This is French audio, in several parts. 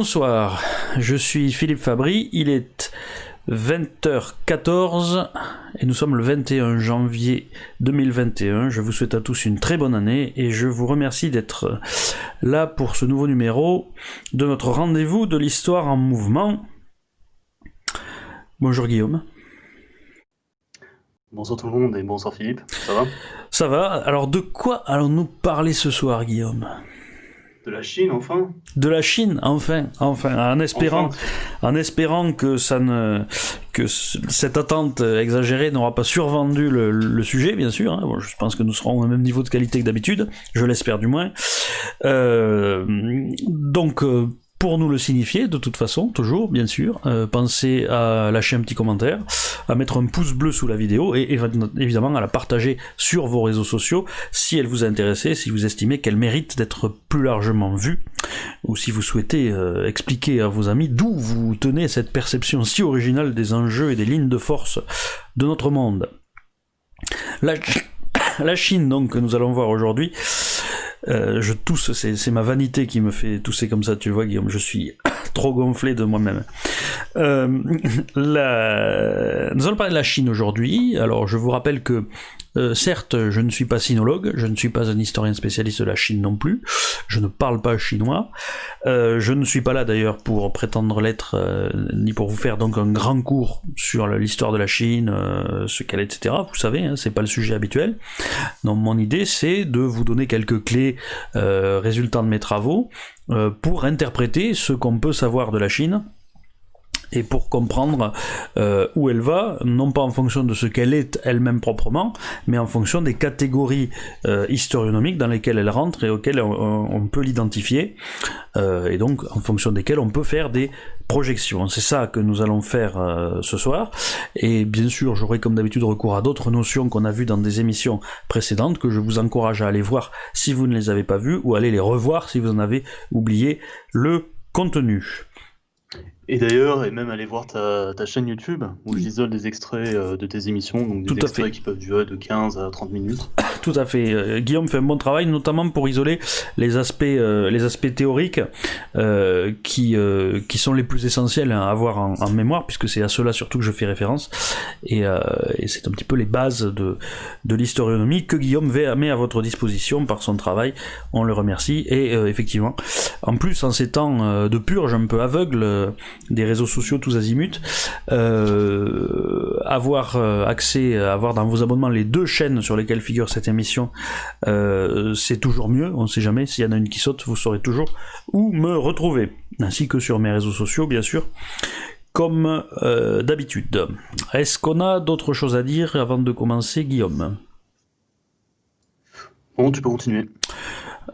Bonsoir, je suis Philippe Fabry, il est 20h14 et nous sommes le 21 janvier 2021. Je vous souhaite à tous une très bonne année et je vous remercie d'être là pour ce nouveau numéro de notre rendez-vous de l'histoire en mouvement. Bonjour Guillaume. Bonsoir tout le monde et bonsoir Philippe, ça va? Ça va, alors de quoi allons-nous parler ce soir Guillaume? De la Chine, enfin. De la Chine, enfin, enfin, en espérant, en espérant que ça ne, que cette attente exagérée n'aura pas survendu le, sujet, bien sûr. Hein. je pense que nous serons au même niveau de qualité que d'habitude, je l'espère du moins. Euh, donc, euh, pour nous le signifier, de toute façon, toujours, bien sûr. Euh, pensez à lâcher un petit commentaire, à mettre un pouce bleu sous la vidéo et évidemment à la partager sur vos réseaux sociaux si elle vous a intéressé, si vous estimez qu'elle mérite d'être plus largement vue, ou si vous souhaitez euh, expliquer à vos amis d'où vous tenez cette perception si originale des enjeux et des lignes de force de notre monde. La, la Chine, donc, que nous allons voir aujourd'hui, euh, je tousse, c'est ma vanité qui me fait tousser comme ça, tu vois, Guillaume. Je suis trop gonflé de moi-même. Euh. Nous allons parler de la Chine aujourd'hui. Alors, je vous rappelle que euh, certes, je ne suis pas sinologue, je ne suis pas un historien spécialiste de la Chine non plus, je ne parle pas chinois, euh, je ne suis pas là d'ailleurs pour prétendre l'être, euh, ni pour vous faire donc un grand cours sur l'histoire de la Chine, ce qu'elle est, etc. Vous savez, hein, c'est pas le sujet habituel. Donc mon idée, c'est de vous donner quelques clés résultant de mes travaux pour interpréter ce qu'on peut savoir de la Chine et pour comprendre euh, où elle va, non pas en fonction de ce qu'elle est elle-même proprement, mais en fonction des catégories euh, historionomiques dans lesquelles elle rentre et auxquelles on, peut l'identifier, euh, et donc en fonction desquelles on peut faire des projections. C'est ça que nous allons faire ce soir, et bien sûr j'aurai comme d'habitude recours à d'autres notions qu'on a vues dans des émissions précédentes, que je vous encourage à aller voir si vous ne les avez pas vues, ou à aller les revoir si vous en avez oublié le contenu. Et d'ailleurs, et même aller voir ta, ta chaîne YouTube où j'isole des extraits euh, de tes émissions, donc des extraits qui peuvent durer de 15 à 30 minutes. Tout à fait. Euh, Guillaume fait un bon travail, notamment pour isoler les aspects, euh, les aspects théoriques qui, qui sont les plus essentiels à avoir en, mémoire, puisque c'est à cela surtout que je fais référence. Et, et c'est un petit peu les bases de, de l'historionomie que Guillaume met à votre disposition par son travail. On le remercie. Et effectivement, en plus, en ces temps de purge un peu aveugle, des réseaux sociaux tous azimuts, euh, avoir euh, accès, avoir dans vos abonnements les deux chaînes sur lesquelles figure cette émission, euh, c'est toujours mieux. On ne sait jamais s'il y en a une qui saute, vous saurez toujours où me retrouver, ainsi que sur mes réseaux sociaux, bien sûr comme d'habitude. Est-ce qu'on a d'autres choses à dire avant de commencer, Guillaume? Bon, tu peux continuer.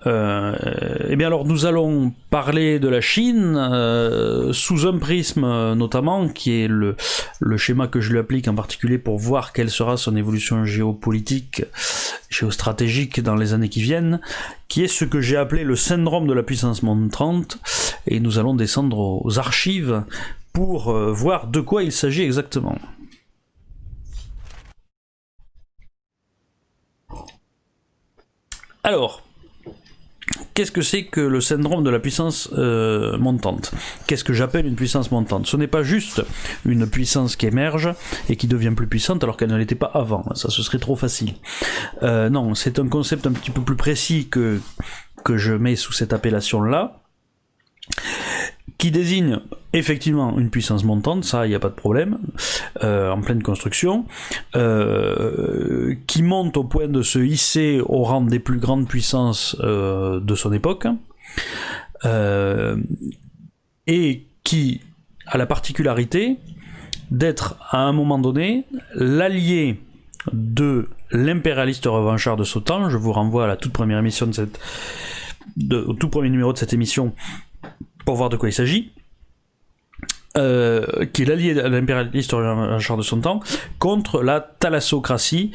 Euh, eh bien alors nous allons parler de la Chine euh, sous un prisme notamment qui est le, le schéma que je lui applique en particulier pour voir quelle sera son évolution géopolitique, géostratégique dans les années qui viennent, qui est ce que j'ai appelé le syndrome de la puissance montante et nous allons descendre aux archives pour euh, voir de quoi il s'agit exactement. Alors, Qu'est-ce que c'est que le syndrome de la puissance euh, montante? Qu'est-ce que j'appelle une puissance montante? Ce n'est pas juste une puissance qui émerge et qui devient plus puissante alors qu'elle ne l'était pas avant. Ça, ce serait trop facile. Euh, non, c'est un concept un petit peu plus précis que, que je mets sous cette appellation-là qui désigne effectivement une puissance montante, ça il n'y a pas de problème, euh, en pleine construction, euh, qui monte au point de se hisser au rang des plus grandes puissances euh, de son époque, et qui a la particularité d'être à un moment donné l'allié de l'impérialiste revanchard de ce temps. Je vous renvoie à la toute première émission de cette, au tout premier numéro de cette émission pour voir de quoi il s'agit. Euh, qui est l'allié à l'impérialiste de son temps, contre la thalassocratie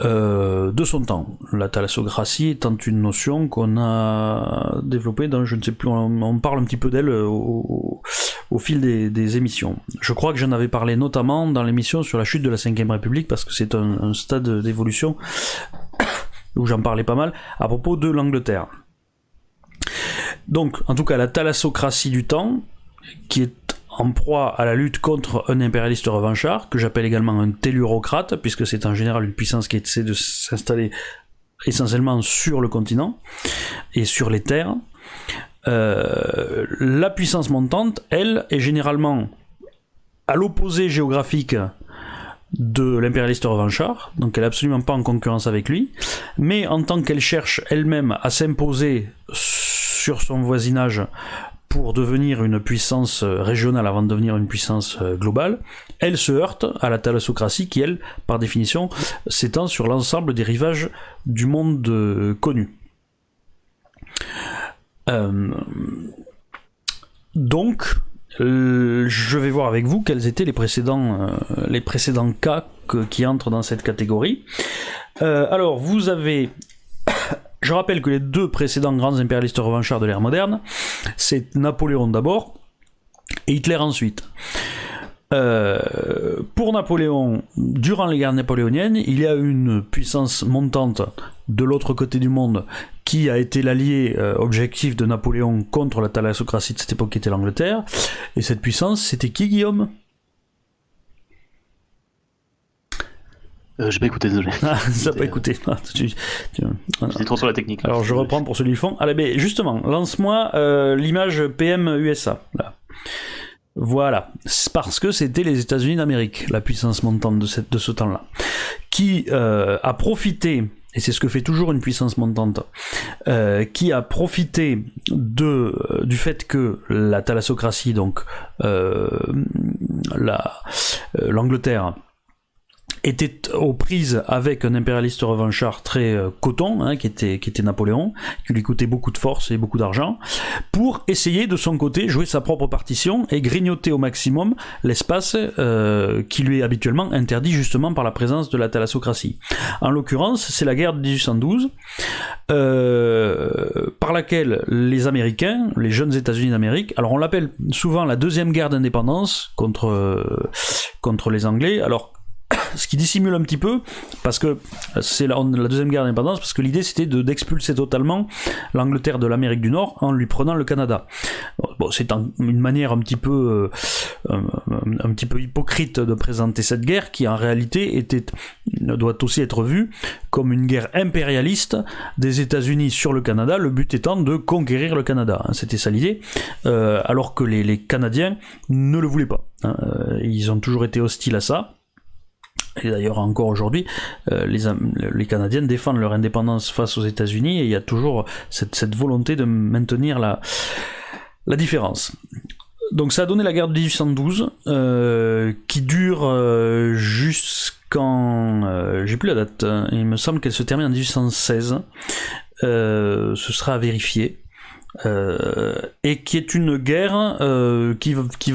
euh, de son temps. La thalassocratie étant une notion qu'on a développée dans, je ne sais plus, on, parle un petit peu d'elle au, fil des, émissions. Je crois que j'en avais parlé notamment dans l'émission sur la chute de la Ve République, parce que c'est un stade d'évolution où j'en parlais pas mal, à propos de l'Angleterre. Donc, en tout cas, la thalassocratie du temps, qui est en proie à la lutte contre un impérialiste revanchard, que j'appelle également un tellurocrate, puisque c'est en général une puissance qui essaie de s'installer essentiellement sur le continent et sur les terres. Euh, la puissance montante, elle, est généralement à l'opposé géographique de l'impérialiste revanchard, donc elle est absolument pas en concurrence avec lui, mais en tant qu'elle cherche elle-même à s'imposer son voisinage pour devenir une puissance régionale avant de devenir une puissance globale, elle se heurte à la thalassocratie qui, elle, par définition, s'étend sur l'ensemble des rivages du monde connu. Euh, donc, euh, je vais voir avec vous quels étaient les précédents, euh, les précédents cas qui entrent dans cette catégorie. alors, vous avez je rappelle que les deux précédents grands impérialistes revanchards de l'ère moderne, c'est Napoléon d'abord et Hitler ensuite. Euh, pour Napoléon, durant les guerres napoléoniennes, il y a une puissance montante de l'autre côté du monde qui a été l'allié euh, objectif de Napoléon contre la thalassocratie de cette époque qui était l'Angleterre. Et cette puissance, c'était qui, Guillaume? Euh, J'ai pas écouté, désolé. Ah, ça pas écouté. Ah, J'étais trop sur la technique. Alors je reprends pour ceux qui le font. Allez, mais justement, lance-moi euh, l'image PM USA. Là. Voilà, parce que c'était les États-Unis d'Amérique, la puissance montante de, cette, de ce temps-là, qui euh, a profité, et c'est ce que fait toujours une puissance montante, euh, qui a profité de, euh, du fait que la thalassocratie, donc l'Angleterre, était aux prises avec un impérialiste revanchard très euh, coton, hein, qui, était, qui était Napoléon, qui lui coûtait beaucoup de force et beaucoup d'argent, pour essayer de son côté jouer sa propre partition et grignoter au maximum l'espace euh, qui lui est habituellement interdit justement par la présence de la thalassocratie. En l'occurrence, c'est la guerre de 1812, euh, par laquelle les Américains, les jeunes États-Unis d'Amérique, alors on l'appelle souvent la deuxième guerre d'indépendance contre, contre les Anglais, alors ce qui dissimule un petit peu, parce que c'est la, deuxième guerre d'indépendance, parce que l'idée c'était d'expulser totalement l'Angleterre de l'Amérique du Nord en lui prenant le Canada. Bon, c'est une manière un petit peu, euh, un, petit peu hypocrite de présenter cette guerre, qui en réalité était, doit aussi être vue comme une guerre impérialiste des États-Unis sur le Canada, le but étant de conquérir le Canada. Hein, c'était ça l'idée, euh, alors que les, Canadiens ne le voulaient pas. Hein, euh, ils ont toujours été hostiles à ça. Et d'ailleurs, encore aujourd'hui, euh, les, Canadiens défendent leur indépendance face aux États-Unis et il y a toujours cette, volonté de maintenir la, la différence. Donc ça a donné la guerre de 1812 euh, qui dure euh, jusqu'en... J'ai plus la date, hein. il me semble qu'elle se termine en 1816. ce sera à vérifier. Euh, et qui est une guerre euh, qui, qui,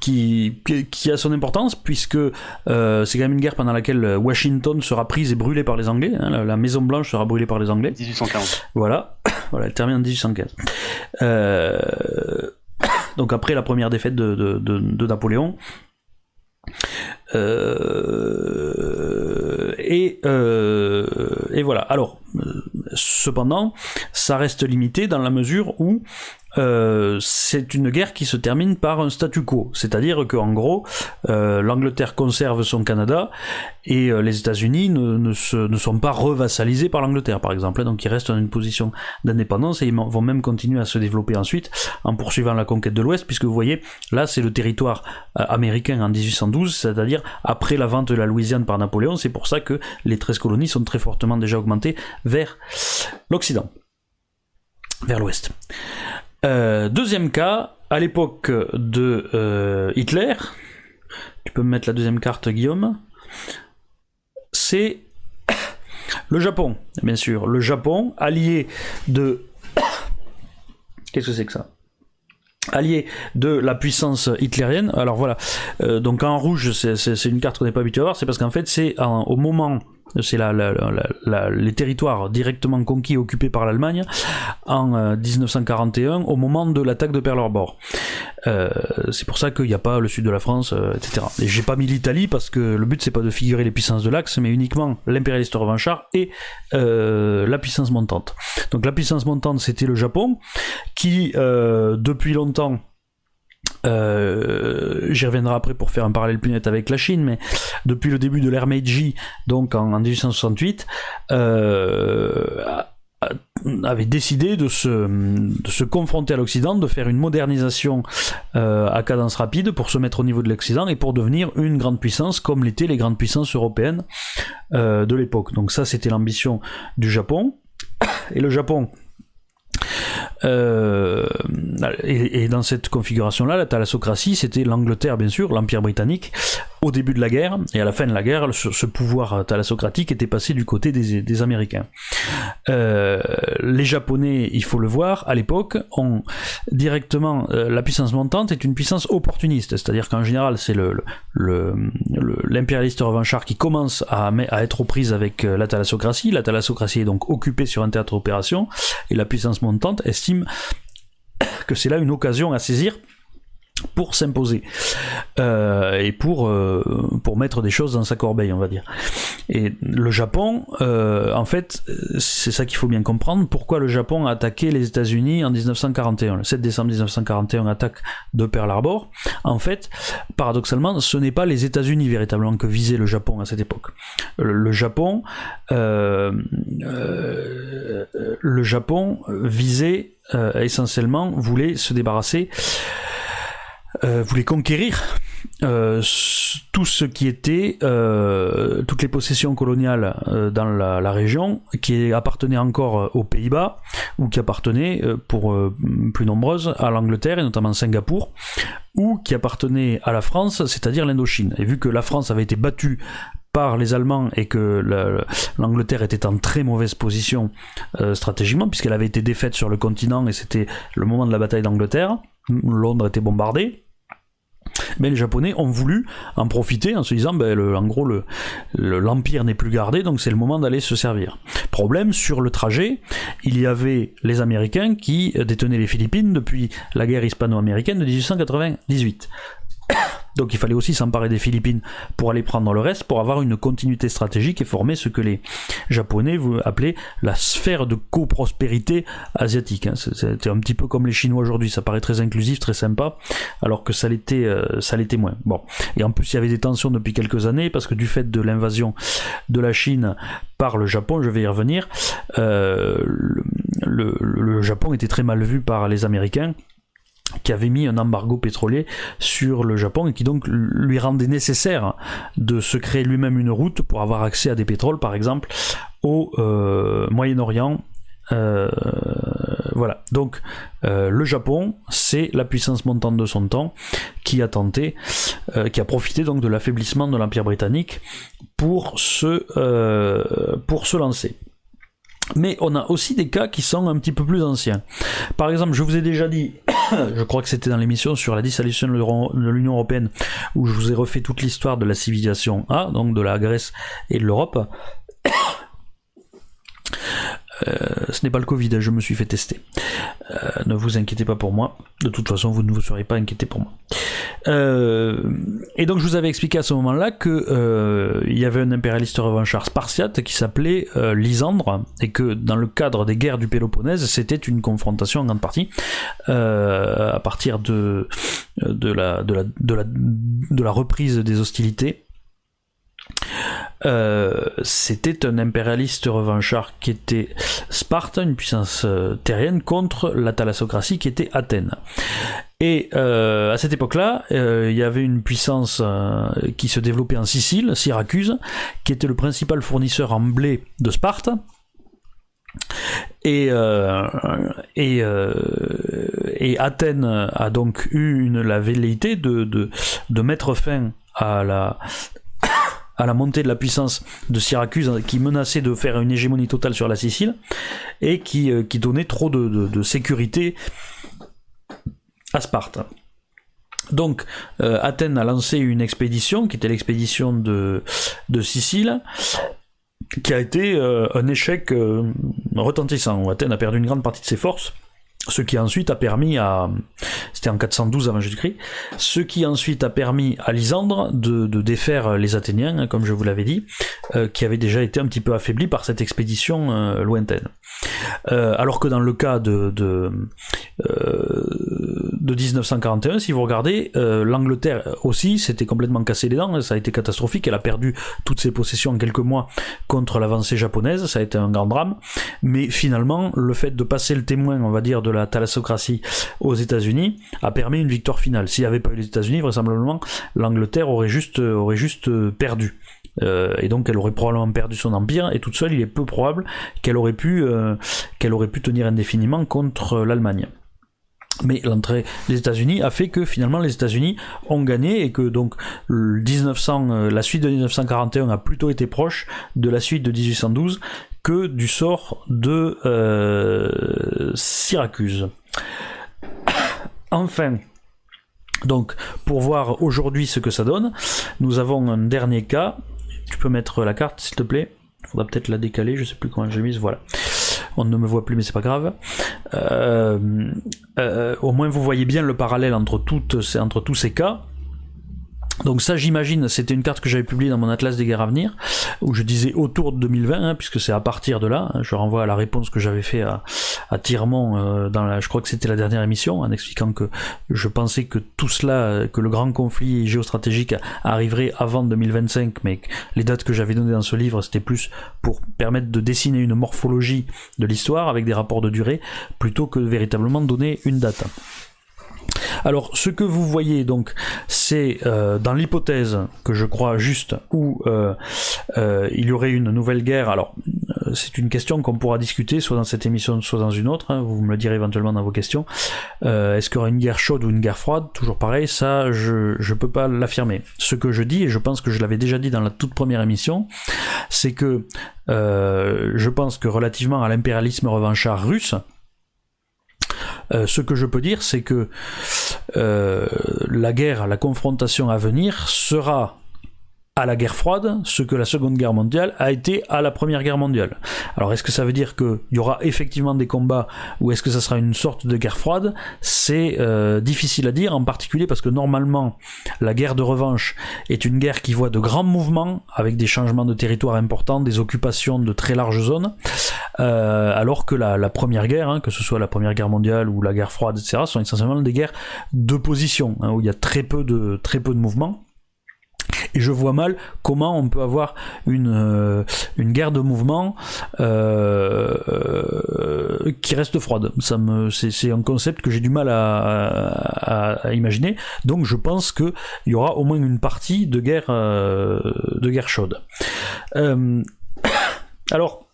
qui, qui, a son importance puisque euh, c'est quand même une guerre pendant laquelle Washington sera prise et brûlée par les Anglais. Hein, la, Maison Blanche sera brûlée par les Anglais. 1815. Voilà, voilà, elle termine en 1815. donc après la première défaite de, de, de, de Napoléon. Et, et voilà. Alors, cependant, ça reste limité dans la mesure où euh, c'est une guerre qui se termine par un statu quo, c'est-à-dire qu'en gros, euh, l'Angleterre conserve son Canada et euh, les États-Unis ne, ne, sont pas revassalisés par l'Angleterre, par exemple. Donc ils restent dans une position d'indépendance et ils vont même continuer à se développer ensuite en poursuivant la conquête de l'Ouest, puisque vous voyez, là c'est le territoire américain en 1812, c'est-à-dire après la vente de la Louisiane par Napoléon. C'est pour ça que les 13 colonies sont très fortement déjà augmentées vers l'Occident, vers l'Ouest. Euh, deuxième cas, à l'époque de euh, Hitler, tu peux me mettre la deuxième carte, Guillaume, c'est le Japon, bien sûr. Le Japon, allié de... Qu'est-ce que c'est que ça? Allié de la puissance hitlérienne. Alors voilà, euh, donc en rouge, c'est une carte qu'on n'est pas habitué à voir, c'est parce qu'en fait, c'est au moment c'est les territoires directement conquis et occupés par l'Allemagne en 1941 au moment de l'attaque de Pearl Harbor. c'est pour ça qu'il n'y a pas le sud de la France, etc. Et j'ai pas mis l'Italie parce que le but c'est pas de figurer les puissances de l'Axe, mais uniquement l'impérialiste revanchard et la puissance montante. Donc la puissance montante c'était le Japon qui depuis longtemps euh, J'y reviendrai après pour faire un parallèle plus net avec la Chine, mais depuis le début de l'ère Meiji, donc en, 1868, euh, avait décidé de se, de se confronter à l'Occident, de faire une modernisation euh, à cadence rapide pour se mettre au niveau de l'Occident et pour devenir une grande puissance comme l'étaient les grandes puissances européennes de l'époque. Donc ça, c'était l'ambition du Japon. Et le Japon euh, et, dans cette configuration-là, la thalassocratie, c'était l'Angleterre, bien sûr, l'Empire britannique, au début de la guerre, et à la fin de la guerre, ce, pouvoir thalassocratique était passé du côté des, Américains. Euh, les Japonais, il faut le voir, à l'époque, ont directement, euh, la puissance montante est une puissance opportuniste, c'est-à-dire qu'en général, c'est le, l'impérialiste revanchard qui commence à, à être aux prises avec la thalassocratie, la thalassocratie est donc occupée sur un théâtre d'opération, et la puissance montante estime que c'est là une occasion à saisir pour s'imposer euh, et pour euh, pour mettre des choses dans sa corbeille on va dire. Et le Japon euh, en fait c'est ça qu'il faut bien comprendre pourquoi le Japon a attaqué les États-Unis en 1941 le 7 décembre 1941 attaque de Pearl Harbor. En fait paradoxalement ce n'est pas les États-Unis véritablement que visait le Japon à cette époque. Le, Japon le Japon visait essentiellement voulait se débarrasser euh, voulait conquérir euh, tout ce qui était euh, toutes les possessions coloniales euh, dans la, la, région qui appartenaient encore aux Pays-Bas ou qui appartenaient pour plus nombreuses à l'Angleterre et notamment Singapour ou qui appartenaient à la France, c'est-à-dire l'Indochine. Et vu que la France avait été battue par les Allemands et que l'Angleterre était en très mauvaise position stratégiquement puisqu'elle avait été défaite sur le continent et c'était le moment de la bataille d'Angleterre. Londres était bombardé mais les Japonais ont voulu en profiter en se disant, ben, en gros, l'empire n'est plus gardé, donc c'est le moment d'aller se servir. Problème, sur le trajet, il y avait les Américains qui détenaient les Philippines depuis la guerre hispano-américaine de 1898. Donc il fallait aussi s'emparer des Philippines pour aller prendre le reste, pour avoir une continuité stratégique et former ce que les Japonais appelaient la sphère de coprospérité asiatique. Hein. C'était un petit peu comme les Chinois aujourd'hui, ça paraît très inclusif, très sympa, alors que ça l'était, euh, ça moins. Bon, et en plus il y avait des tensions depuis quelques années parce que du fait de l'invasion de la Chine par le Japon, je vais y revenir, euh, le Japon était très mal vu par les Américains qui avait mis un embargo pétrolier sur le Japon et qui donc lui rendait nécessaire de se créer lui-même une route pour avoir accès à des pétroles par exemple au euh, Moyen-Orient euh, voilà. Donc euh, le Japon, c'est la puissance montante de son temps qui a tenté, qui a profité donc de l'affaiblissement de l'Empire britannique pour se, pour se lancer. Mais on a aussi des cas qui sont un petit peu plus anciens. Par exemple, je vous ai déjà dit, je crois que c'était dans l'émission sur la dissolution de l'Union Européenne, où je vous ai refait toute l'histoire de la civilisation A, donc de la Grèce et de l'Europe. Euh, ce n'est pas le Covid, je me suis fait tester. Euh, ne vous inquiétez pas pour moi. De toute façon, vous ne vous serez pas inquiété pour moi. Euh, et donc, je vous avais expliqué à ce moment-là que il y avait un impérialiste revanchard spartiate qui s'appelait Lysandre et que dans le cadre des guerres du Péloponnèse, c'était une confrontation en grande partie à partir de la reprise des hostilités euh, c'était un impérialiste revanchard qui était Sparte, une puissance euh, terrienne, contre la thalassocratie qui était Athènes. Et euh, à cette époque-là, il y avait une puissance qui se développait en Sicile, Syracuse, qui était le principal fournisseur en blé de Sparte. Et, Athènes a donc eu la velléité de mettre fin à la, à la montée de la puissance de Syracuse qui menaçait de faire une hégémonie totale sur la Sicile et qui, euh, donnait trop de, sécurité à Sparte. Donc euh, Athènes a lancé une expédition qui était l'expédition de, Sicile qui a été un échec retentissant. Athènes a perdu une grande partie de ses forces ce qui ensuite a permis à, c'était en 412 avant Jésus-Christ, ce qui ensuite a permis à Lysandre de, défaire les Athéniens, hein, comme je vous l'avais dit, euh, qui avaient déjà été un petit peu affaiblis par cette expédition euh, lointaine. Euh, alors que dans le cas de, de 1941, si vous regardez, l'Angleterre aussi s'était complètement cassé les dents, ça a été catastrophique, elle a perdu toutes ses possessions en quelques mois contre l'avancée japonaise, ça a été un grand drame, mais finalement, le fait de passer le témoin, on va dire, de la thalassocratie aux États-Unis a permis une victoire finale. S'il n'y avait pas eu les États-Unis, vraisemblablement, l'Angleterre aurait juste, aurait juste euh, perdu. Euh, et donc elle aurait probablement perdu son empire et toute seule il est peu probable qu'elle aurait pu euh, qu'elle aurait pu tenir indéfiniment contre l'Allemagne. Mais l'entrée des États-Unis a fait que finalement les États-Unis ont gagné et que donc 1900, la suite de 1941 a plutôt été proche de la suite de 1812 que du sort de euh, Syracuse. Enfin, donc pour voir aujourd'hui ce que ça donne, nous avons un dernier cas. Tu peux mettre la carte s'il te plaît? Faudra peut-être la décaler, je sais plus comment j'ai mise. Voilà. On ne me voit plus, mais c'est pas grave. Euh, euh, au moins, vous voyez bien le parallèle entre, tous ces cas. Donc ça j'imagine, c'était une carte que j'avais publiée dans mon atlas des guerres à venir, où je disais autour de 2020, hein, puisque c'est à partir de là, hein, je renvoie à la réponse que j'avais fait à, à euh, dans la, je crois que c'était la dernière émission, en expliquant que je pensais que tout cela, que le grand conflit géostratégique arriverait avant 2025, mais les dates que j'avais données dans ce livre, c'était plus pour permettre de dessiner une morphologie de l'histoire avec des rapports de durée, plutôt que véritablement donner une date. Alors, ce que vous voyez donc, c'est euh, dans l'hypothèse que je crois juste où euh, euh, il y aurait une nouvelle guerre. Alors, c'est une question qu'on pourra discuter, soit dans cette émission, soit dans une autre. Hein, vous me le direz éventuellement dans vos questions. Est-ce qu'il y aura une guerre chaude ou une guerre froide? Toujours pareil, ça, je ne peux pas l'affirmer. Ce que je dis, et je pense que je l'avais déjà dit dans la toute première émission, c'est que je pense que relativement à l'impérialisme revanchard russe, euh, ce que je peux dire, c'est que euh, la guerre, la confrontation à venir sera à la guerre froide ce que la Seconde Guerre mondiale a été à la Première Guerre mondiale. Alors est-ce que ça veut dire qu'il y aura effectivement des combats ou est-ce que ça sera une sorte de guerre froide? C'est euh, difficile à dire, en particulier parce que normalement la guerre de revanche est une guerre qui voit de grands mouvements avec des changements de territoire importants, des occupations de très larges zones, euh, alors que la, Première Guerre, hein, que ce soit la Première Guerre mondiale ou la guerre froide, etc., sont essentiellement des guerres de position, hein, où il y a très peu de, très peu de mouvements. Et je vois mal comment on peut avoir une, euh, une guerre de mouvement euh, euh, qui reste froide. Ça me, c'est, un concept que j'ai du mal à, à, imaginer. Donc je pense qu'il y aura au moins une partie de guerre, de guerre chaude. alors,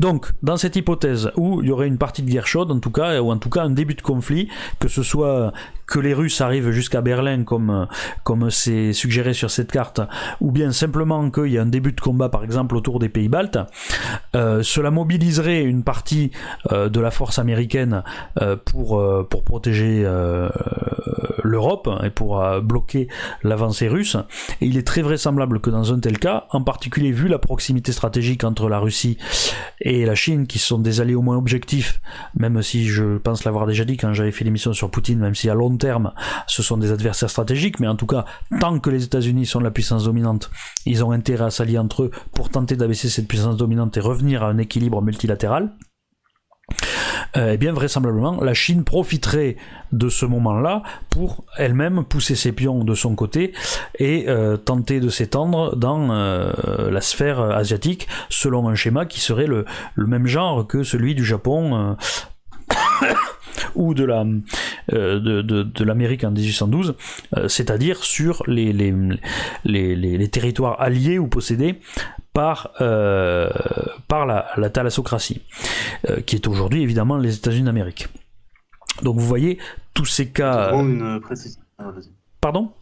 donc, dans cette hypothèse où il y aurait une partie de guerre chaude, en tout cas, ou en tout cas un début de conflit, que ce soit que les Russes arrivent jusqu'à Berlin comme comme c'est suggéré sur cette carte, ou bien simplement qu'il y a un début de combat, par exemple autour des pays baltes, euh, cela mobiliserait une partie euh, de la force américaine euh, pour pour protéger l'Europe et pour bloquer l'avancée russe. Et il est très vraisemblable que dans un tel cas, en particulier vu la proximité stratégique entre la Russie et la Chine, qui sont des alliés au moins objectifs, même si je pense l'avoir déjà dit quand j'avais fait l'émission sur Poutine, même si à long terme ce sont des adversaires stratégiques, mais en tout cas, tant que les États-Unis sont la puissance dominante, ils ont intérêt à s'allier entre eux pour tenter d'abaisser cette puissance dominante et revenir à un équilibre multilatéral. Euh, eh bien vraisemblablement la Chine profiterait de ce moment-là pour elle-même pousser ses pions de son côté et euh, tenter de s'étendre dans euh, la sphère asiatique selon un schéma qui serait le, même genre que celui du Japon ou de la de, l'Amérique en 1812, c'est-à-dire sur les, territoires alliés ou possédés par, euh, par la, la thalassocratie, euh, qui est aujourd'hui évidemment les États-Unis d'Amérique. Donc vous voyez tous ces cas. Une précision. Ah, Pardon?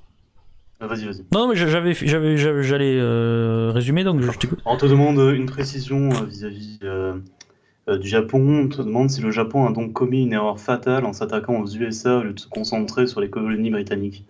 Vas-y, vas-y. Non, mais j'avais, j'avais, j'allais euh, résumer, donc je t'écoute. On te demande une précision vis-à-vis du Japon. On te demande si le Japon a donc commis une erreur fatale en s'attaquant aux USA au lieu de se concentrer sur les colonies britanniques.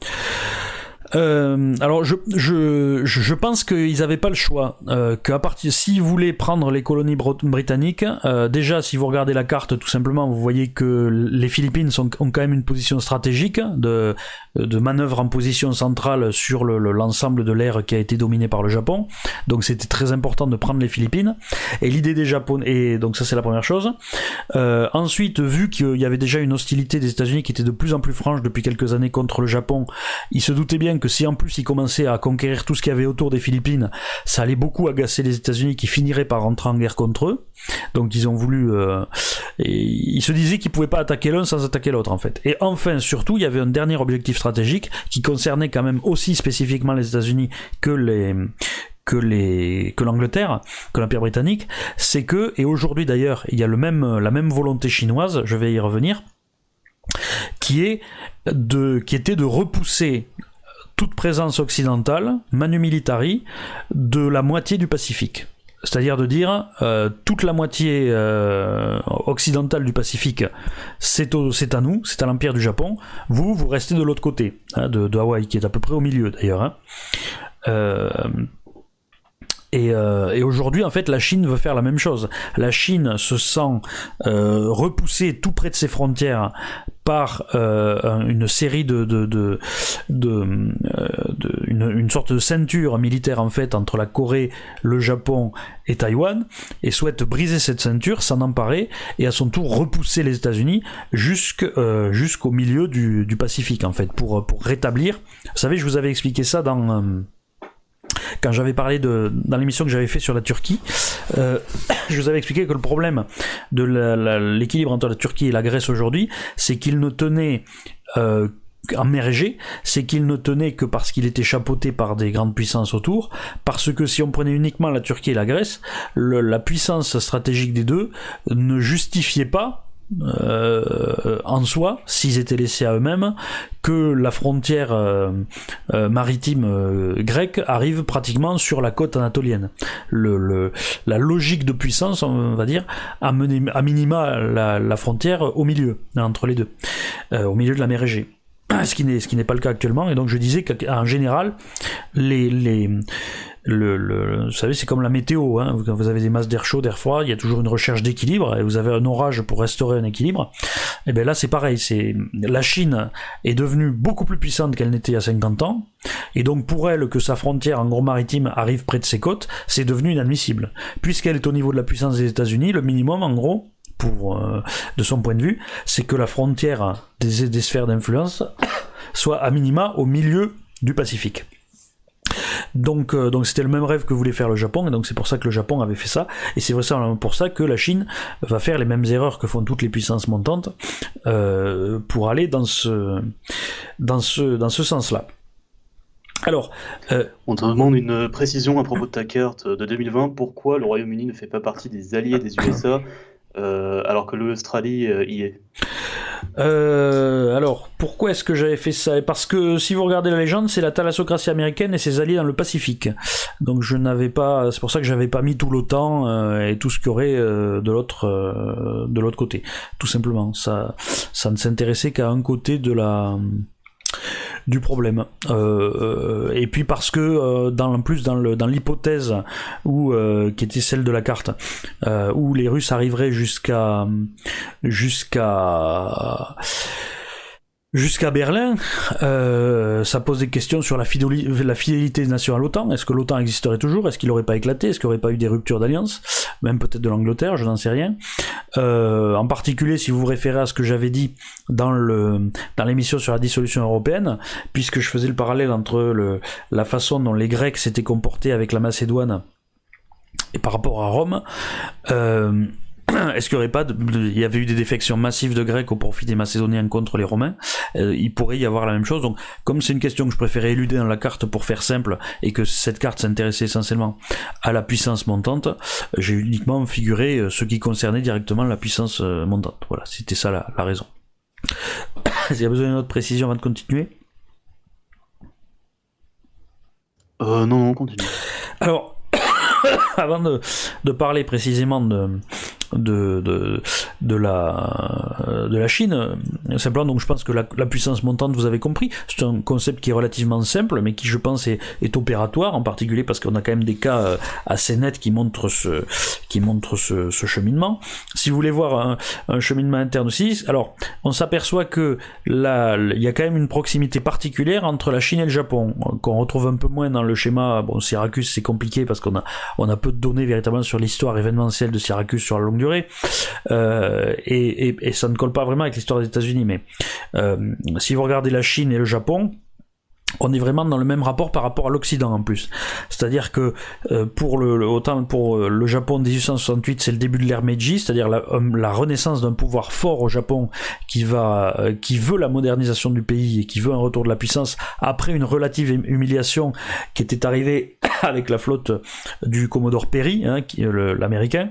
Euh, alors je, je, je pense qu'ils n'avaient pas le choix. Euh, qu'à partir, s'ils voulaient prendre les colonies britanniques, euh, déjà si vous regardez la carte tout simplement, vous voyez que les Philippines ont quand même une position stratégique de, de manœuvre en position centrale sur l'ensemble le, de l'air qui a été dominé par le Japon. Donc c'était très important de prendre les Philippines. Et l'idée des Japonais, et donc ça c'est la première chose. Ensuite, vu qu'il y avait déjà une hostilité des États-Unis qui était de plus en plus franche depuis quelques années contre le Japon, ils se doutaient bien que si en plus ils commençaient à conquérir tout ce qu'il y avait autour des Philippines, ça allait beaucoup agacer les États-Unis qui finiraient par rentrer en guerre contre eux. Donc ils ont voulu, euh, ils se disaient qu'ils pouvaient pas attaquer l'un sans attaquer l'autre en fait. Et enfin, surtout, il y avait un dernier objectif stratégique qui concernait quand même aussi spécifiquement les États-Unis que les que les que l'Angleterre, que l'Empire britannique, c'est que et aujourd'hui d'ailleurs il y a le même la même volonté chinoise, je vais y revenir, qui est de qui était de repousser toute présence occidentale, manu militari, de la moitié du Pacifique. C'est-à-dire de dire euh, toute la moitié euh, occidentale du Pacifique, c'est à nous, c'est à l'empire du Japon. Vous, vous restez de l'autre côté, hein, de, Hawaï, qui est à peu près au milieu d'ailleurs. Hein. Euh, et, aujourd'hui, en fait, la Chine veut faire la même chose. La Chine se sent repoussée tout près de ses frontières par euh, une série de, de, de, de, une, une, sorte de ceinture militaire en fait entre la Corée, le Japon et Taïwan, et souhaite briser cette ceinture, s'en emparer et à son tour repousser les États-Unis jusqu'au milieu du, du, Pacifique en fait pour pour rétablir. Vous savez, je vous avais expliqué ça dans quand j'avais parlé de dans l'émission que j'avais fait sur la Turquie, euh, je vous avais expliqué que le problème de l'équilibre entre la Turquie et la Grèce aujourd'hui, c'est qu'il ne tenait euh, en mer Égée, c'est qu'il ne tenait que parce qu'il était chapeauté par des grandes puissances autour, parce que si on prenait uniquement la Turquie et la Grèce, la puissance stratégique des deux ne justifiait pas euh, en soi, s'ils étaient laissés à eux-mêmes, que la frontière euh, euh, maritime grecque arrive pratiquement sur la côte anatolienne. La logique de puissance, on va dire, a mené à minima la, frontière au milieu, entre les deux, au milieu de la mer Égée ce qui n'est pas le cas actuellement et donc je disais qu'en général les le, le, vous savez, c'est comme la météo. Hein. Quand vous avez des masses d'air chaud, d'air froid, il y a toujours une recherche d'équilibre et vous avez un orage pour restaurer un équilibre. Et bien là, c'est pareil. C'est la Chine est devenue beaucoup plus puissante qu'elle n'était il y a 50 ans. Et donc pour elle, que sa frontière en gros maritime arrive près de ses côtes, c'est devenu inadmissible. Puisqu'elle est au niveau de la puissance des États-Unis, le minimum, en gros, pour euh, de son point de vue, c'est que la frontière des, des sphères d'influence soit à minima au milieu du Pacifique. Donc, euh, donc c'était le même rêve que voulait faire le Japon, et donc c'est pour ça que le Japon avait fait ça, et c'est vraiment pour ça que la Chine va faire les mêmes erreurs que font toutes les puissances montantes euh, pour aller dans ce sens-là. Alors, euh, on te demande une précision à propos de ta carte de 2020. Pourquoi le Royaume-Uni ne fait pas partie des alliés des USA alors que l'Australie y est euh, alors, pourquoi est-ce que j'avais fait ça? Parce que si vous regardez la légende, c'est la thalassocratie américaine et ses alliés dans le Pacifique. Donc je n'avais pas, c'est pour ça que j'avais pas mis tout l'OTAN euh, et tout ce qu'il y aurait euh, de l'autre euh, de l'autre côté. Tout simplement, ça ça ne s'intéressait qu'à un côté de la du problème. Euh, et puis parce que euh, dans en plus dans le dans l'hypothèse où euh, qui était celle de la carte où les Russes arriveraient jusqu'à jusqu'à Jusqu'à Berlin, euh, ça pose des questions sur la, fidélité, la fidélité à l'OTAN. Est-ce que l'OTAN existerait toujours? Est-ce qu'il n'aurait pas éclaté? Est-ce qu'il n'y aurait pas eu des ruptures d'alliance? Même peut-être de l'Angleterre, je n'en sais rien. Euh, en particulier, si vous vous référez à ce que j'avais dit dans l'émission sur la dissolution européenne, puisque je faisais le parallèle entre la façon dont les Grecs s'étaient comportés avec la Macédoine et par rapport à Rome. Euh, est-ce qu'il y aurait pas, il y avait eu des défections massives de Grecs au profit des Macédoniens contre les Romains? Euh, il pourrait y avoir la même chose. Donc, comme c'est une question que je préférais éluder dans la carte pour faire simple et que cette carte s'intéressait essentiellement à la puissance montante, j'ai uniquement figuré euh, ce qui concernait directement la puissance euh, montante. Voilà, c'était ça la, la raison. S'il y a besoin d'une autre précision avant de continuer? Euh, non, non, continue. Alors, avant de, parler précisément de, de, de, de, la, de la Chine. Simplement, donc je pense que la, puissance montante, vous avez compris, c'est un concept qui est relativement simple, mais qui, je pense, est, opératoire, en particulier parce qu'on a quand même des cas euh, assez nets qui montrent ce, qui montrent ce, cheminement. Si vous voulez voir un, un cheminement interne aussi, alors on s'aperçoit que là, il y a quand même une proximité particulière entre la Chine et le Japon, qu'on retrouve un peu moins dans le schéma. Bon, Syracuse, c'est compliqué parce qu'on a, on a peu de données véritablement sur l'histoire événementielle de Syracuse sur la longue euh, et, ça ne colle pas vraiment avec l'histoire des États-Unis. Mais euh, si vous regardez la Chine et le Japon, on est vraiment dans le même rapport par rapport à l'Occident en plus. C'est-à-dire que euh, pour le, autant pour le Japon 1868, c'est le début de l'ère Meiji, c'est-à-dire la, renaissance d'un pouvoir fort au Japon qui va qui veut la modernisation du pays et qui veut un retour de la puissance après une relative humiliation qui était arrivée avec la flotte du Commodore Perry, hein, l'américain.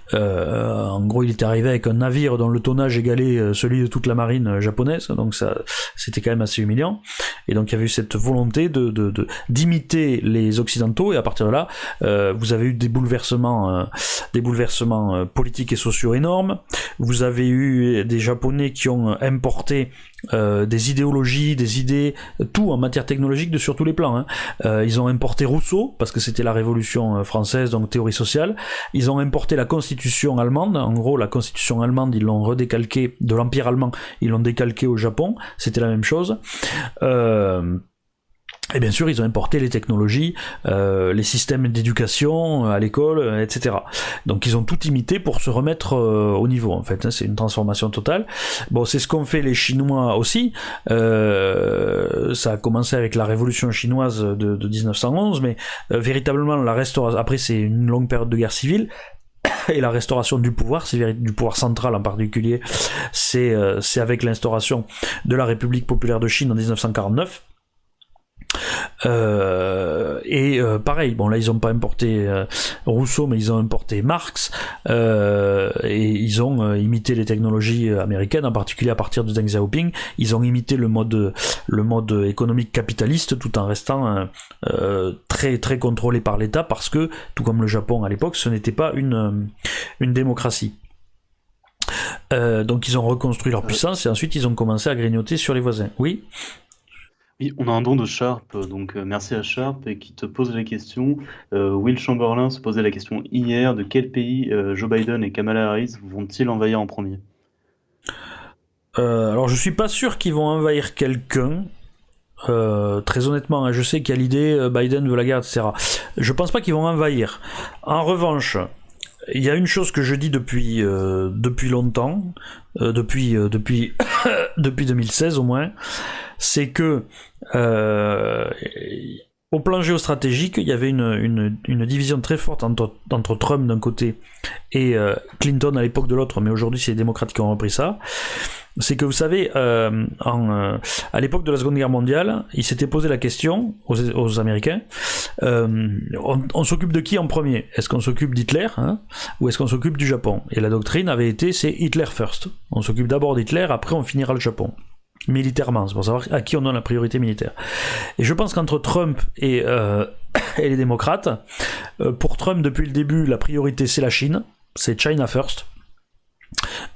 Euh, en gros, il était arrivé avec un navire dont le tonnage égalait euh, celui de toute la marine euh, japonaise, donc ça, c'était quand même assez humiliant. Et donc il y avait eu cette volonté d'imiter les occidentaux, et à partir de là, vous avez eu des bouleversements, des bouleversements politiques et sociaux énormes. Vous avez eu des Japonais qui ont importé des idéologies, des idées, tout en matière technologique de sur tous les plans. Hein. Ils ont importé Rousseau parce que c'était la Révolution française, donc théorie sociale. Ils ont importé la Constitution allemande. En gros, la Constitution allemande, ils l'ont redécalqué de l'Empire allemand, ils l'ont décalqué au Japon. C'était la même chose. Euh, et bien sûr, ils ont importé les technologies, euh, les systèmes d'éducation euh, à l'école, etc. Donc ils ont tout imité pour se remettre au niveau, en fait. Hein. c'est une transformation totale. Bon, c'est ce qu'ont fait les Chinois aussi. ça a commencé avec la révolution chinoise de, de 1911, mais véritablement la restauration. Après, c'est une longue période de guerre civile et la restauration du pouvoir, du pouvoir central en particulier, c'est c'est avec l'instauration de la République populaire de Chine en 1949 euh, et euh, pareil, bon là ils ont pas importé euh, Rousseau, mais ils ont importé Marx et ils ont imité les technologies américaines, en particulier à partir de Deng Xiaoping. Ils ont imité le mode le mode économique capitaliste tout en restant très très contrôlé par l'État parce que tout comme le Japon à l'époque, ce n'était pas une une démocratie. donc ils ont reconstruit leur puissance et ensuite ils ont commencé à grignoter sur les voisins. Oui? On a un don de Sharp, donc euh, merci à Sharp, et qui te pose la question. Euh, Will Chamberlain se posait la question hier de quel pays euh, Joe Biden et Kamala Harris vont-ils envahir en premier? Alors je suis pas sûr qu'ils vont envahir quelqu'un. très honnêtement, hein, je sais qu'il y a l'idée Biden veut la guerre, etc. Je pense pas qu'ils vont envahir. En revanche, il y a une chose que je dis depuis depuis longtemps, depuis depuis depuis 2016 au moins, c'est que euh, au plan géostratégique, il y avait une, division très forte entre, Trump d'un côté et euh, Clinton à l'époque de l'autre, mais aujourd'hui c'est les démocrates qui ont repris ça. C'est que vous savez, euh, à l'époque de la Seconde Guerre mondiale, il s'était posé la question aux, Américains on, s'occupe de qui en premier? Est-ce qu'on s'occupe d'Hitler hein, ou est-ce qu'on s'occupe du Japon? Et la doctrine avait été c'est Hitler first. On s'occupe d'abord d'Hitler, après on finira le Japon militairement, c'est pour savoir à qui on donne la priorité militaire. Et je pense qu'entre Trump et, euh, les démocrates, euh, pour Trump depuis le début, la priorité c'est la Chine, c'est China first.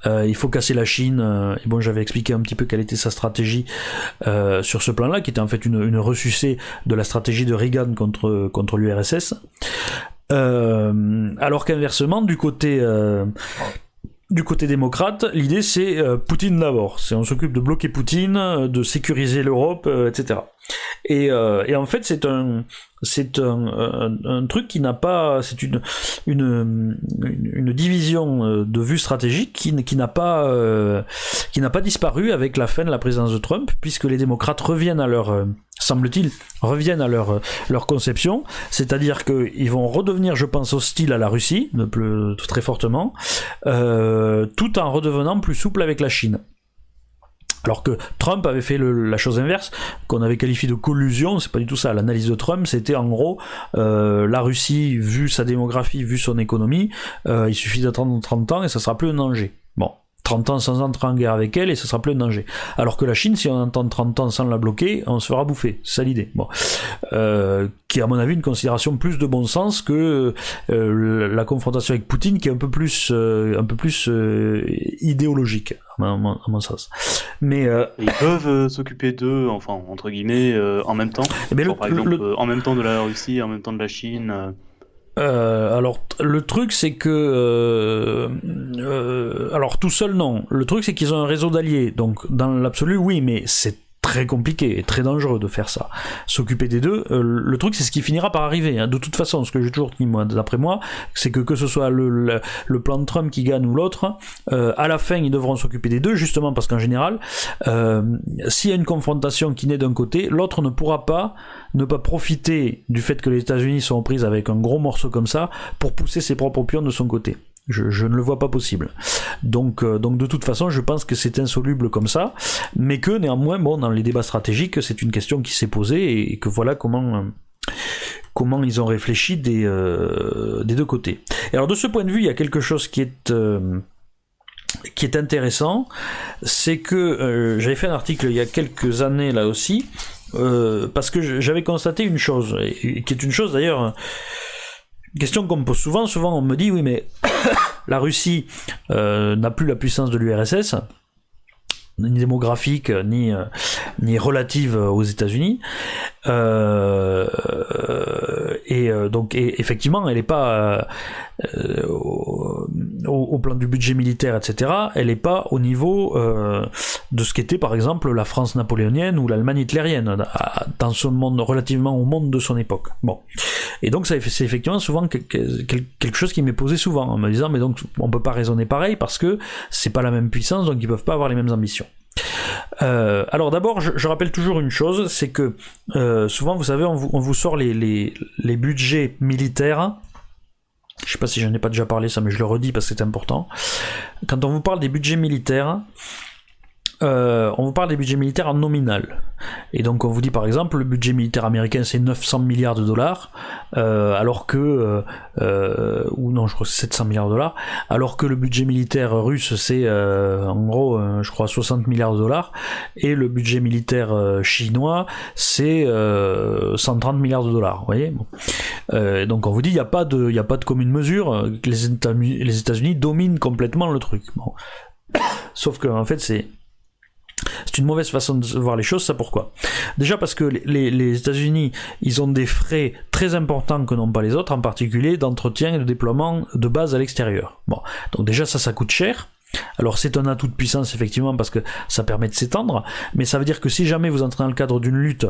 Euh, il faut casser la Chine. et bon, j'avais expliqué un petit peu quelle était sa stratégie sur ce plan-là, qui était en fait une, une ressucée de la stratégie de Reagan contre contre l'URSS. alors qu'inversement, du côté du côté démocrate, l'idée c'est euh, Poutine d'abord. C'est on s'occupe de bloquer Poutine, euh, de sécuriser l'Europe, euh, etc. Et, et, en fait, c'est un, c'est un, truc qui n'a pas, c'est une, une, une, division de vue stratégique qui, qui n'a pas, qui n'a pas disparu avec la fin de la présidence de Trump, puisque les démocrates reviennent à leur semble-t-il, reviennent à leur, leur conception, c'est-à-dire qu'ils vont redevenir, je pense, hostiles à la Russie, très fortement, euh, tout en redevenant plus souple avec la Chine. Alors que Trump avait fait la chose inverse, qu'on avait qualifié de collusion, c'est pas du tout ça. L'analyse de Trump, c'était en gros euh, la Russie, vu sa démographie, vu son économie, euh, il suffit d'attendre 30 ans et ça sera plus un danger. Bon, 30 ans sans entrer en guerre avec elle et ce sera plus un danger. Alors que la Chine, si on entend 30 ans sans la bloquer, on se fera bouffer. C'est ça l'idée. Bon. Euh, qui est à mon avis une considération plus de bon sens que euh, la confrontation avec Poutine qui est un peu plus, euh, un peu plus idéologique à mon, sens. Mais ils peuvent s'occuper d'eux, enfin entre guillemets, en même temps. Eh par exemple, en même temps de la Russie, en même temps de la Chine. Euh, alors le truc c'est que euh, euh, alors tout seul non. Le truc c'est qu'ils ont un réseau d'alliés. Donc dans l'absolu oui, mais c'est très compliqué et très dangereux de faire ça. S'occuper des deux, euh, le truc c'est ce qui finira par arriver. Hein. De toute façon, ce que j'ai toujours dit moi, d'après moi, c'est que que ce soit le, le, plan de Trump qui gagne ou l'autre, euh, à la fin ils devront s'occuper des deux, justement parce qu'en général, euh, s'il y a une confrontation qui naît d'un côté, l'autre ne pourra pas ne pas profiter du fait que les États-Unis sont prises avec un gros morceau comme ça pour pousser ses propres pions de son côté. Je, ne le vois pas possible. Donc, euh, donc de toute façon, je pense que c'est insoluble comme ça, mais que néanmoins, bon, dans les débats stratégiques, c'est une question qui s'est posée et, que voilà comment. Euh, comment ils ont réfléchi des, euh, deux côtés. Alors de ce point de vue, il y a quelque chose qui est qui est intéressant, c'est que j'avais fait un article il y a quelques années là aussi, parce que j'avais constaté une chose, qui est une chose d'ailleurs question qu'on me pose souvent. Souvent, on me dit oui, mais la Russie euh, n'a plus la puissance de l'URSS ni démographique ni euh, ni relative aux États-Unis euh, et donc effectivement elle n'est pas au, plan du budget militaire etc elle n'est pas au niveau de ce qu'était par exemple la France napoléonienne ou l'Allemagne hitlérienne dans ce monde relativement au monde de son époque bon et donc c'est effectivement souvent quelque chose qui m'est posé souvent en me disant mais donc on peut pas raisonner pareil parce que c'est pas la même puissance donc ils peuvent pas avoir les mêmes ambitions. Euh, alors d'abord, je, rappelle toujours une chose, c'est que euh, souvent, vous savez, on vous, sort les, budgets militaires. Je sais pas si j'en ai pas déjà parlé ça, mais je le redis parce que c'est important. Quand on vous parle des budgets militaires, euh, on vous parle des budgets militaires en nominal. Et donc on vous dit par exemple le budget militaire américain c'est 900 milliards de dollars, euh, alors que euh, ou non je crois c'est 700 milliards de dollars, alors que le budget militaire russe c'est en gros je crois 60 milliards de dollars et le budget militaire chinois c'est 130 milliards de dollars. Vous voyez Donc on vous dit il n'y a pas de commune mesure, les États-Unis les États-Unis dominent complètement le truc. Sauf que en fait c'est c'est une mauvaise façon de voir les choses, ça pourquoi? Déjà parce que les, États-Unis, ils ont des frais très importants que n'ont pas les autres, en particulier d'entretien et de déploiement de base à l'extérieur. Bon, donc déjà ça, ça coûte cher. Alors c'est un atout de puissance effectivement parce que ça permet de s'étendre, mais ça veut dire que si jamais vous entrez dans le cadre d'une lutte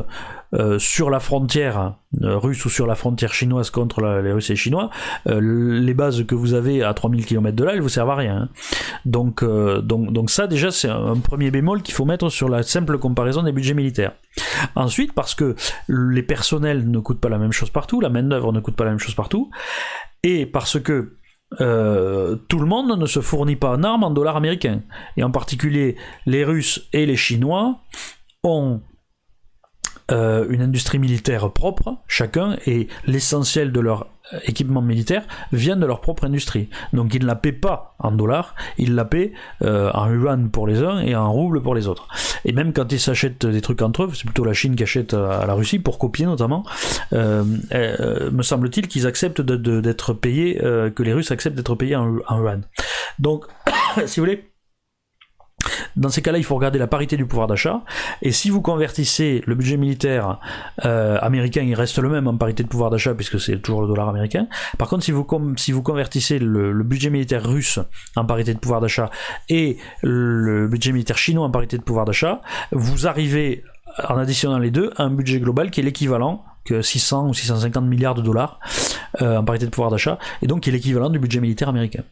euh, sur la frontière euh, russe ou sur la frontière chinoise contre les Russes et les Chinois, euh, les bases que vous avez à 3000 km de là, elles vous servent à rien. Hein. Donc, donc, donc ça déjà c'est un premier bémol qu'il faut mettre sur la simple comparaison des budgets militaires. Ensuite, parce que les personnels ne coûtent pas la même chose partout, la main d'œuvre ne coûte pas la même chose partout, et parce que euh, tout le monde ne se fournit pas en armes en dollars américains. Et en particulier, les Russes et les Chinois ont euh, une industrie militaire propre, chacun, et l'essentiel de leur équipement militaire vient de leur propre industrie. Donc ils ne la paient pas en dollars, ils la paient euh, en yuan pour les uns et en roubles pour les autres. Et même quand ils s'achètent des trucs entre eux, c'est plutôt la Chine qui achète à la Russie pour copier notamment, euh, euh, me semble-t-il qu'ils acceptent d'être payés, que les Russes acceptent d'être payés en yuan. Donc, si vous voulez, dans ces cas-là, il faut regarder la parité du pouvoir d'achat. Et si vous convertissez le budget militaire euh, américain, il reste le même en parité de pouvoir d'achat puisque c'est toujours le dollar américain. Par contre, si vous, si vous convertissez le, budget militaire russe en parité de pouvoir d'achat et le budget militaire chinois en parité de pouvoir d'achat, vous arrivez en additionnant les deux à un budget global qui est l'équivalent que 600 ou 650 milliards de dollars euh, en parité de pouvoir d'achat et donc qui est l'équivalent du budget militaire américain.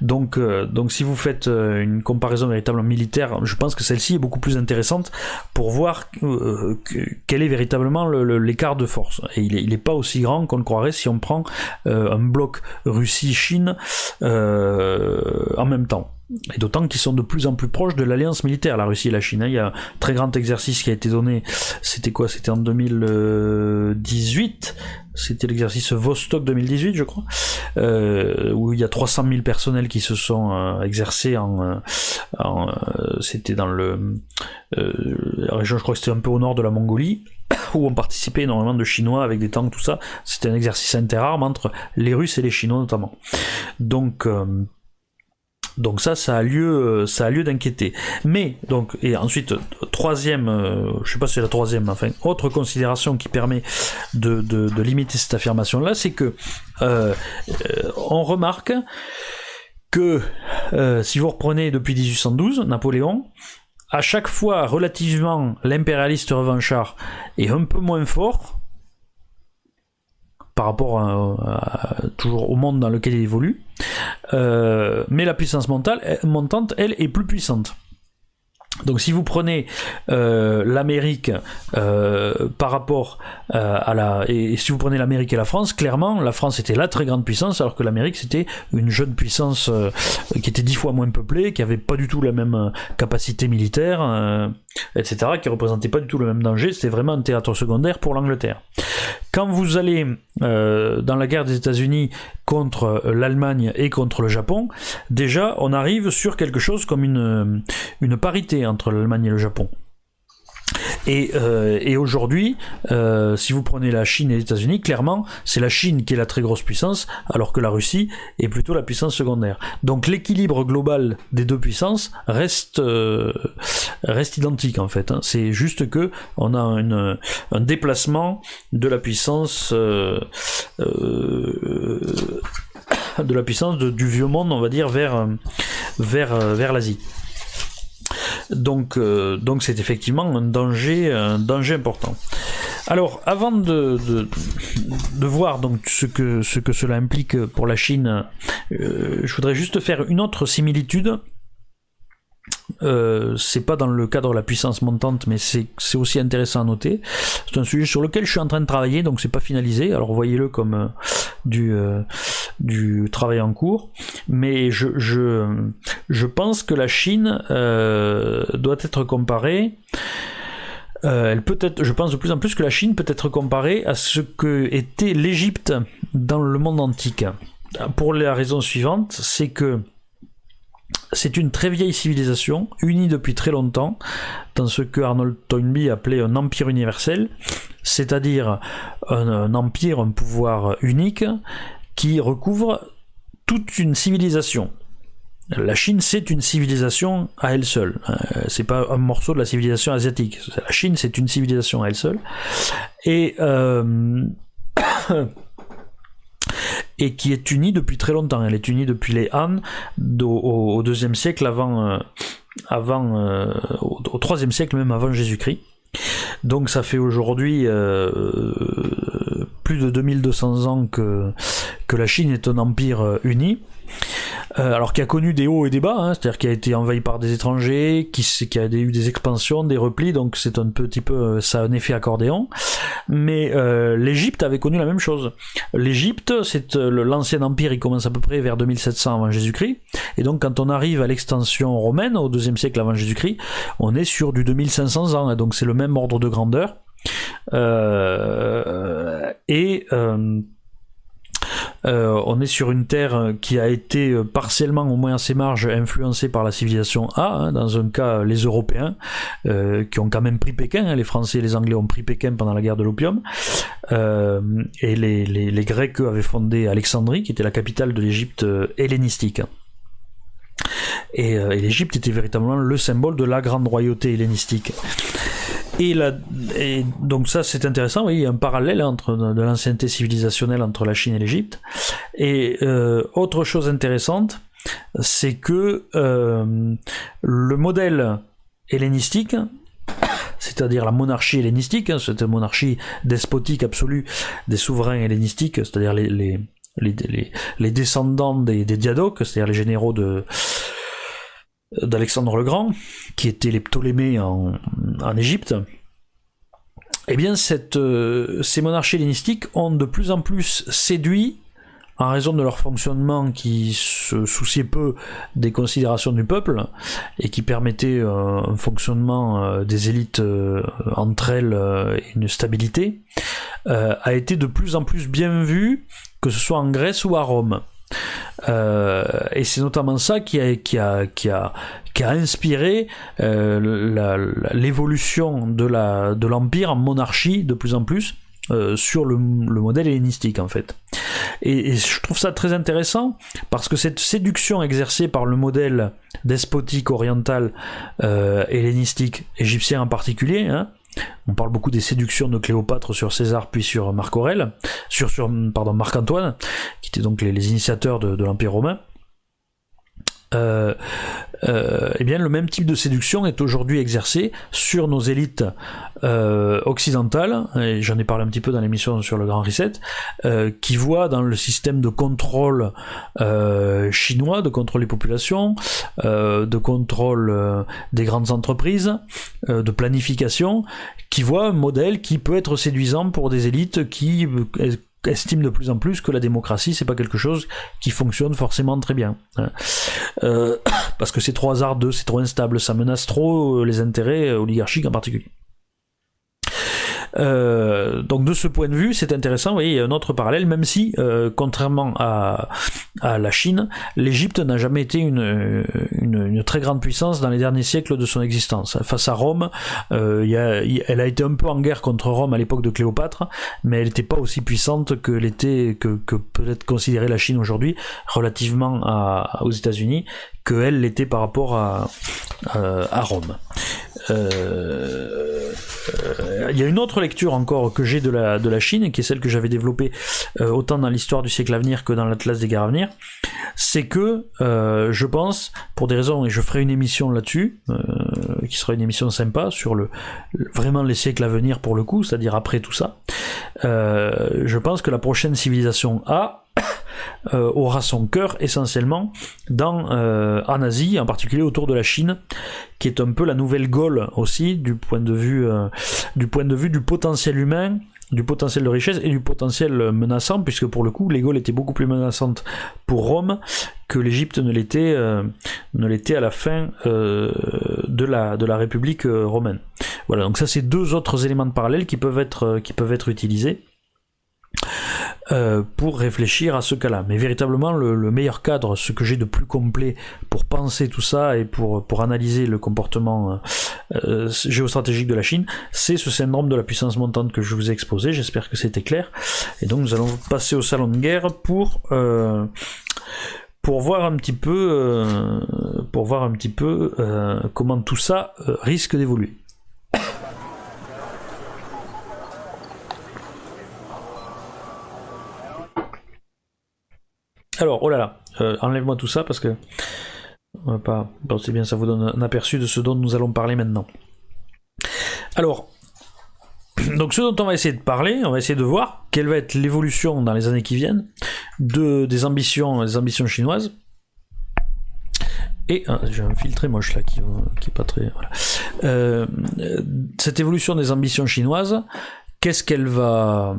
Donc, euh, donc si vous faites euh, une comparaison véritablement militaire, je pense que celle-ci est beaucoup plus intéressante pour voir euh, quel est véritablement l'écart de force. Et il n'est pas aussi grand qu'on le croirait si on prend un bloc Russie-Chine en même temps. Et d'autant qu'ils sont de plus en plus proches de l'alliance militaire, la Russie et la Chine. Hein. Il y a un très grand exercice qui a été donné, c'était quoi? C'était en 2018, c'était l'exercice Vostok 2018, je crois, euh, où il y a 300 000 personnels qui se sont euh, exercés en, euh, en c'était dans le la région, je crois que c'était un peu au nord de la Mongolie, où on participait énormément de Chinois avec des tanks, tout ça. C'était un exercice interarmes entre les Russes et les Chinois notamment. Donc donc ça, ça a lieu, euh, ça a lieu d'inquiéter. Mais donc et ensuite troisième, euh, je sais pas si c'est la troisième, enfin autre considération qui permet de, limiter cette affirmation là, c'est que euh, on remarque que si vous reprenez depuis 1812, Napoléon, à chaque fois relativement l'impérialiste revanchard est un peu moins fort par rapport à, toujours au monde dans lequel il évolue. Euh, mais la puissance mentale, montante, elle, est plus puissante. Donc si vous prenez euh, l'Amérique euh, par rapport euh, à la et, si vous prenez l'Amérique et la France, clairement la France était la très grande puissance alors que l'Amérique c'était une jeune puissance qui était dix fois moins peuplée, qui avait pas du tout la même capacité militaire, etc., qui représentait pas du tout le même danger. C'était vraiment un théâtre secondaire pour l'Angleterre. Quand vous allez dans la guerre des États-Unis contre l'Allemagne et contre le Japon, déjà on arrive sur quelque chose comme une une parité entre l'Allemagne et le Japon. Et, euh, aujourd'hui, euh, si vous prenez la Chine et les États-Unis, clairement, c'est la Chine qui est la très grosse puissance, alors que la Russie est plutôt la puissance secondaire. Donc l'équilibre global des deux puissances reste euh, reste identique en fait. Hein. C'est juste que on a un déplacement de la puissance de la puissance du vieux monde, on va dire, vers vers vers l'Asie. Donc, euh, donc c'est effectivement un danger, un danger important. Alors, avant de, voir donc ce que, ce que cela implique pour la Chine, euh, je voudrais juste faire une autre similitude euh, c'est pas dans le cadre de la puissance montante, mais c'est aussi intéressant à noter. C'est un sujet sur lequel je suis en train de travailler, donc c'est pas finalisé. Alors voyez-le comme euh, du, euh, du travail en cours. Mais je, je, je pense que la Chine doit être comparée. elle peut être, je pense de plus en plus que la Chine peut être comparée à ce que était l'Égypte dans le monde antique. Pour la raison suivante, c'est que c'est une très vieille civilisation, unie depuis très longtemps, dans ce que Arnold Toynbee appelait un empire universel, c'est-à-dire un, empire, un pouvoir unique, qui recouvre toute une civilisation. La Chine, c'est une civilisation à elle seule. Euh, c'est pas un morceau de la civilisation asiatique. La Chine, c'est une civilisation à elle seule. Et euh, et qui est unie depuis très longtemps. Elle est unie depuis les Han au, deuxième siècle avant, euh, euh, au troisième siècle même avant Jésus-Christ. Donc ça fait aujourd'hui euh, plus de 2200 ans que la Chine est un empire uni. Euh, alors qui a connu des hauts et des bas, hein, c'est-à-dire qui a été envahi par des étrangers, qui, a eu des expansions, des replis, donc c'est un petit peu euh, ça a un effet accordéon. Mais euh, l'Égypte avait connu la même chose. L'Égypte, c'est l'ancien empire, il commence à peu près vers 2700 avant Jésus-Christ, et donc quand on arrive à l'extension romaine au deuxième siècle avant Jésus-Christ, on est sur du 2500 ans, donc c'est le même ordre de grandeur. et euh, on est sur une terre qui a été euh, partiellement, au moins à ses marges, influencée par la civilisation A, hein, dans un cas les Européens, euh, qui ont quand même pris Pékin, hein, les Français et les Anglais ont pris Pékin pendant la guerre de l'opium, et les, Grecs avaient fondé Alexandrie, qui était la capitale de l'Égypte hellénistique. Et l'Égypte était véritablement le symbole de la grande royauté hellénistique. Et, donc ça c'est intéressant, oui, il y a un parallèle entre de l'ancienneté civilisationnelle entre la Chine et l'Égypte. Et euh, autre chose intéressante, c'est que euh, le modèle hellénistique, c'est-à-dire la monarchie hellénistique, hein, cette monarchie despotique absolue des souverains hellénistiques, c'est-à-dire les, les, les, les, descendants des, des diadoques, c'est-à-dire les généraux de d'Alexandre le Grand, qui étaient les Ptolémées en, Égypte, eh bien cette, euh, ces monarchies hellénistiques ont de plus en plus séduit en raison de leur fonctionnement qui se souciait peu des considérations du peuple et qui permettait un fonctionnement des élites entre elles une stabilité, a été de plus en plus bien vu, que ce soit en Grèce ou à Rome. Euh, et c'est notamment ça qui a, qui a, qui a, qui a inspiré euh, l'évolution de la de l'empire en monarchie de plus en plus euh, sur le, le, modèle hellénistique en fait. Et, je trouve ça très intéressant parce que cette séduction exercée par le modèle despotique oriental hellénistique égyptien en particulier, hein, on parle beaucoup des séductions de Cléopâtre sur César puis sur Marc Aurèle, sur, Marc-Antoine, qui étaient donc les, initiateurs de l'Empire romain. Euh, euh, eh bien, le même type de séduction est aujourd'hui exercé sur nos élites euh, occidentales, et j'en ai parlé un petit peu dans l'émission sur le Grand Reset, qui voient dans le système de contrôle chinois, de contrôle des populations, de contrôle des grandes entreprises, de planification, qui voient un modèle qui peut être séduisant pour des élites qui estime de plus en plus que la démocratie c'est pas quelque chose qui fonctionne forcément très bien hein. euh, parce que c'est trop hasardeux c'est trop instable ça menace trop euh, les intérêts euh, oligarchiques en particulier euh, donc de ce point de vue, c'est intéressant. Vous voyez, il y a un autre parallèle, même si, euh, contrairement à, la Chine, l'Égypte n'a jamais été une, très grande puissance dans les derniers siècles de son existence. Face à Rome, euh, elle a été un peu en guerre contre Rome à l'époque de Cléopâtre, mais elle n'était pas aussi puissante que l'était que, peut être considérée la Chine aujourd'hui, relativement aux États-Unis, que elle l'était par rapport à Rome. Euh, euh, il y a une autre lecture encore que j'ai de la, de la Chine, qui est celle que j'avais développée euh, autant dans l'histoire du siècle à venir que dans l'Atlas des guerres à venir, c'est que je pense, pour des raisons, et je ferai une émission là-dessus, qui sera une émission sympa sur le vraiment les siècles à venir pour le coup, c'est-à-dire après tout ça, je pense que la prochaine civilisation A euh, aura son cœur essentiellement euh, en Asie, en particulier autour de la Chine, qui est un peu la nouvelle Gaule aussi du point de vue, euh, du, point de vue du potentiel humain du potentiel de richesse et du potentiel menaçant, puisque pour le coup, les Gaules étaient beaucoup plus menaçantes pour Rome que l'Égypte ne l'était ne l'était à la fin de la de la République romaine. Voilà, donc ça c'est deux autres éléments de parallèle qui peuvent être qui peuvent être utilisés. Euh, pour réfléchir à ce cas-là. Mais véritablement, le, meilleur cadre, ce que j'ai de plus complet pour penser tout ça et pour, pour analyser le comportement euh, géostratégique de la Chine, c'est ce syndrome de la puissance montante que je vous ai exposé. J'espère que c'était clair. Et donc, nous allons passer au salon de guerre pour. Euh, pour voir un petit peu, pour voir un petit peu comment tout ça risque d'évoluer. Alors, oh là là, euh, enlève-moi tout ça parce que on va pas. Bon, c'est bien, ça vous donne un aperçu de ce dont nous allons parler maintenant. Alors, donc ce dont on va essayer de parler, on va essayer de voir quelle va être l'évolution dans les années qui viennent de des ambitions, des ambitions chinoises. Et ah, j'ai un fil très moche là qui, qui est pas très. Euh, cette évolution des ambitions chinoises, qu'est-ce qu'elle va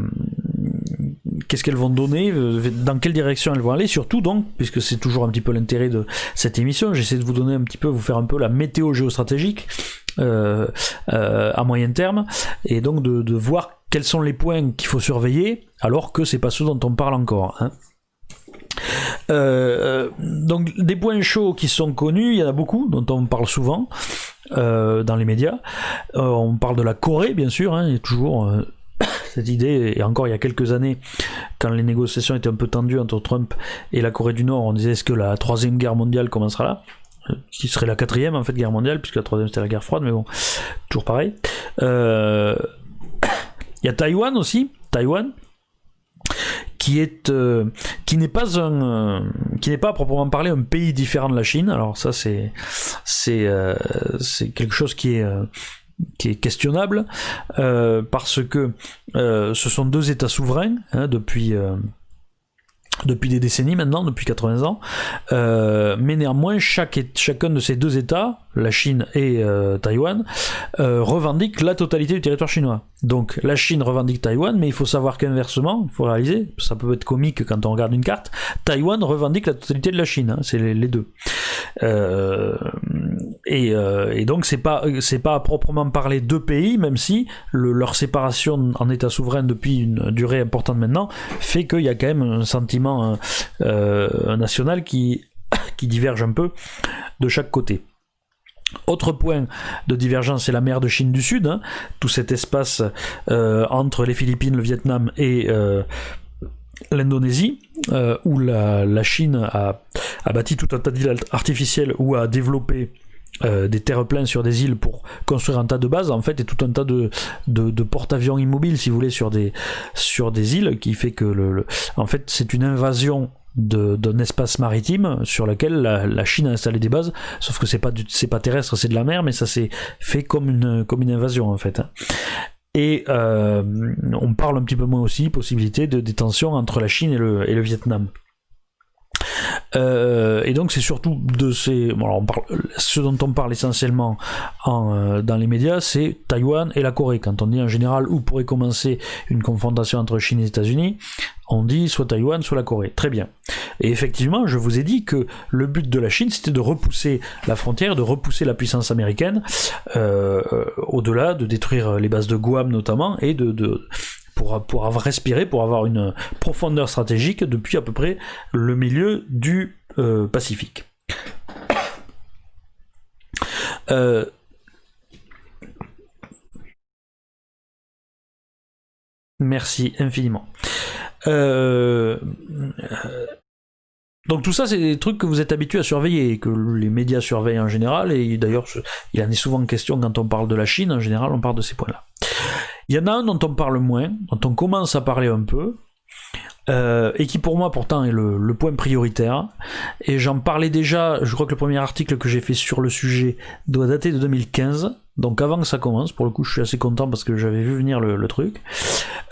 qu'est-ce qu'elles vont donner, euh, dans quelle direction elles vont aller, surtout donc, puisque c'est toujours un petit peu l'intérêt de cette émission, j'essaie de vous donner un petit peu, vous faire un peu la météo géostratégique euh, euh, à moyen terme, et donc de, voir quels sont les points qu'il faut surveiller, alors que c'est pas ce dont on parle encore. Hein. donc des points chauds qui sont connus, il y en a beaucoup, dont on parle souvent dans les médias. on parle de la Corée, bien sûr, hein, il y a toujours cette idée, et encore il y a quelques années, quand les négociations étaient un peu tendues entre Trump et la Corée du Nord, on disait est-ce que la troisième guerre mondiale commencera là? Euh, qui serait la quatrième en fait guerre mondiale puisque la troisième c'était la guerre froide mais bon toujours pareil. Euh, il y a Taïwan aussi Taïwan qui est euh, qui n'est pas un qui n'est pas à proprement parler un pays différent de la Chine. Alors ça c'est c'est c'est quelque chose qui est qui est questionnable euh, parce que euh, ce sont deux États souverains hein, depuis euh, depuis des décennies maintenant, depuis 80 ans, mais néanmoins chaque, chacun de ces deux États la Chine et Taïwan, revendiquent la totalité du territoire chinois. Donc la Chine revendique Taïwan, mais il faut savoir qu'inversement, il faut réaliser, ça peut être comique quand on regarde une carte, Taïwan revendique la totalité de la Chine, hein, c'est les, deux. Et, et, donc c'est pas c'est pas à proprement parler deux pays, même si leur séparation en État souverain depuis une durée importante maintenant fait qu'il y a quand même un sentiment national qui qui divergent un peu de chaque côté. Autre point de divergence, c'est la mer de Chine du Sud, hein. tout cet espace euh, entre les Philippines, le Vietnam et euh, l'Indonésie, euh, où la, Chine a, bâti tout un tas d'îles artificielles ou a développé des terre-pleins sur des îles pour construire un tas de bases en fait et tout un tas de, porte-avions immobiles si vous voulez sur des, îles qui fait que le en fait c'est une invasion d'un espace maritime sur lequel la, Chine a installé des bases, sauf que c'est pas pas terrestre, c'est de la mer, mais ça s'est fait comme une comme une invasion en fait. Et euh, on parle un petit peu moins aussi possibilité de détention entre la Chine et le, et le Vietnam. Euh, et donc c'est surtout de ces, on parle, ce dont on parle essentiellement en, euh, dans les médias, c'est Taïwan et la Corée. Quand on dit en général où pourrait commencer une confrontation entre Chine et États-Unis, on dit soit Taïwan, soit la Corée. Très bien. Et effectivement, je vous ai dit que le but de la Chine, c'était de repousser la frontière, de repousser la puissance américaine euh, au-delà, de détruire les bases de Guam notamment, et de pour, avoir respiré, pour avoir une profondeur stratégique depuis à peu près le milieu du euh, Pacifique. Euh, merci infiniment. Euh, donc tout ça, c'est des trucs que vous êtes habitués à surveiller, que les médias surveillent en général, et d'ailleurs, il en est souvent question quand on parle de la Chine, en général, on parle de ces points-là. Il y en a un dont on parle moins, dont on commence à parler un peu, euh, et qui pour moi pourtant est le, point prioritaire. Et j'en parlais déjà, je crois que le premier article que j'ai fait sur le sujet doit dater de 2015, donc avant que ça commence, pour le coup je suis assez content parce que j'avais vu venir le, truc.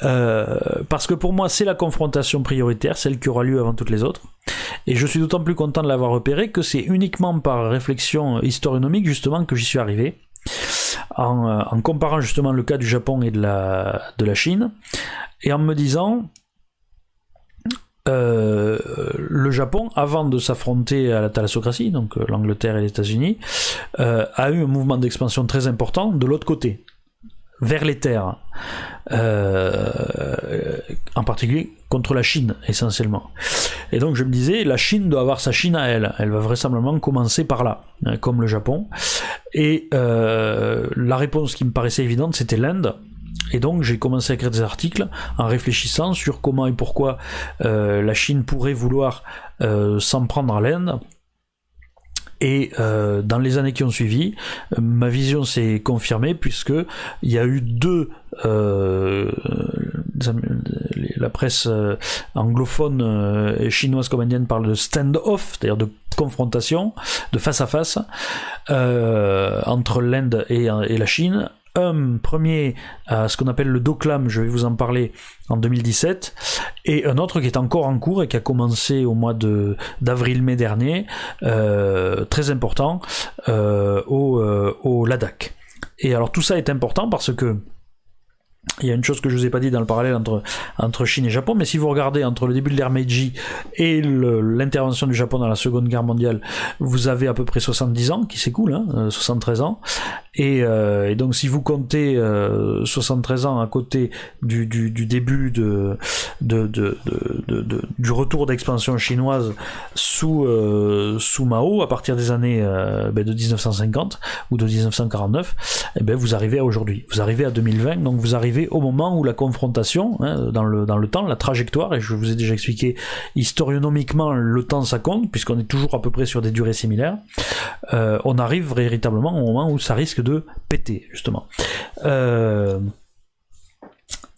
Euh, parce que pour moi c'est la confrontation prioritaire, celle qui aura lieu avant toutes les autres. Et je suis d'autant plus content de l'avoir repéré que c'est uniquement par réflexion historionomique justement que j'y suis arrivé. Euh, en, comparant justement le cas du Japon et de la, de la Chine, et en me disant, euh, le Japon, avant de s'affronter à la thalassocratie, donc euh, l'Angleterre et les États-Unis, a eu un mouvement d'expansion très important de l'autre côté, vers les terres, en particulier contre la Chine essentiellement. Et donc je me disais, la Chine doit avoir sa Chine à elle. Elle va vraisemblablement commencer par là, hein, comme le Japon. Et euh, la réponse qui me paraissait évidente, c'était l'Inde. Et donc j'ai commencé à écrire des articles en réfléchissant sur comment et pourquoi euh, la Chine pourrait vouloir euh, s'en prendre à l'Inde et euh, dans les années qui ont suivi, ma vision s'est confirmée puisque il y a eu deux euh, la presse euh, anglophone et chinoise comme indienne parle de stand-off, c'est-à-dire de confrontation, de face à face entre l'Inde et, et la Chine un premier à ce qu'on appelle le DOCLAM, je vais vous en parler en 2017, et un autre qui est encore en cours et qui a commencé au mois de d'avril-mai dernier, euh, très important, euh, au, euh, au Ladakh. Et alors tout ça est important parce que il y a une chose que je vous ai pas dit dans le parallèle entre, entre Chine et Japon, mais si vous regardez entre le début de l'ère Meiji et l'intervention du Japon dans la Seconde Guerre mondiale, vous avez à peu près 70 ans, qui s'écoulent, hein, 73 ans, euh, et, donc si vous comptez 73 euh, ans à côté du, début du retour d'expansion chinoise sous, euh, sous Mao, à partir des années ben, de 1950 ou de 1949, et eh ben vous arrivez à aujourd'hui. Vous arrivez à 2020, donc vous arrivez au moment où la confrontation, hein, dans, le, dans le temps, la trajectoire, et je vous ai déjà expliqué historionomiquement le temps ça compte, puisqu'on est toujours à peu près sur des durées similaires, on arrive véritablement au moment où ça risque de péter, justement. Euh,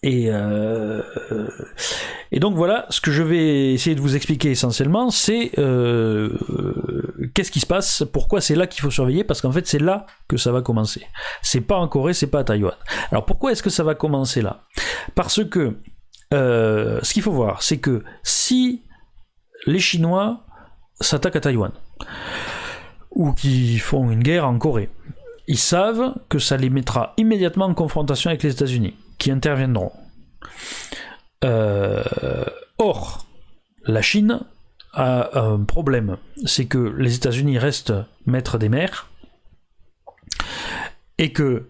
et, euh, et donc voilà, ce que je vais essayer de vous expliquer essentiellement, c'est euh, qu'est-ce qui se passe, pourquoi c'est là qu'il faut surveiller, parce qu'en fait c'est là que ça va commencer. C'est pas en Corée, c'est pas à Taïwan. Alors pourquoi est-ce que ça va commencer là? Parce que ce qu'il faut voir, c'est que si les Chinois s'attaquent à Taïwan, ou qui font une guerre en Corée. Ils savent que ça les mettra immédiatement en confrontation avec les États-Unis, qui interviendront. Euh, or, la Chine a un problème, c'est que les États-Unis restent maîtres des mers, et que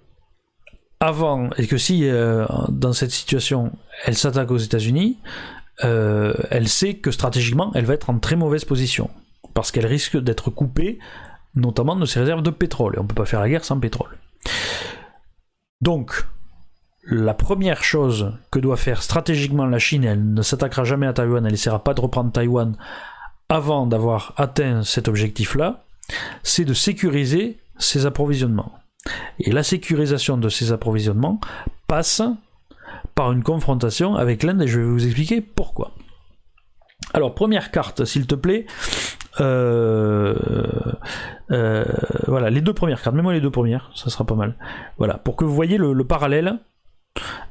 avant, et que si euh, dans cette situation elle s'attaque aux États-Unis, euh, elle sait que stratégiquement elle va être en très mauvaise position parce qu'elle risque d'être coupée notamment de ses réserves de pétrole et on ne peut pas faire la guerre sans pétrole. Donc, la première chose que doit faire stratégiquement la Chine, elle ne s'attaquera jamais à Taïwan, elle n'essaiera pas de reprendre Taïwan avant d'avoir atteint cet objectif-là, c'est de sécuriser ses approvisionnements. Et la sécurisation de ces approvisionnements passe par une confrontation avec l'Inde et je vais vous expliquer pourquoi. Alors, première carte, s'il te plaît. Euh, euh, voilà, les deux premières cartes. Mets-moi les deux premières, ça sera pas mal. Voilà, pour que vous voyez le parallèle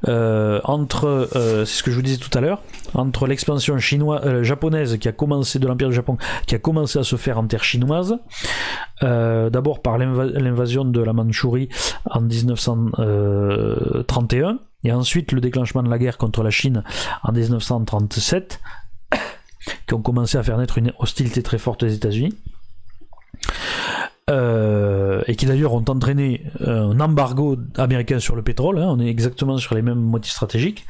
euh, entre, euh, c'est ce que je vous disais tout à l'heure, entre l'expansion chinoise, euh, japonaise qui a commencé de l'empire du Japon, qui a commencé à se faire en terre chinoise, d'abord par l'invasion de la Mandchourie en 1931, et ensuite le déclenchement de la guerre contre la Chine en 1937, qui ont commencé à faire naître une hostilité très forte des États-Unis. Euh, et qui d'ailleurs ont entraîné euh, un embargo américain sur le pétrole. Hein, on est exactement sur les mêmes motifs stratégiques.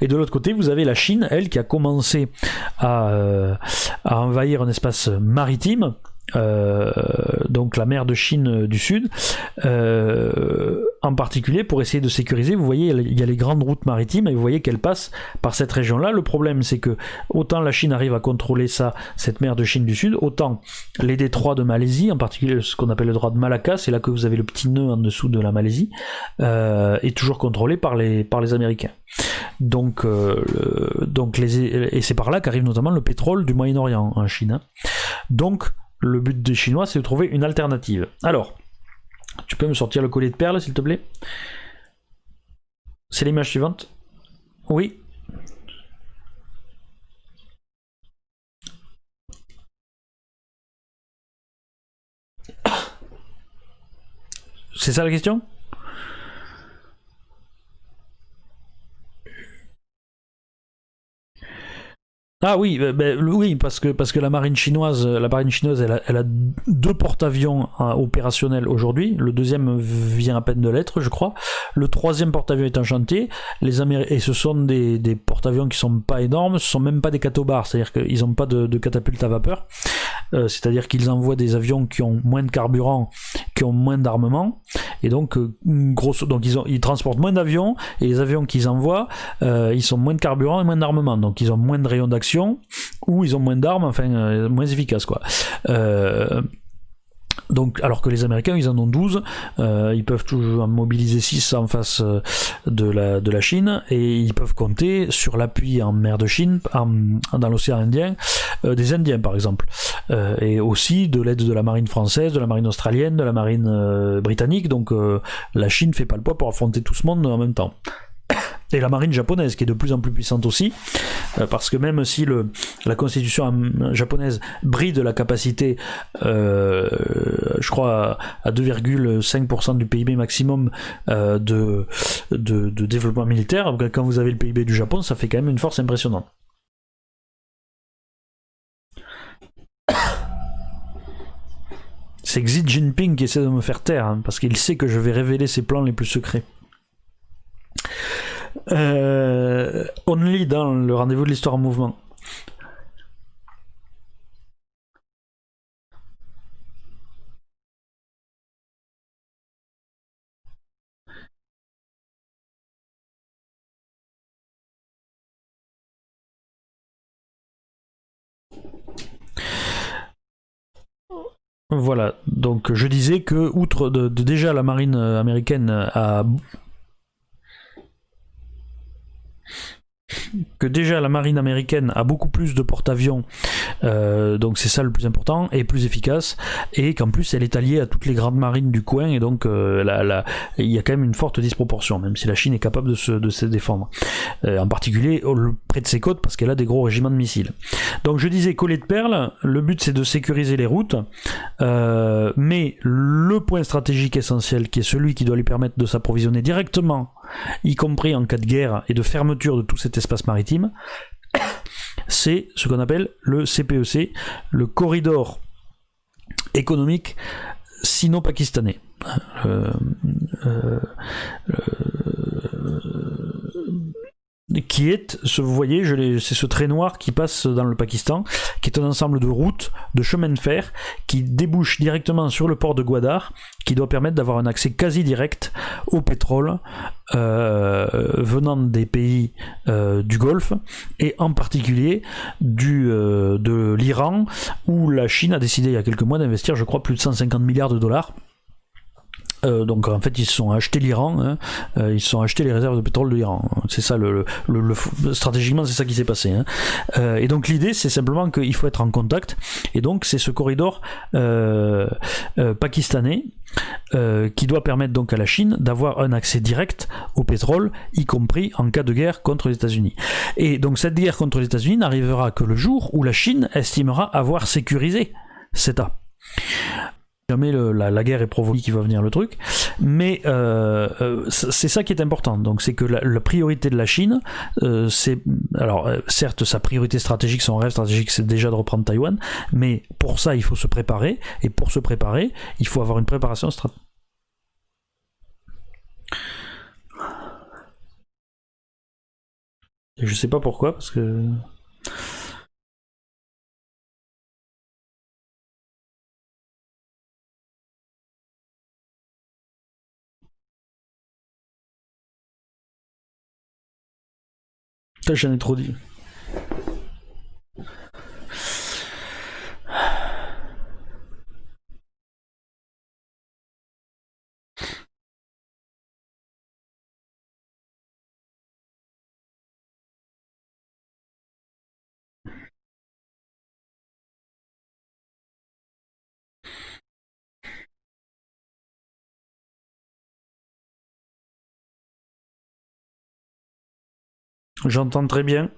Et de l'autre côté, vous avez la Chine, elle, qui a commencé à, euh, à envahir un espace maritime euh, donc la mer de Chine du Sud, euh, en particulier pour essayer de sécuriser. Vous voyez, il y a les grandes routes maritimes et vous voyez qu'elles passent par cette région-là. Le problème, c'est que autant la Chine arrive à contrôler ça, cette mer de Chine du Sud, autant les détroits de Malaisie, en particulier ce qu'on appelle le droit de Malacca, c'est là que vous avez le petit nœud en dessous de la Malaisie, euh, est toujours contrôlé par les, par les Américains. Donc, donc les, et c'est par là qu'arrive notamment le pétrole du Moyen-Orient en Chine. Hein. Donc, le but des Chinois, c'est de trouver une alternative. Alors, tu peux me sortir le collier de perles, s'il te plaît? C'est l'image suivante Oui. C'est ça la question? Ah oui, euh, ben, oui, parce que parce que la marine chinoise, la marine chinoise, elle a, deux porte-avions hein, opérationnels aujourd'hui. Le deuxième vient à peine de l'être, je crois. Le troisième porte-avions est en chantier. Les et ce sont des, des porte-avions qui sont pas énormes. Ce sont même pas des catobars, c'est-à-dire qu'ils n'ont pas de, de catapulte à vapeur. Euh, c'est-à-dire qu'ils envoient des avions qui ont moins de carburant, qui ont moins d'armement, et donc euh, donc ils, transportent moins d'avions, et les avions qu'ils envoient, euh, ils sont moins de carburant et moins d'armement, donc ils ont moins de rayons d'action, ou ils ont moins d'armes, enfin moins efficaces quoi. Donc, alors que les Américains, ils en ont 12, euh, ils peuvent toujours en mobiliser 6 en face euh, de la, de la Chine, et ils peuvent compter sur l'appui en mer de Chine, dans l'océan Indien, euh, des Indiens par exemple, et aussi de l'aide de la marine française, de la marine australienne, de la marine britannique, donc la Chine fait pas le poids pour affronter tout ce monde en même temps et la marine japonaise qui est de plus en plus puissante aussi, euh, parce que même si le, la constitution japonaise bride la capacité, euh, je crois, à 2,5% du PIB maximum euh, de, de, développement militaire, quand vous avez le PIB du Japon, ça fait quand même une force impressionnante. C'est Xi Jinping qui essaie de me faire taire, hein, parce qu'il sait que je vais révéler ses plans les plus secrets. Euh, Only dans le rendez-vous de l'histoire en mouvement. Voilà, donc je disais que, outre de déjà la marine américaine a que déjà la marine américaine a beaucoup plus de porte-avions, euh, donc c'est ça le plus important, et plus efficace, et qu'en plus elle est alliée à toutes les grandes marines du coin, et donc euh, il y a quand même une forte disproportion, même si la Chine est capable de se, de se défendre. Euh, en particulier près de ses côtes, parce qu'elle a des gros régiments de missiles. Donc je disais coller de perles, le but c'est de sécuriser les routes, mais le point stratégique essentiel, qui est celui qui doit lui permettre de s'approvisionner directement y compris en cas de guerre et de fermeture de tout cet espace maritime, c'est ce qu'on appelle le CPEC, e le corridor économique sino-pakistanais. Euh, euh, qui est, ce, vous voyez, c'est ce trait noir qui passe dans le Pakistan, qui est un ensemble de routes, de chemins de fer, qui débouche directement sur le port de Gwadar, qui doit permettre d'avoir un accès quasi direct au pétrole euh, venant des pays euh, du Golfe, et en particulier euh, de l'Iran, où la Chine a décidé il y a quelques mois d'investir, je crois, plus de 150 milliards de dollars euh, donc en fait ils se sont achetés l'Iran, hein. euh, ils se sont achetés les réserves de pétrole de l'Iran. C'est ça le, stratégiquement c'est ça qui s'est passé. Hein. Euh, et donc l'idée c'est simplement qu'il faut être en contact. Et donc c'est ce corridor pakistanais qui doit permettre donc à la Chine d'avoir un accès direct au pétrole, y compris en cas de guerre contre les États-Unis. Et donc cette guerre contre les États-Unis n'arrivera que le jour où la Chine estimera avoir sécurisé CETA jamais la, guerre est provoquée qui va venir le truc. Mais euh, euh, c'est ça qui est important. Donc c'est que la, priorité de la Chine, euh, c'est alors certes sa priorité stratégique, son rêve stratégique, c'est déjà de reprendre Taïwan, mais pour ça il faut se préparer et pour se préparer, il faut avoir une préparation stratégique. Je sais pas pourquoi parce que j'en ai trop dit. J'entends très bien.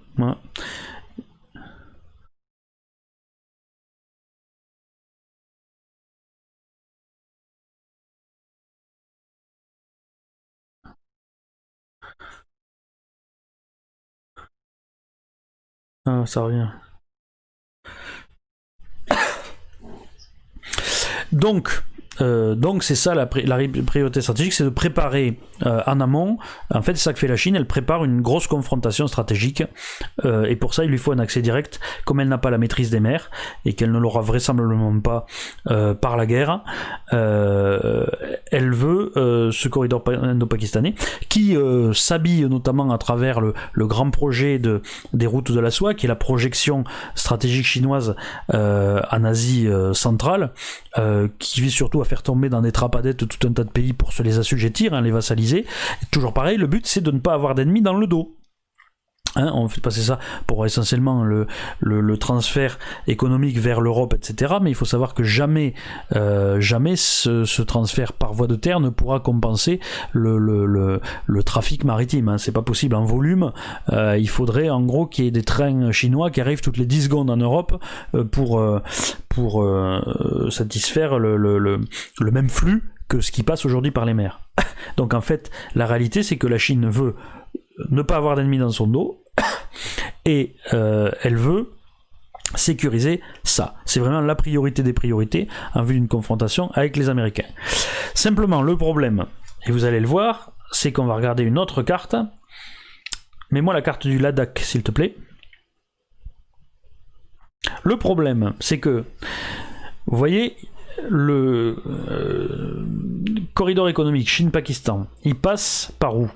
Ah, ça revient. Donc, euh, donc c'est ça la, priorité stratégique, c'est de préparer euh, en amont. En fait, c'est ça que fait la Chine. Elle prépare une grosse confrontation stratégique, euh, et pour ça, il lui faut un accès direct. Comme elle n'a pas la maîtrise des mers et qu'elle ne l'aura vraisemblablement pas par la guerre, elle veut ce corridor indo-pakistanais qui s'habille notamment à travers le, grand projet de, des routes de la soie, qui est la projection stratégique chinoise en Asie centrale, qui vise surtout à faire tomber dans des trapadettes tout un tas de pays pour se les assujettir, hein, les vassaliser. toujours pareil, le but c'est de ne pas avoir d'ennemis dans le dos. Hein, on fait passer ça pour essentiellement le, transfert économique vers l'Europe, etc. Mais il faut savoir que jamais, euh, ce, transfert par voie de terre ne pourra compenser le, le trafic maritime. Hein. C'est pas possible en volume. Euh, il faudrait en gros qu'il y ait des trains chinois qui arrivent toutes les 10 secondes en Europe euh, pour, pour satisfaire le, même flux que ce qui passe aujourd'hui par les mers. Donc en fait, la réalité c'est que la Chine veut ne pas avoir d'ennemis dans son dos, et euh, elle veut sécuriser ça. C'est vraiment la priorité des priorités en vue d'une confrontation avec les Américains. Simplement, le problème, et vous allez le voir, c'est qu'on va regarder une autre carte. Mets-moi la carte du Ladakh, s'il te plaît. Le problème, c'est que, vous voyez, le euh, corridor économique Chine-Pakistan, il passe par où?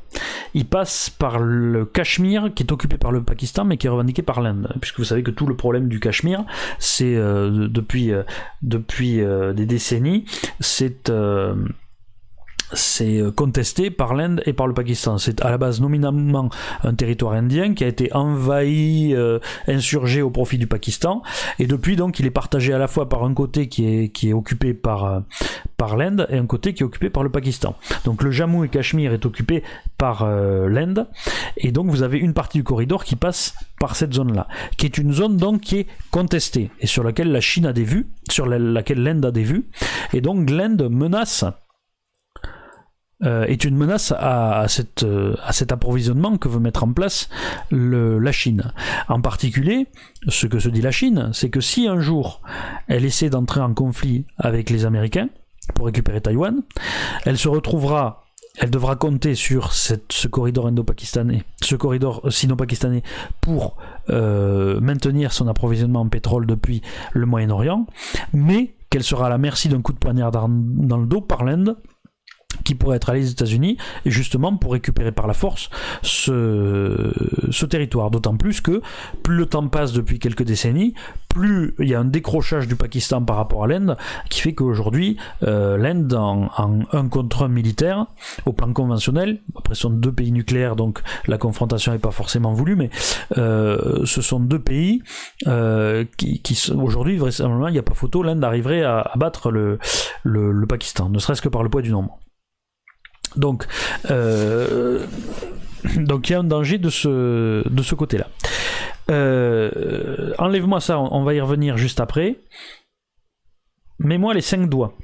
Il passe par le Cachemire, qui est occupé par le Pakistan, mais qui est revendiqué par l'Inde. Puisque vous savez que tout le problème du Cachemire, c'est euh, depuis, euh, depuis des décennies, c'est c'est euh, contesté par l'Inde et par le Pakistan. C'est à la base nominalement un territoire indien qui a été envahi, euh, insurgé au profit du Pakistan, et depuis donc il est partagé à la fois par un côté qui est, qui est occupé par, euh, par l'Inde et un côté qui est occupé par le Pakistan. Donc le Jammu et Cachemire est occupé par l'Inde, et donc vous avez une partie du corridor qui passe par cette zone-là, qui est une zone donc qui est contestée et sur laquelle la Chine a des vues, sur laquelle l'Inde a des vues, et donc l'Inde menace euh, est une menace à, cette, euh, à cet approvisionnement que veut mettre en place la Chine. En particulier, ce que se dit la Chine, c'est que si un jour elle essaie d'entrer en conflit avec les Américains pour récupérer Taïwan, elle se retrouvera elle devra compter sur ce corridor indo-pakistanais, ce corridor sino-pakistanais pour euh, maintenir son approvisionnement en pétrole depuis le Moyen-Orient, mais qu'elle sera à la merci d'un coup de poignard dans le dos par l'Inde qui pourrait être allé aux États-Unis, justement pour récupérer par la force ce, territoire. D'autant plus que plus le temps passe depuis quelques décennies, plus il y a un décrochage du Pakistan par rapport à l'Inde, qui fait qu'aujourd'hui, euh, l'Inde, en, un contre un militaire, au plan conventionnel, après ce sont deux pays nucléaires, donc la confrontation n'est pas forcément voulue, mais euh, ce sont deux pays euh, qui, aujourd'hui, vraisemblablement, il n'y a pas photo, l'Inde arriverait à, battre le Pakistan, ne serait-ce que par le poids du nombre. Donc, euh, donc il y a un danger de ce, côté-là. Euh, enlève-moi ça, on va y revenir juste après. Mets-moi les cinq doigts.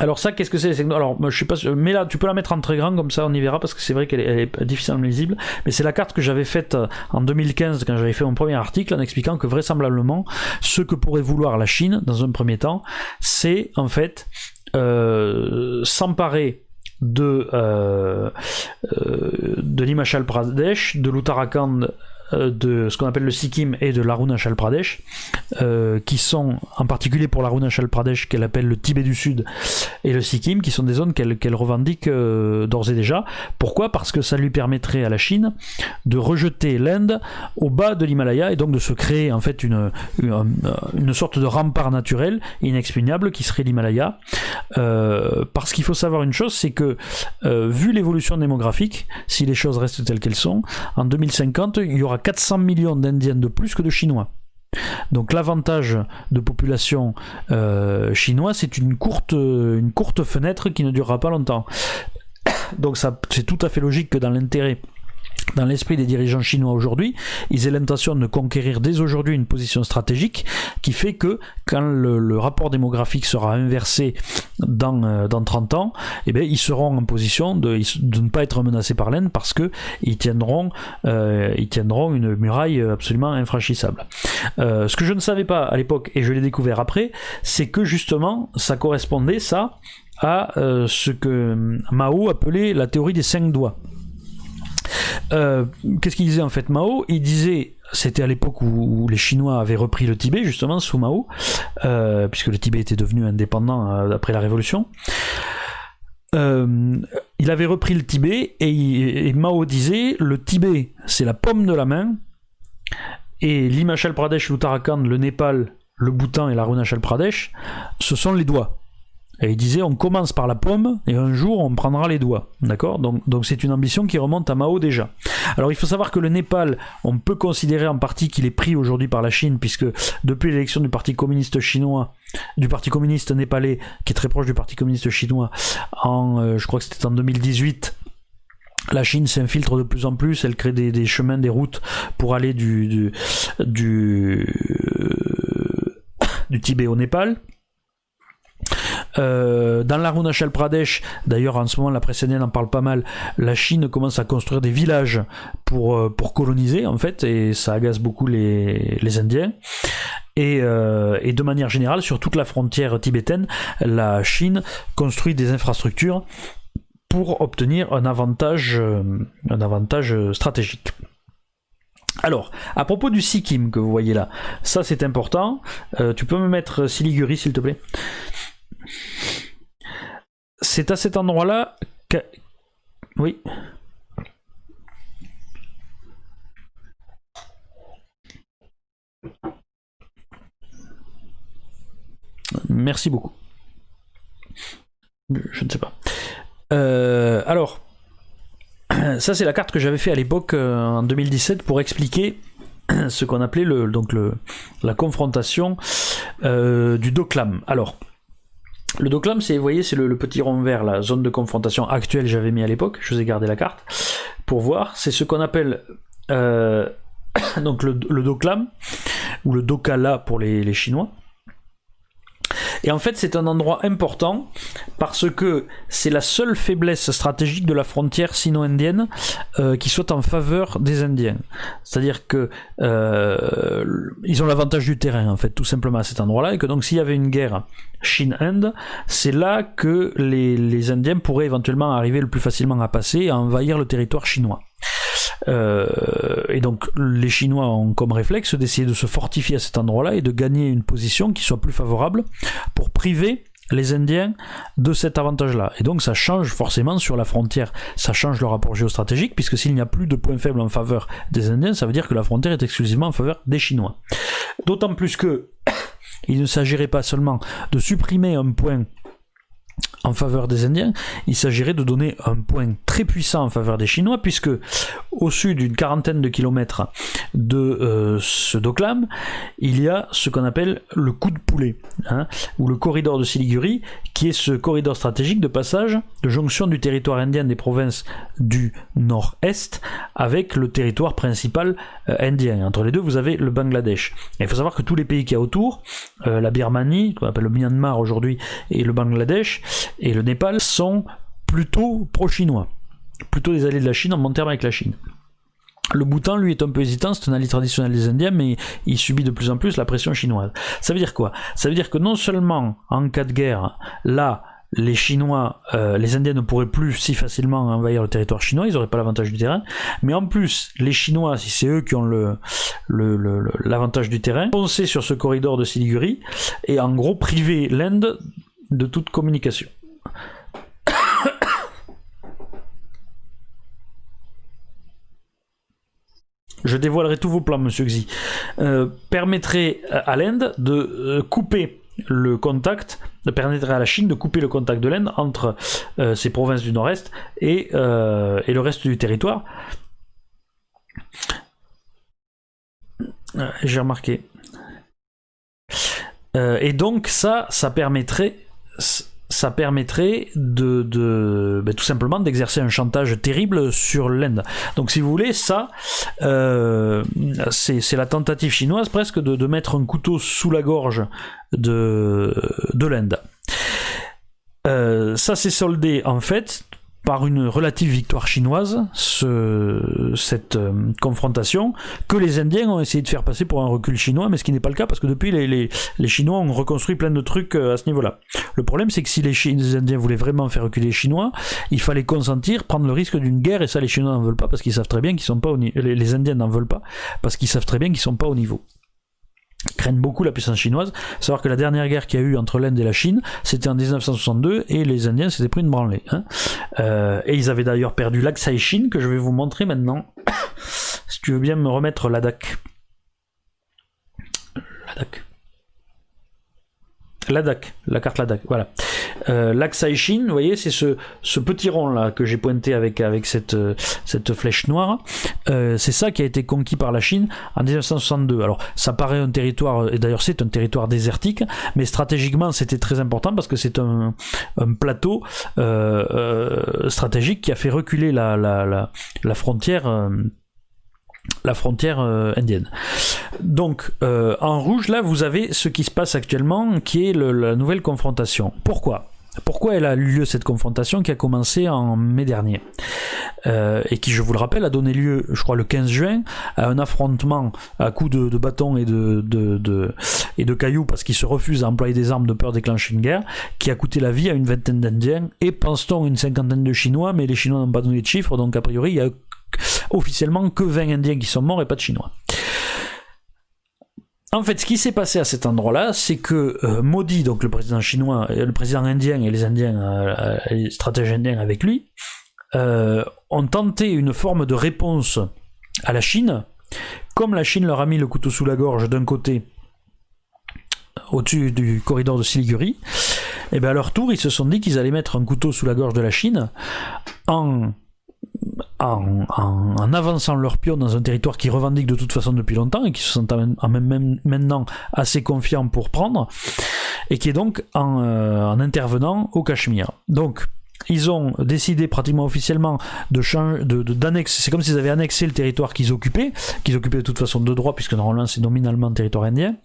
Alors ça, qu'est-ce que c'est les cinq doigts? Alors, je sais pas, mais là, tu peux la mettre en très grand comme ça, on y verra parce que c'est vrai qu'elle est, difficilement lisible. Mais c'est la carte que j'avais faite euh, en 2015 quand j'avais fait mon premier article en expliquant que vraisemblablement, ce que pourrait vouloir la Chine dans un premier temps, c'est en fait s'emparer de, euh, euh, Pradesh, de l'Uttarakhand euh, de ce qu'on appelle le Sikkim et de l'Arunachal Pradesh, euh, qui sont en particulier pour l'Arunachal Pradesh qu'elle appelle le Tibet du Sud et le Sikkim, qui sont des zones qu'elle revendique euh, d'ores et déjà. Pourquoi? Parce que ça lui permettrait à la Chine de rejeter l'Inde au bas de l'Himalaya et donc de se créer en fait une, une, sorte de rempart naturel inexpugnable qui serait l'Himalaya. parce qu'il faut savoir une chose, c'est que vu l'évolution démographique, si les choses restent telles qu'elles sont, en 2050, il y aura 400 millions d'Indiens de plus que de Chinois. Donc l'avantage de population euh, chinoise, c'est une courte, une courte fenêtre qui ne durera pas longtemps. Donc c'est tout à fait logique que dans l'intérêt dans l'esprit des dirigeants chinois aujourd'hui, ils aient l'intention de conquérir dès aujourd'hui une position stratégique qui fait que quand le, rapport démographique sera inversé dans, euh, dans 30 ans, eh bien, ils seront en position de, ne pas être menacés par l'Inde parce que ils tiendront, euh, ils tiendront une muraille absolument infranchissable. Euh, ce que je ne savais pas à l'époque et je l'ai découvert après, c'est que justement ça correspondait ça à ce que Mao appelait la théorie des cinq doigts. Euh, qu'est-ce qu'il disait en fait Mao? Il disait, c'était à l'époque où, les Chinois avaient repris le Tibet justement sous Mao, euh, puisque le Tibet était devenu indépendant euh, après la Révolution. il avait repris le Tibet et, Mao disait le Tibet c'est la pomme de la main et l'Himachal Pradesh, l'Uttarakhand, le Népal, le Bhoutan et l'Arunachal Pradesh, ce sont les doigts. Et il disait on commence par la pomme et un jour on prendra les doigts. D'accord? Donc donc c'est une ambition qui remonte à Mao déjà. Alors il faut savoir que le Népal, on peut considérer en partie qu'il est pris aujourd'hui par la Chine puisque depuis l'élection du Parti communiste chinois, du Parti communiste népalais qui est très proche du Parti communiste chinois en euh, je crois que c'était en 2018 la Chine s'infiltre de plus en plus, elle crée des, chemins, des routes pour aller du, du, du, du Tibet au Népal. Euh, dans l'Arunachal Pradesh, d'ailleurs en ce moment la presse en parle pas mal, la Chine commence à construire des villages pour, euh, pour coloniser en fait, et ça agace beaucoup les, les Indiens. Et, euh, et, de manière générale, sur toute la frontière tibétaine, la Chine construit des infrastructures pour obtenir un avantage, un avantage stratégique. Alors, à propos du Sikkim que vous voyez là, ça c'est important. tu peux me mettre Siliguri s'il te plaît? C'est à cet endroit-là que... Oui. Merci beaucoup. Je ne sais pas. Euh, alors, ça c'est la carte que j'avais fait à l'époque en 2017 pour expliquer ce qu'on appelait le, donc le, la confrontation du Doclam. Alors, le Doclam, c'est, vous voyez, c'est le, petit rond vert, la zone de confrontation actuelle j'avais mis à l'époque, je vous ai gardé la carte, pour voir, c'est ce qu'on appelle euh, donc le, le, Doclam, ou le Dokala pour les Chinois. Et en fait, c'est un endroit important parce que c'est la seule faiblesse stratégique de la frontière sino-indienne euh, qui soit en faveur des Indiens. C'est-à-dire que euh, ils ont l'avantage du terrain, en fait, tout simplement à cet endroit-là, et que donc s'il y avait une guerre Chine-Inde, c'est là que les, les Indiens pourraient éventuellement arriver le plus facilement à passer et à envahir le territoire chinois. Euh, et donc les Chinois ont comme réflexe d'essayer de se fortifier à cet endroit-là et de gagner une position qui soit plus favorable pour priver les Indiens de cet avantage-là. Et donc ça change forcément sur la frontière, ça change le rapport géostratégique, puisque s'il n'y a plus de points faibles en faveur des Indiens, ça veut dire que la frontière est exclusivement en faveur des Chinois. D'autant plus que il ne s'agirait pas seulement de supprimer un point en faveur des Indiens, il s'agirait de donner un point très puissant en faveur des Chinois, puisque au sud d'une quarantaine de kilomètres de euh, ce Doklam, il y a ce qu'on appelle le coup de poulet, hein, ou le corridor de Siliguri, qui est ce corridor stratégique de passage, de jonction du territoire indien des provinces du nord-est avec le territoire principal euh, indien. Entre les deux, vous avez le Bangladesh. il faut savoir que tous les pays qui y a autour, euh, la Birmanie, qu'on appelle le Myanmar aujourd'hui, et le Bangladesh, et le Népal sont plutôt pro-chinois, plutôt des alliés de la Chine en bon terme avec la Chine. Le Bhoutan, lui, est un peu hésitant, c'est un allié traditionnel des Indiens, mais il subit de plus en plus la pression chinoise. Ça veut dire quoi? Ça veut dire que non seulement en cas de guerre, là, les Chinois, euh, les Indiens ne pourraient plus si facilement envahir le territoire chinois, ils n'auraient pas l'avantage du terrain. Mais en plus, les Chinois, si c'est eux qui ont l'avantage le, du terrain, foncer sur ce corridor de Siliguri et en gros priver l'Inde de toute communication. Je dévoilerai tous vos plans, monsieur Xi, euh, permettrait à l'Inde de euh, couper le contact, permettrait à la Chine de couper le contact de l'Inde entre euh, ces provinces du nord-est et, et, le reste du territoire. J'ai remarqué. et donc ça, ça permettrait ça permettrait de, ben, tout simplement d'exercer un chantage terrible sur l'Inde. Donc si vous voulez, ça, euh, c'est la tentative chinoise presque de, de, mettre un couteau sous la gorge de, de l'Inde. Euh, ça s'est soldé en fait par une relative victoire chinoise, ce, cette euh, confrontation, que les Indiens ont essayé de faire passer pour un recul chinois, mais ce qui n'est pas le cas parce que depuis les, les, Chinois ont reconstruit plein de trucs euh, à ce niveau-là. Le problème c'est que si les, Indiens voulaient vraiment faire reculer les Chinois, il fallait consentir, prendre le risque d'une guerre, et ça les Chinois n'en veulent pas parce qu'ils savent très bien qu'ils sont pas au les Indiens n'en veulent pas parce qu'ils savent très bien qu'ils sont pas au niveau craignent beaucoup la puissance chinoise. Savoir que la dernière guerre qu'il y a eu entre l'Inde et la Chine, c'était en 1962 et les Indiens s'étaient pris une branlée. Hein. Euh, et ils avaient d'ailleurs perdu l'Aksai Chine que je vais vous montrer maintenant. si tu veux bien me remettre l'ADAC. L'ADAC. Ladakh, la carte Ladakh, voilà. Euh, Chine, vous voyez, c'est ce, petit rond là que j'ai pointé avec, avec cette, flèche noire. Euh, c'est ça qui a été conquis par la Chine en 1962. Alors, ça paraît un territoire, et d'ailleurs c'est un territoire désertique, mais stratégiquement c'était très important parce que c'est un, plateau euh, euh stratégique qui a fait reculer la, la, la, la frontière euh, la frontière euh, indienne. Donc euh, en rouge là vous avez ce qui se passe actuellement qui est la nouvelle confrontation. Pourquoi? Pourquoi elle a eu lieu cette confrontation qui a commencé en mai dernier? Euh, et qui, je vous le rappelle, a donné lieu, je crois, le 15 juin à un affrontement à coups de, bâtons et de, de, et de cailloux parce qu'ils se refusent à employer des armes de peur déclencher une guerre qui a coûté la vie à une vingtaine d'Indiens et pense-t-on une cinquantaine de Chinois, mais les Chinois n'ont pas donné de chiffres donc a priori il y a officiellement que 20 Indiens qui sont morts et pas de Chinois. En fait, ce qui s'est passé à cet endroit-là, c'est que euh, Modi, donc le président chinois, euh, le président indien et les Indiens, euh, les stratèges indiens avec lui, ont tenté une forme de réponse à la Chine. Comme la Chine leur a mis le couteau sous la gorge d'un côté, au-dessus du corridor de Siliguri, et bien à leur tour, ils se sont dit qu'ils allaient mettre un couteau sous la gorge de la Chine en en, avançant leur pion dans un territoire qu'ils revendiquent de toute façon depuis longtemps et qui se sentent même, maintenant assez confiants pour prendre, et qui est donc en, euh, en intervenant au Cachemire. Donc, ils ont décidé pratiquement officiellement de changer, d'annexer. c'est comme s'ils avaient annexé le territoire qu'ils occupaient, qu'ils occupaient de toute façon de droit, puisque normalement c'est nominalement territoire indien.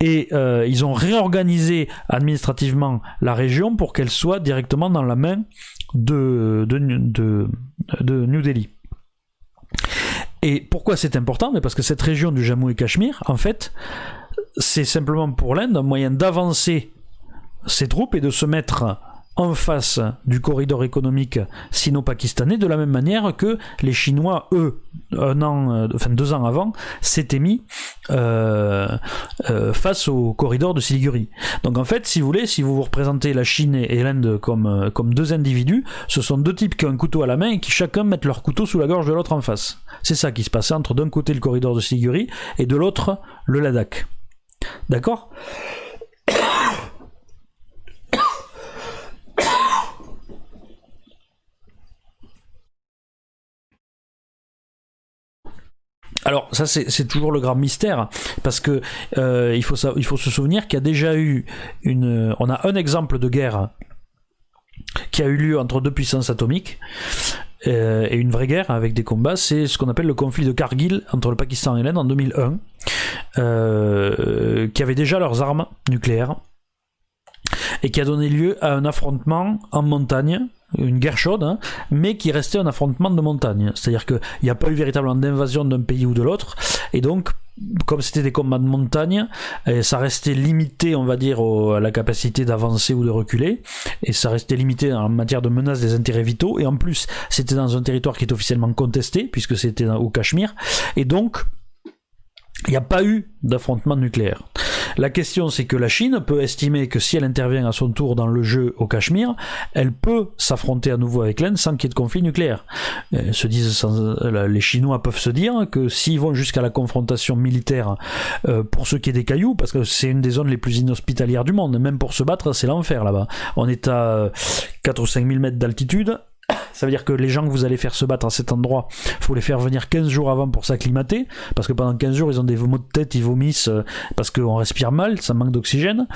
Et euh, ils ont réorganisé administrativement la région pour qu'elle soit directement dans la main de, de, de, New Delhi. Et pourquoi c'est important? Parce que cette région du Jammu et Cachemire, en fait, c'est simplement pour l'Inde un moyen d'avancer ses troupes et de se mettre en face du corridor économique sino-pakistanais, de la même manière que les Chinois, eux, un an, euh, enfin deux ans avant, s'étaient mis euh, euh, face au corridor de Siliguri. Donc en fait, si vous voulez, si vous vous représentez la Chine et l'Inde comme, comme deux individus, ce sont deux types qui ont un couteau à la main et qui chacun mettent leur couteau sous la gorge de l'autre en face. C'est ça qui se passe entre d'un côté le corridor de Siliguri et de l'autre le Ladakh. D'accord? Alors ça c'est toujours le grand mystère parce que euh, il, faut se souvenir qu'il y a déjà eu une on a un exemple de guerre qui a eu lieu entre deux puissances atomiques euh, et une vraie guerre avec des combats, c'est ce qu'on appelle le conflit de Kargil entre le Pakistan et l'Inde en 2001, euh, qui avait déjà leurs armes nucléaires et qui a donné lieu à un affrontement en montagne une guerre chaude, hein, mais qui restait un affrontement de montagne. C'est-à-dire qu'il n'y a pas eu véritablement d'invasion d'un pays ou de l'autre, et donc, comme c'était des combats de montagne, eh, ça restait limité, on va dire, à la capacité d'avancer ou de reculer, et ça restait limité en matière de menace des intérêts vitaux, et en plus, c'était dans un territoire qui est officiellement contesté, puisque c'était au Cachemire, et donc, il n'y a pas eu d'affrontement nucléaire. La question, c'est que la Chine peut estimer que si elle intervient à son tour dans le jeu au Cachemire, elle peut s'affronter à nouveau avec l'Inde sans qu'il y ait de conflit nucléaire. Euh, se disent, euh, les Chinois peuvent se dire que s'ils vont jusqu'à la confrontation militaire euh, pour ce qui est des cailloux, parce que c'est une des zones les plus inhospitalières du monde, même pour se battre, c'est l'enfer là-bas. On est à 4 ou 5 000 mètres d'altitude, ça veut dire que les gens que vous allez faire se battre à cet endroit, faut les faire venir 15 jours avant pour s'acclimater, parce que pendant 15 jours, ils ont des maux de tête, ils vomissent, euh, parce qu'on respire mal, ça manque d'oxygène.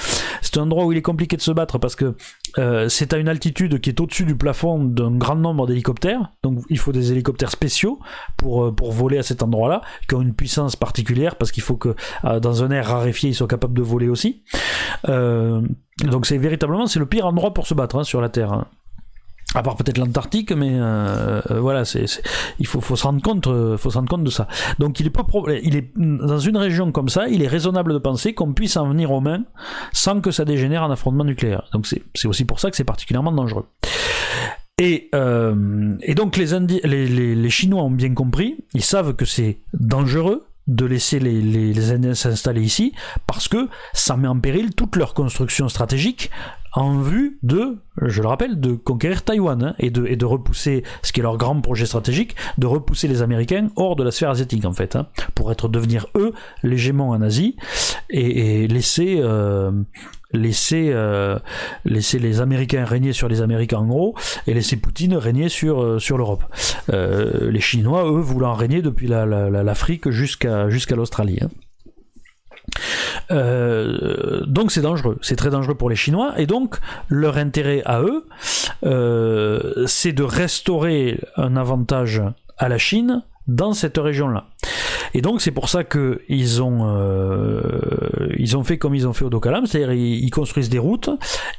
C'est un endroit où il est compliqué de se battre, parce que euh, c'est à une altitude qui est au-dessus du plafond d'un grand nombre d'hélicoptères, donc il faut des hélicoptères spéciaux pour, euh, voler à cet endroit-là, qui ont une puissance particulière, parce qu'il faut que dans un air raréfié, ils soient capables de voler aussi. donc c'est véritablement, c'est le pire endroit pour se battre hein, sur la Terre. Hein à part peut-être l'Antarctique, mais euh, euh, voilà, c'est, il faut, se rendre compte, euh, faut se rendre compte de ça. Donc il est pas il est dans une région comme ça, il est raisonnable de penser qu'on puisse en venir aux mains sans que ça dégénère en affrontement nucléaire. Donc c'est, aussi pour ça que c'est particulièrement dangereux. Et, et donc les, les, les, les, Chinois ont bien compris, ils savent que c'est dangereux, de laisser les, les, Indiens s'installer ici parce que ça met en péril toute leur construction stratégique en vue de, je le rappelle, de conquérir Taïwan hein, et, de, et de repousser, ce qui est leur grand projet stratégique, de repousser les Américains hors de la sphère asiatique en fait, hein, pour être devenir eux l'hégémon en Asie et, laisser euh, laisser, euh, laisser les Américains régner sur les Américains en gros et laisser Poutine régner sur, euh, sur l'Europe. les Chinois, eux, voulant régner depuis l'Afrique jusqu'à jusqu'à l'Australie. Hein. Euh, donc c'est dangereux, c'est très dangereux pour les Chinois, et donc leur intérêt à eux, euh, c'est de restaurer un avantage à la Chine dans cette région-là. Et donc c'est pour ça que ils ont euh, ils ont fait comme ils ont fait au Dokalam, c'est-à-dire ils, construisent des routes,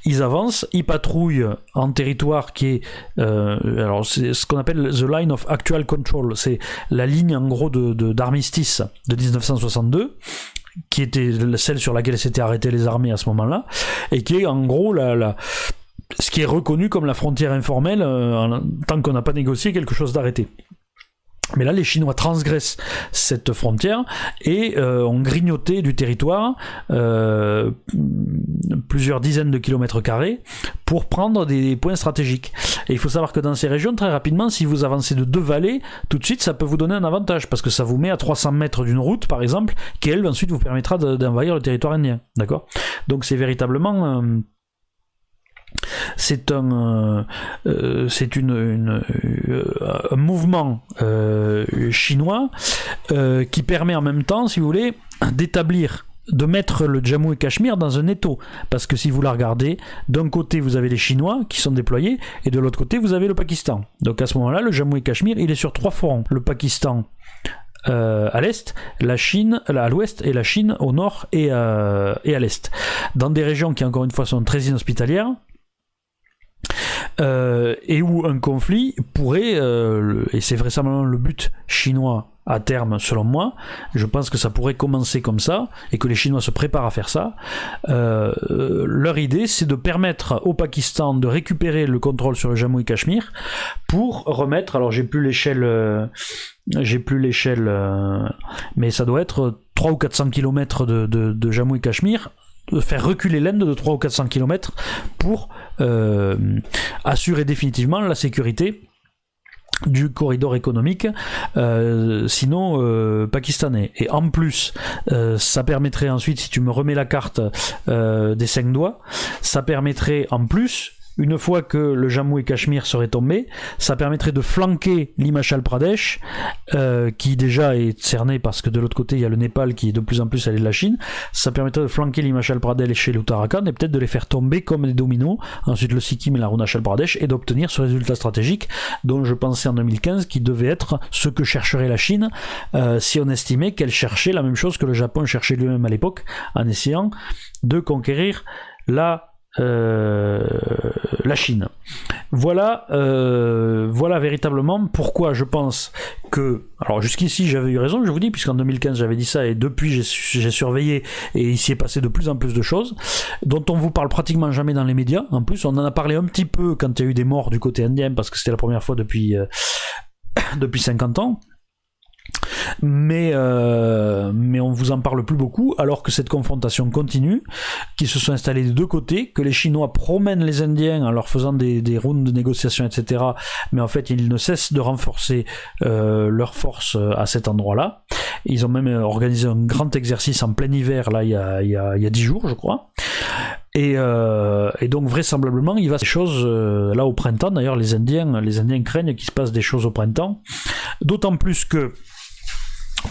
ils avancent, ils patrouillent en territoire qui est alors ce qu'on appelle the line of actual control, c'est la ligne en gros de d'armistice de 1962 qui était celle sur laquelle s'étaient arrêtées les armées à ce moment-là, et qui est en gros la, ce qui est reconnu comme la frontière informelle euh, tant qu'on n'a pas négocié quelque chose d'arrêté. Mais là, les Chinois transgressent cette frontière et euh, ont grignoté du territoire euh, plusieurs dizaines de kilomètres carrés pour prendre des points stratégiques. Et il faut savoir que dans ces régions, très rapidement, si vous avancez de deux vallées, tout de suite, ça peut vous donner un avantage parce que ça vous met à 300 mètres d'une route, par exemple, qui elle ensuite vous permettra d'envahir le territoire indien. D'accord? Donc c'est véritablement. Euh, c'est un, c'est une, un mouvement chinois qui permet en même temps, si vous voulez, d'établir de mettre le Jammu et Cachemire dans un étau. Parce que si vous la regardez, d'un côté vous avez les Chinois qui sont déployés, et de l'autre côté vous avez le Pakistan. Donc à ce moment-là, le Jammu et Cachemire, il est sur trois fronts. Le Pakistan euh, à l'est, la Chine à l'ouest et la Chine au nord et, euh, et à l'est. Dans des régions qui encore une fois sont très inhospitalières, euh, et où un conflit pourrait, et c'est vraisemblablement le but chinois à terme, selon moi. Je pense que ça pourrait commencer comme ça et que les Chinois se préparent à faire ça. Euh, leur idée, c'est de permettre au Pakistan de récupérer le contrôle sur le Jammu et Cachemire pour remettre. Alors, j'ai plus l'échelle. Euh, j'ai plus l'échelle, euh, mais ça doit être 3 ou 400 km de, de, de Jammu et Cachemire de faire reculer l'Inde de 3 ou 400 km pour assurer définitivement la sécurité du corridor économique, euh, sinon euh, pakistanais. Et en plus, euh, ça permettrait ensuite, si tu me remets la carte des cinq doigts, ça permettrait en plus une fois que le Jammu et Cachemire serait tombé, ça permettrait de flanquer l'Himachal Pradesh, euh, qui déjà est cerné parce que de l'autre côté il y a le Népal qui est de plus en plus allé de la Chine. Ça permettrait de flanquer l'Himachal Pradesh chez l'Uttarakhand et peut-être de les faire tomber comme des dominos, ensuite le Sikkim et l'Arunachal Pradesh, et d'obtenir ce résultat stratégique dont je pensais en 2015 qui devait être ce que chercherait la Chine euh, si on estimait qu'elle cherchait la même chose que le Japon cherchait lui-même à l'époque en essayant de conquérir la la Chine. Voilà, euh, voilà véritablement pourquoi je pense que, alors jusqu'ici j'avais eu raison, je vous dis, puisqu'en 2015 j'avais dit ça et depuis j'ai surveillé et il s'y est passé de plus en plus de choses dont on vous parle pratiquement jamais dans les médias. En plus, on en a parlé un petit peu quand il y a eu des morts du côté indien parce que c'était la première fois depuis euh, depuis 50 ans mais, euh, mais on vous en parle plus beaucoup, alors que cette confrontation continue, qui se sont installés des deux côtés, que les Chinois promènent les Indiens en leur faisant des, des rounds de négociations, etc. Mais en fait, ils ne cessent de renforcer euh, leurs forces euh, à cet endroit-là. Ils ont même organisé un grand exercice en plein hiver, là, il y a, il y a, il y a 10 jours, je crois. Et, euh, donc vraisemblablement, il va des choses euh, là au printemps. D'ailleurs, les Indiens, les Indiens craignent qu'il se passe des choses au printemps. D'autant plus que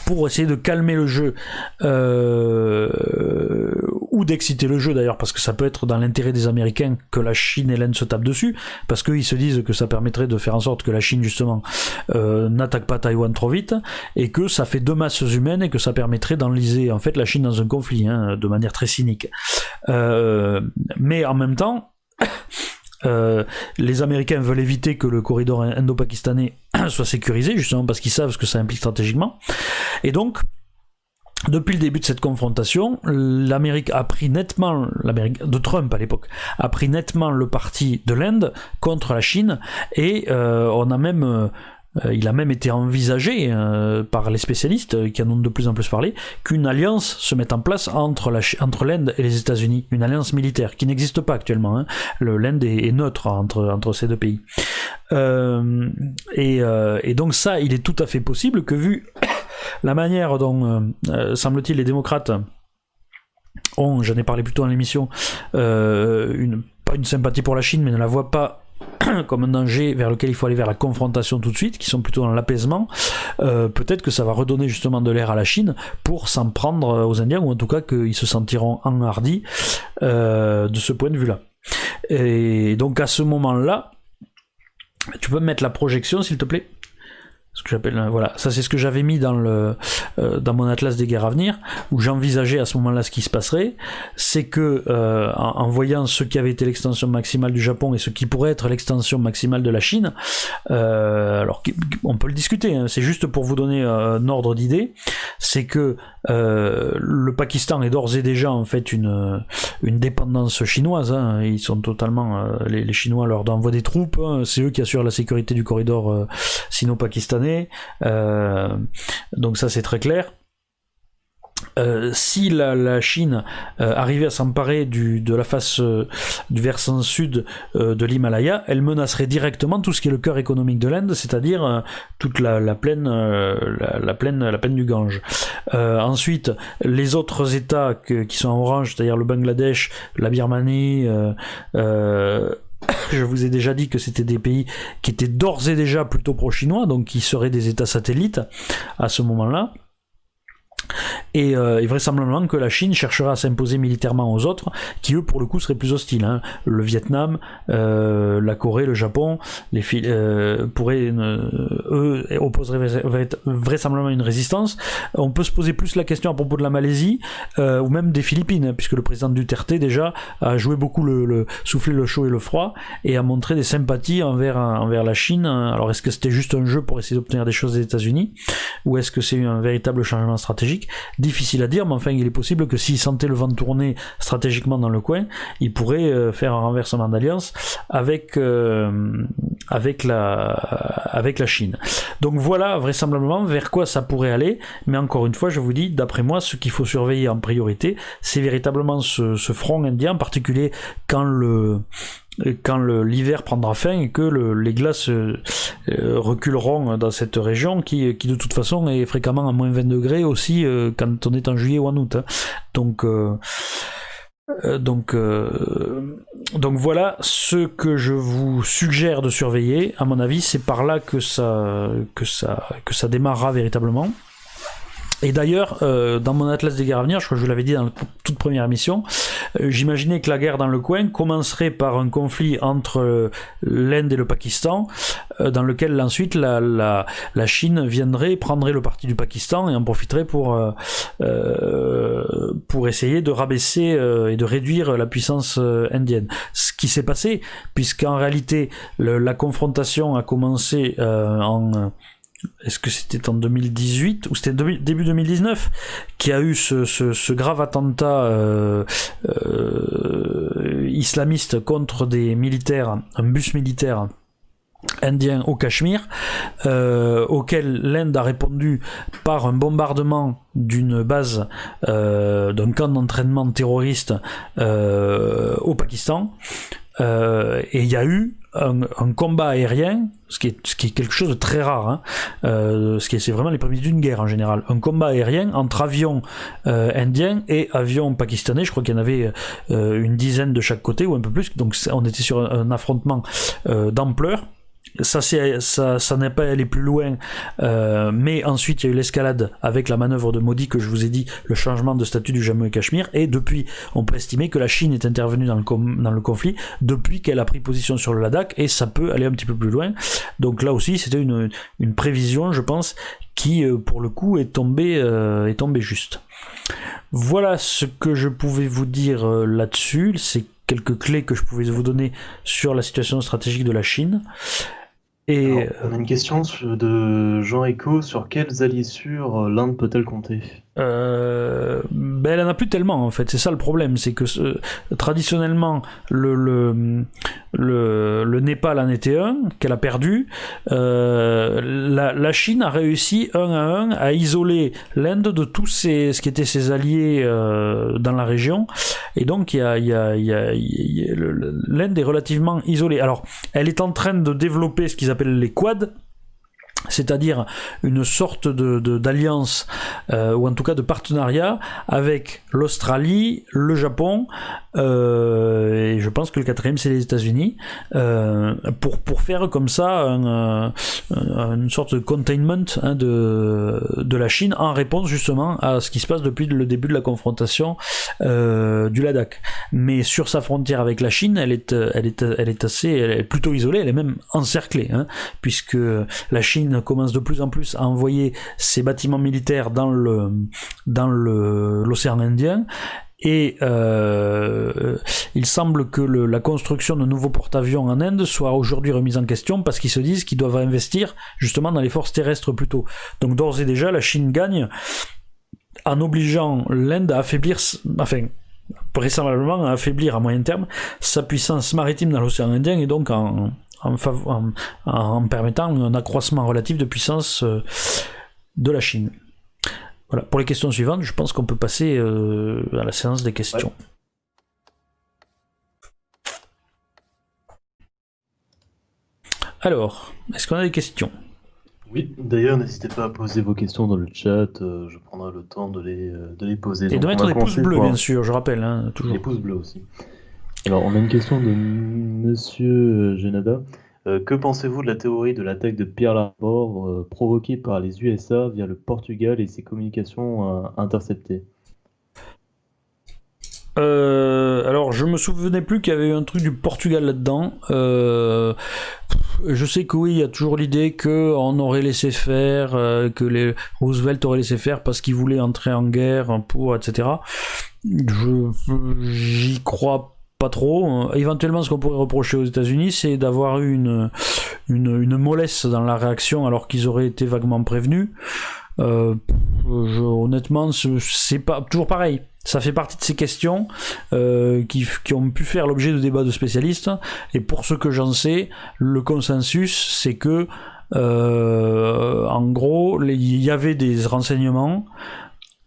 pour essayer de calmer le jeu euh, ou d'exciter le jeu d'ailleurs parce que ça peut être dans l'intérêt des Américains que la Chine et l'Inde se tapent dessus parce qu'ils se disent que ça permettrait de faire en sorte que la Chine justement euh, n'attaque pas Taïwan trop vite et que ça fait deux masses humaines et que ça permettrait d'enliser en fait la Chine dans un conflit hein, de manière très cynique. Euh, mais en même temps euh, les Américains veulent éviter que le corridor indo-pakistanais soit sécurisé, justement parce qu'ils savent ce que ça implique stratégiquement. Et donc, depuis le début de cette confrontation, l'Amérique a pris nettement, l'Amérique de Trump à l'époque, a pris nettement le parti de l'Inde contre la Chine, et euh, on a même euh, il a même été envisagé euh, par les spécialistes euh, qui en ont de plus en plus parlé qu'une alliance se mette en place entre l'Inde et les États-Unis, une alliance militaire qui n'existe pas actuellement. Hein. L'Inde est, neutre entre, ces deux pays. et, donc ça, il est tout à fait possible que vu la manière dont, semble-t-il, les démocrates ont, j'en ai parlé plus tôt dans l'émission, pas une sympathie pour la Chine, mais ne la voient pas comme un danger vers lequel il faut aller vers la confrontation tout de suite, qui sont plutôt dans l'apaisement, euh, peut-être que ça va redonner justement de l'air à la Chine pour s'en prendre aux Indiens, ou en tout cas qu'ils se sentiront enhardis euh, de ce point de vue-là. Et donc à ce moment-là, tu peux mettre la projection s'il te plaît? Ce que j'appelle euh, voilà. Ça c'est ce que j'avais mis dans le euh, dans mon atlas des guerres à venir où j'envisageais à ce moment-là ce qui se passerait. C'est que euh, en, voyant ce qui avait été l'extension maximale du Japon et ce qui pourrait être l'extension maximale de la Chine alors on peut le discuter hein, c'est juste pour vous donner un ordre d'idée. C'est que le Pakistan est d'ores et déjà en fait une une dépendance chinoise hein. ils sont totalement les, Chinois leur envoient des troupes hein. c'est eux qui assurent la sécurité du corridor sino-pakistanais euh, donc ça c'est très clair. Euh, si la, Chine euh, arrivait à s'emparer de la face du versant sud de l'Himalaya, elle menacerait directement tout ce qui est le cœur économique de l'Inde, c'est-à-dire toute la, plaine, la, plaine, la plaine du Gange. ensuite, les autres États qui sont en orange, c'est-à-dire le Bangladesh, la Birmanie, Je vous ai déjà dit que c'était des pays qui étaient d'ores et déjà plutôt pro-chinois, donc qui seraient des États satellites à ce moment-là. Et, euh, vraisemblablement que la Chine cherchera à s'imposer militairement aux autres, qui eux pour le coup seraient plus hostiles. Hein. Le Vietnam, euh, la Corée, le Japon, les euh, pourraient eux opposeraient vraisemblablement une résistance. On peut se poser plus la question à propos de la Malaisie ou même des Philippines, hein, puisque le président Duterte déjà a joué beaucoup le, le souffler le chaud et le froid et a montré des sympathies envers envers la Chine. Alors est-ce que c'était juste un jeu pour essayer d'obtenir des choses des États-Unis ou est-ce que c'est un véritable changement stratégique? Difficile à dire, mais enfin, il est possible que s'il sentait le vent tourner stratégiquement dans le coin, il pourrait euh, faire un renversement d'alliance avec, euh, avec, la, avec la Chine. Donc voilà vraisemblablement vers quoi ça pourrait aller, mais encore une fois, je vous dis, d'après moi, ce qu'il faut surveiller en priorité, c'est véritablement ce, ce front indien, en particulier quand le quand l'hiver prendra fin et que les glaces euh, reculeront dans cette région qui, qui, de toute façon est fréquemment à moins 20 degrés aussi euh, quand on est en juillet ou en août. Hein. Donc euh, donc, donc voilà ce que je vous suggère de surveiller. À mon avis, c'est par là que ça, que ça, que ça démarrera véritablement. Et d'ailleurs, euh, dans mon atlas des guerres à venir, je crois que je l'avais dit dans la toute première émission, euh, j'imaginais que la guerre dans le coin commencerait par un conflit entre euh, l'Inde et le Pakistan, dans lequel ensuite la, la, la, Chine viendrait, prendrait le parti du Pakistan et en profiterait pour, pour essayer de rabaisser et de réduire la puissance indienne. Ce qui s'est passé, puisqu'en réalité la confrontation a commencé en est-ce que c'était en 2018 ou c'était début 2019 qui a eu ce, grave attentat euh, euh, islamiste contre des militaires, un bus militaire indien au Cachemire, euh, auquel l'Inde a répondu par un bombardement d'une base, d'un camp d'entraînement terroriste au Pakistan. Et il y a eu un, combat aérien, ce qui, est, quelque chose de très rare, hein, euh, ce qui est, c'est vraiment les prémices d'une guerre en général, un combat aérien entre avions euh, indiens et avions pakistanais, je crois qu'il y en avait euh, une dizaine de chaque côté ou un peu plus, donc on était sur un affrontement d'ampleur ça ça ça n'est pas allé plus loin euh, mais ensuite il y a eu l'escalade avec la manœuvre de Modi que je vous ai dit le changement de statut du Jammu et Cachemire. Et depuis on peut estimer que la Chine est intervenue dans le dans le conflit depuis qu'elle a pris position sur le Ladakh et ça peut aller un petit peu plus loin. Donc là aussi c'était une, une prévision je pense qui euh, pour le coup est tombée euh, est tombée juste. Voilà ce que je pouvais vous dire là-dessus. C'est quelques clés que je pouvais vous donner sur la situation stratégique de la Chine. Et on a une question de Jean Echo sur quels alliés sûrs l'Inde peut-elle compter? Euh, ben elle en a plus tellement en fait, c'est ça le problème, c'est que euh, traditionnellement le, le, le, Népal en était un qu'elle a perdu. Euh, la, la, Chine a réussi un à un à isoler l'Inde de tous ses, ce qui étaient ses alliés euh, dans la région, et donc il y a, y y a l'Inde est relativement isolée. Alors elle est en train de développer ce qu'ils appellent les quads c'est-à-dire une sorte de, d'alliance euh, ou en tout cas de partenariat avec l'Australie, le Japon euh, et je pense que le quatrième c'est les États-Unis euh, pour faire comme ça une sorte de containment hein, de de la Chine en réponse justement à ce qui se passe depuis le début de la confrontation du Ladakh. Mais sur sa frontière avec la Chine, elle est assez plutôt isolée, elle est même encerclée hein, puisque la Chine commence de plus en plus à envoyer ses bâtiments militaires dans l'océan Indien et euh, il semble que la construction de nouveaux porte-avions en Inde soit aujourd'hui remise en question parce qu'ils se disent qu'ils doivent investir justement dans les forces terrestres plutôt. Donc d'ores et déjà, la Chine gagne en obligeant l'Inde à affaiblir, enfin, vraisemblablement à affaiblir à moyen terme sa puissance maritime dans l'océan Indien et donc en, en, permettant un accroissement relatif de puissance euh, de la Chine. Voilà. Pour les questions suivantes, je pense qu'on peut passer euh, à la séance des questions. Alors, est-ce qu'on a des questions? Oui, d'ailleurs, n'hésitez pas à poser vos questions dans le chat, euh, je prendrai le temps de les, de les poser. Et de mettre des pouces bleus, bien sûr, je rappelle. Hein, toujours. Les pouces bleus aussi. Alors, on a une question de Monsieur Genada. que pensez-vous de la théorie de l'attaque de Pearl Harbor provoquée par les USA via le Portugal et ses communications interceptées? Euh, alors, je me souvenais plus qu'il y avait eu un truc du Portugal là-dedans. Euh, je sais que oui, il y a toujours l'idée qu'on aurait laissé faire, euh, que Roosevelt aurait laissé faire parce qu'il voulait entrer en guerre pour, etc. Je, j'y crois pas trop. Éventuellement, ce qu'on pourrait reprocher aux États-Unis, c'est d'avoir eu une, une, mollesse dans la réaction alors qu'ils auraient été vaguement prévenus. Euh, honnêtement, c'est pas toujours pareil. Ça fait partie de ces questions euh, qui, qui, ont pu faire l'objet de débats de spécialistes. Et pour ce que j'en sais, le consensus, c'est que, euh, en gros, il y avait des renseignements,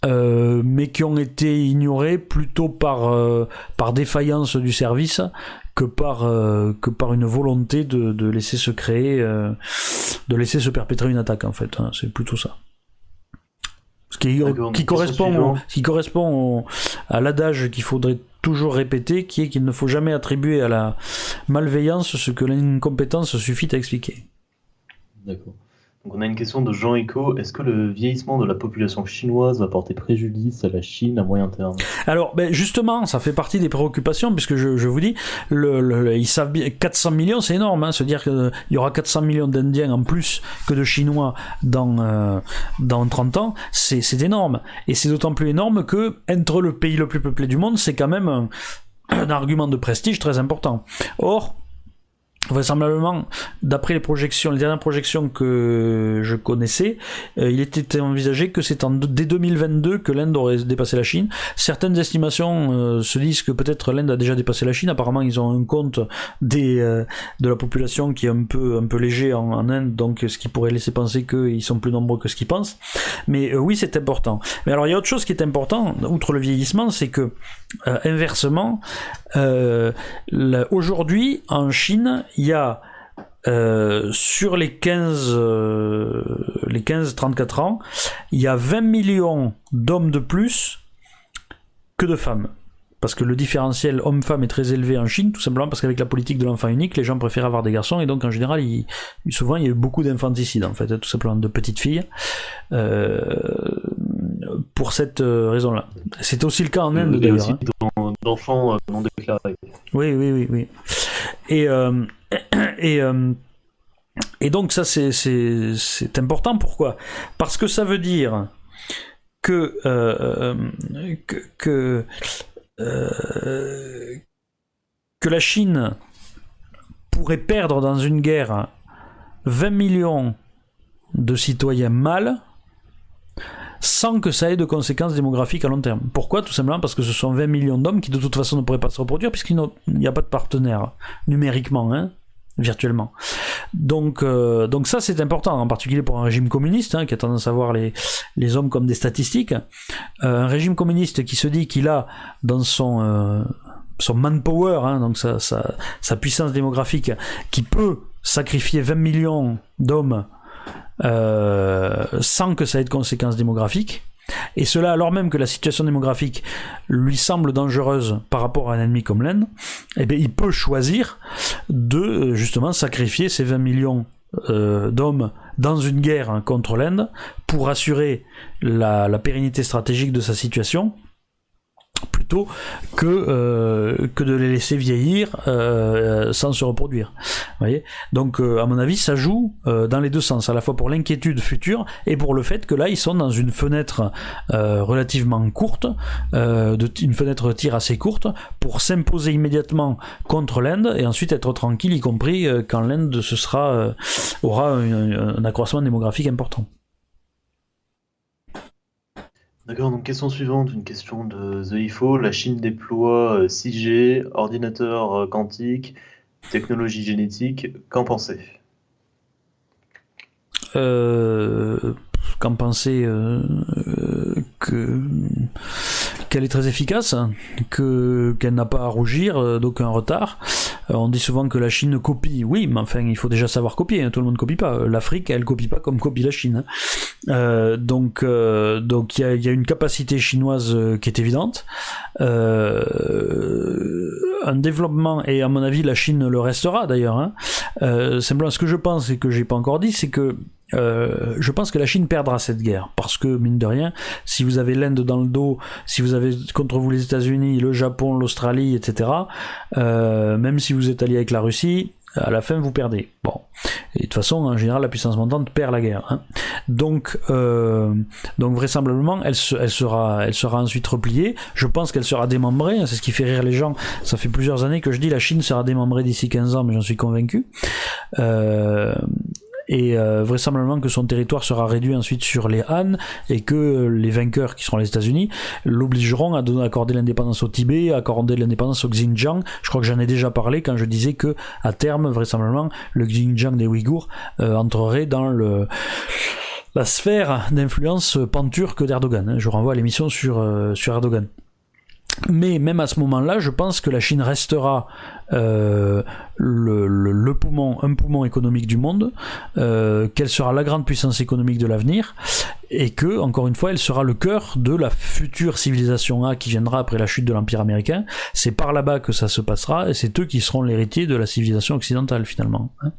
euh, mais qui ont été ignorés plutôt par, euh, par défaillance du service que par, euh, que par une volonté de, de laisser se créer, de laisser se perpétrer une attaque, en fait. Hein. c'est plutôt ça. Ce qui, qui correspond, qui correspond à l'adage qu'il faudrait toujours répéter, qui est qu'il ne faut jamais attribuer à la malveillance ce que l'incompétence suffit à expliquer. D'accord on a une question de Jean Eco. Est-ce que le vieillissement de la population chinoise va porter préjudice à la Chine à moyen terme? Alors, ben justement, ça fait partie des préoccupations, puisque je, vous dis, le, ils savent bien, 400 millions, c'est énorme. Hein, se dire qu'il y aura 400 millions d'Indiens en plus que de Chinois dans, euh, dans 30 ans, c'est énorme. Et c'est d'autant plus énorme que, entre le pays le plus peuplé du monde, c'est quand même un argument de prestige très important. Or, vraisemblablement, d'après les projections, les dernières projections que je connaissais, euh, il était envisagé que c'est en dès 2022 que l'Inde aurait dépassé la Chine. Certaines estimations euh, se disent que peut-être l'Inde a déjà dépassé la Chine. Apparemment, ils ont un compte des euh, de la population qui est un peu un peu léger en, en Inde, donc ce qui pourrait laisser penser qu'ils sont plus nombreux que ce qu'ils pensent. Mais oui, c'est important. Mais alors, il y a autre chose qui est important, outre le vieillissement, c'est que inversement, aujourd'hui en Chine il y a euh, sur les 15, euh, les 15-34 ans, il y a 20 millions d'hommes de plus que de femmes. Parce que le différentiel homme-femme est très élevé en Chine, tout simplement parce qu'avec la politique de l'enfant unique, les gens préfèrent avoir des garçons, et donc en général, souvent il y a eu beaucoup d'infanticides, en fait, tout simplement de petites filles, euh, pour cette raison-là. C'est aussi le cas en Inde, d'ailleurs. Hein. d'enfants non déclarés. Oui, oui, oui, oui. Et, et, euh, et donc ça c'est important. Pourquoi? Parce que ça veut dire euh, euh, que la Chine pourrait perdre dans une guerre 20 millions de citoyens mâles sans que ça ait de conséquences démographiques à long terme. Pourquoi? Tout simplement parce que ce sont 20 millions d'hommes qui de toute façon ne pourraient pas se reproduire puisqu'il n'y a pas de partenaire numériquement. Hein virtuellement. Donc, euh, donc ça c'est important, en particulier pour un régime communiste hein, qui a tendance à voir les, les hommes comme des statistiques. Euh, un régime communiste qui se dit qu'il a dans son euh, son manpower, hein, donc sa, sa, sa, puissance démographique, qui peut sacrifier 20 millions d'hommes sans que ça ait de conséquences démographiques. Et cela alors même que la situation démographique lui semble dangereuse par rapport à un ennemi comme l'Inde, eh bien, il peut choisir de euh, justement sacrifier ces 20 millions euh, d'hommes dans une guerre contre l'Inde pour assurer la pérennité stratégique de sa situation plutôt que euh, que de les laisser vieillir euh, sans se reproduire. voyez? Donc euh, à mon avis, ça joue dans les deux sens, à la fois pour l'inquiétude future et pour le fait que là ils sont dans une fenêtre relativement courte, une fenêtre de tir assez courte pour s'imposer immédiatement contre l'Inde et ensuite être tranquille, y compris quand l'Inde se sera aura un accroissement démographique important. D'accord, donc question suivante, une question de The IFO. La Chine déploie 6G, euh, ordinateur euh, quantique, technologie génétique. Qu'en pensez? Euh, Qu'en pensez que qu'elle est très efficace, que qu'elle n'a pas à rougir d'aucun retard. on dit souvent que la Chine copie, oui, mais enfin il faut déjà savoir copier. Hein, tout le monde copie pas. L'Afrique, elle copie pas comme copie la Chine. Hein. Euh, donc, euh, donc il y a, une capacité chinoise euh, qui est évidente. Euh, un développement, et à mon avis la Chine le restera d'ailleurs, hein, simplement ce que je pense et que j'ai pas encore dit, c'est que euh, je pense que la Chine perdra cette guerre parce que mine de rien, si vous avez l'Inde dans le dos, si vous avez contre vous les États-Unis, le Japon, l'Australie, etc. Euh, même si vous êtes allié avec la Russie, à la fin vous perdez. Bon, et de toute façon, en général, la puissance montante perd la guerre. Hein. Donc, euh, donc vraisemblablement, elle, sera, elle sera ensuite repliée. Je pense qu'elle sera démembrée. C'est ce qui fait rire les gens. Ça fait plusieurs années que je dis la Chine sera démembrée d'ici 15 ans, mais j'en suis convaincu. Et euh, vraisemblablement que son territoire sera réduit ensuite sur les Han et que les vainqueurs qui seront les États-Unis l'obligeront à accorder l'indépendance au Tibet, à accorder l'indépendance au Xinjiang. Je crois que j'en ai déjà parlé quand je disais que à terme vraisemblablement le Xinjiang des Ouïghours euh, entrerait dans la sphère d'influence pan-turque d'Erdogan. Je renvoie à l'émission sur, euh, sur Erdogan. Mais même à ce moment-là, je pense que la Chine restera euh, le, poumon, un poumon économique du monde, euh, qu'elle sera la grande puissance économique de l'avenir, et que, encore une fois, elle sera le cœur de la future civilisation A qui viendra après la chute de l'Empire américain. C'est par là-bas que ça se passera, et c'est eux qui seront l'héritier de la civilisation occidentale, finalement. Hein.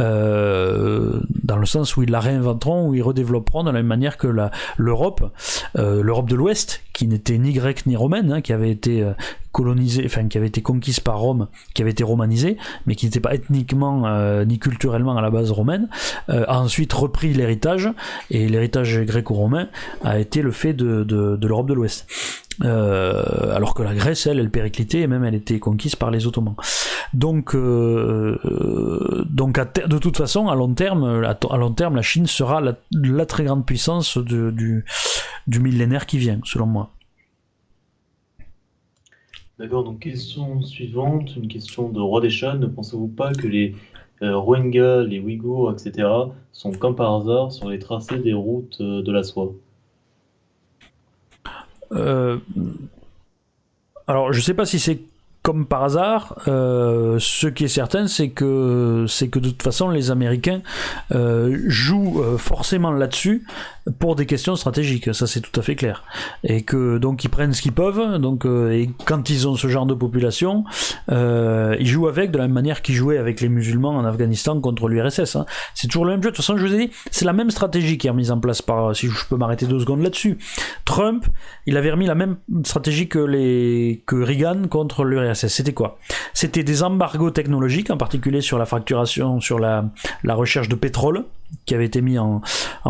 Euh, dans le sens où ils la réinventeront, où ils redévelopperont de la même manière que l'Europe, euh, l'Europe de l'Ouest, qui n'était ni grecque ni romaine, hein, qui avait été euh, colonisée, enfin qui avait été conquise par Rome, qui avait été romanisée, mais qui n'était pas ethniquement euh, ni culturellement à la base romaine, euh, a ensuite repris l'héritage, et l'héritage gréco-romain a été le fait de, l'Europe de l'Ouest. Euh, alors que la Grèce, elle, elle périclitait et même elle était conquise par les Ottomans. Donc, donc de toute façon, à long terme, à, long terme, la Chine sera la, très grande puissance du, du millénaire qui vient, selon moi. D'accord, donc question suivante, une question de Roi. Ne pensez-vous pas que les euh, Rohingyas, les Ouïghours, etc., sont comme par hasard sur les tracés des routes euh, de la soie? Euh, Alors, je ne sais pas si c'est comme par hasard, euh, ce qui est certain, c'est que que de toute façon, les Américains jouent forcément là-dessus pour des questions stratégiques. Ça, c'est tout à fait clair. Et que donc ils prennent ce qu'ils peuvent. Donc et quand ils ont ce genre de population, ils jouent avec de la même manière qu'ils jouaient avec les musulmans en Afghanistan contre l'URSS. Hein. C'est toujours le même jeu. De toute façon, je vous ai dit, c'est la même stratégie qui est mise en place par. Si je peux m'arrêter deux secondes là-dessus, Trump, il avait remis la même stratégie que les que Reagan contre l'URSS c'était quoi? C'était des embargos technologiques, en particulier sur la fracturation, sur la, recherche de pétrole, qui avait été mis en,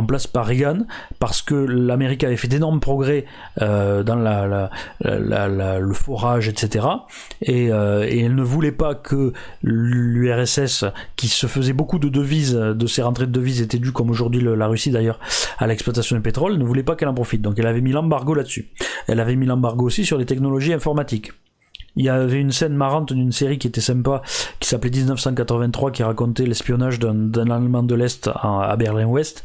place par Reagan, parce que l'Amérique avait fait d'énormes progrès euh, dans la, le forage, etc. Euh, et, elle ne voulait pas que l'URSS, qui se faisait beaucoup de devises, de ses rentrées de devises étaient dues, comme aujourd'hui la Russie d'ailleurs, à l'exploitation du pétrole, ne voulait pas qu'elle en profite. Donc elle avait mis l'embargo là-dessus. Elle avait mis l'embargo aussi sur les technologies informatiques. Il y avait une scène marrante d'une série qui était sympa, qui s'appelait 1983, qui racontait l'espionnage d'un Allemand de l'Est à, Berlin-Ouest,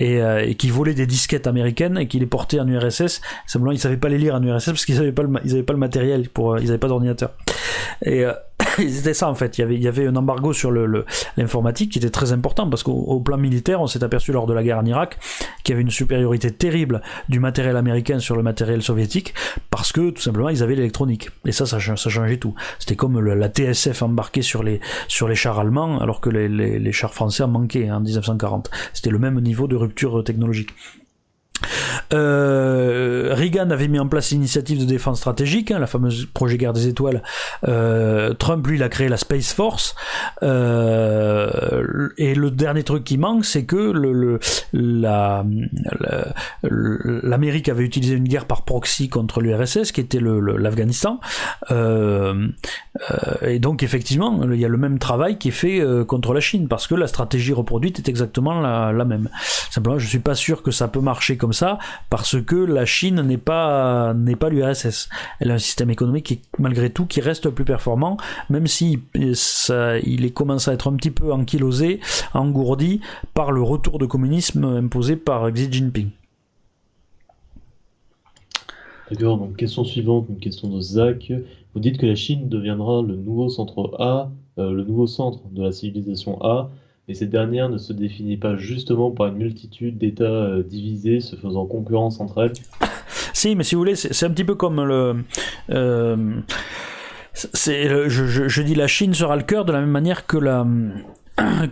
euh, et, qui volait des disquettes américaines et qui les portait en URSS. Simplement, ils savaient pas les lire en URSS parce qu'ils n'avaient pas, le, pas le matériel, pour, euh, ils n'avaient pas d'ordinateur. Et, euh, c'était ça en fait. Il y avait, il y avait un embargo sur l'informatique le, qui était très important parce qu'au plan militaire, on s'est aperçu lors de la guerre en Irak qu'il y avait une supériorité terrible du matériel américain sur le matériel soviétique parce que tout simplement ils avaient l'électronique. Et ça, ça, ça changeait tout. C'était comme la TSF embarquée sur les, sur les chars allemands alors que les, les, les chars français en manquaient en 1940. C'était le même niveau de rupture technologique. Euh, Reagan avait mis en place l'initiative de défense stratégique, hein, la fameuse projet Guerre des Étoiles. Euh, Trump, lui, il a créé la Space Force. Euh, et le dernier truc qui manque, c'est que l'Amérique avait utilisé une guerre par proxy contre l'URSS, qui était l'Afghanistan. Et donc, effectivement, il y a le même travail qui est fait contre la Chine, parce que la stratégie reproduite est exactement la, la même. Simplement, je suis pas sûr que ça peut marcher comme ça parce que la Chine n'est pas n'est pas l'URSS. Elle a un système économique malgré tout qui reste plus performant, même si ça, il est commencé à être un petit peu ankylosé, engourdi par le retour de communisme imposé par Xi Jinping. D'accord, donc question suivante, une question de Zach. Vous dites que la Chine deviendra le nouveau centre A, euh, le nouveau centre de la civilisation A, mais cette dernière ne se définit pas justement par une multitude d'États euh, divisés se faisant concurrence entre elles Si, mais si vous voulez, c'est un petit peu comme le. Euh, je, dis la Chine sera le cœur de la même manière que la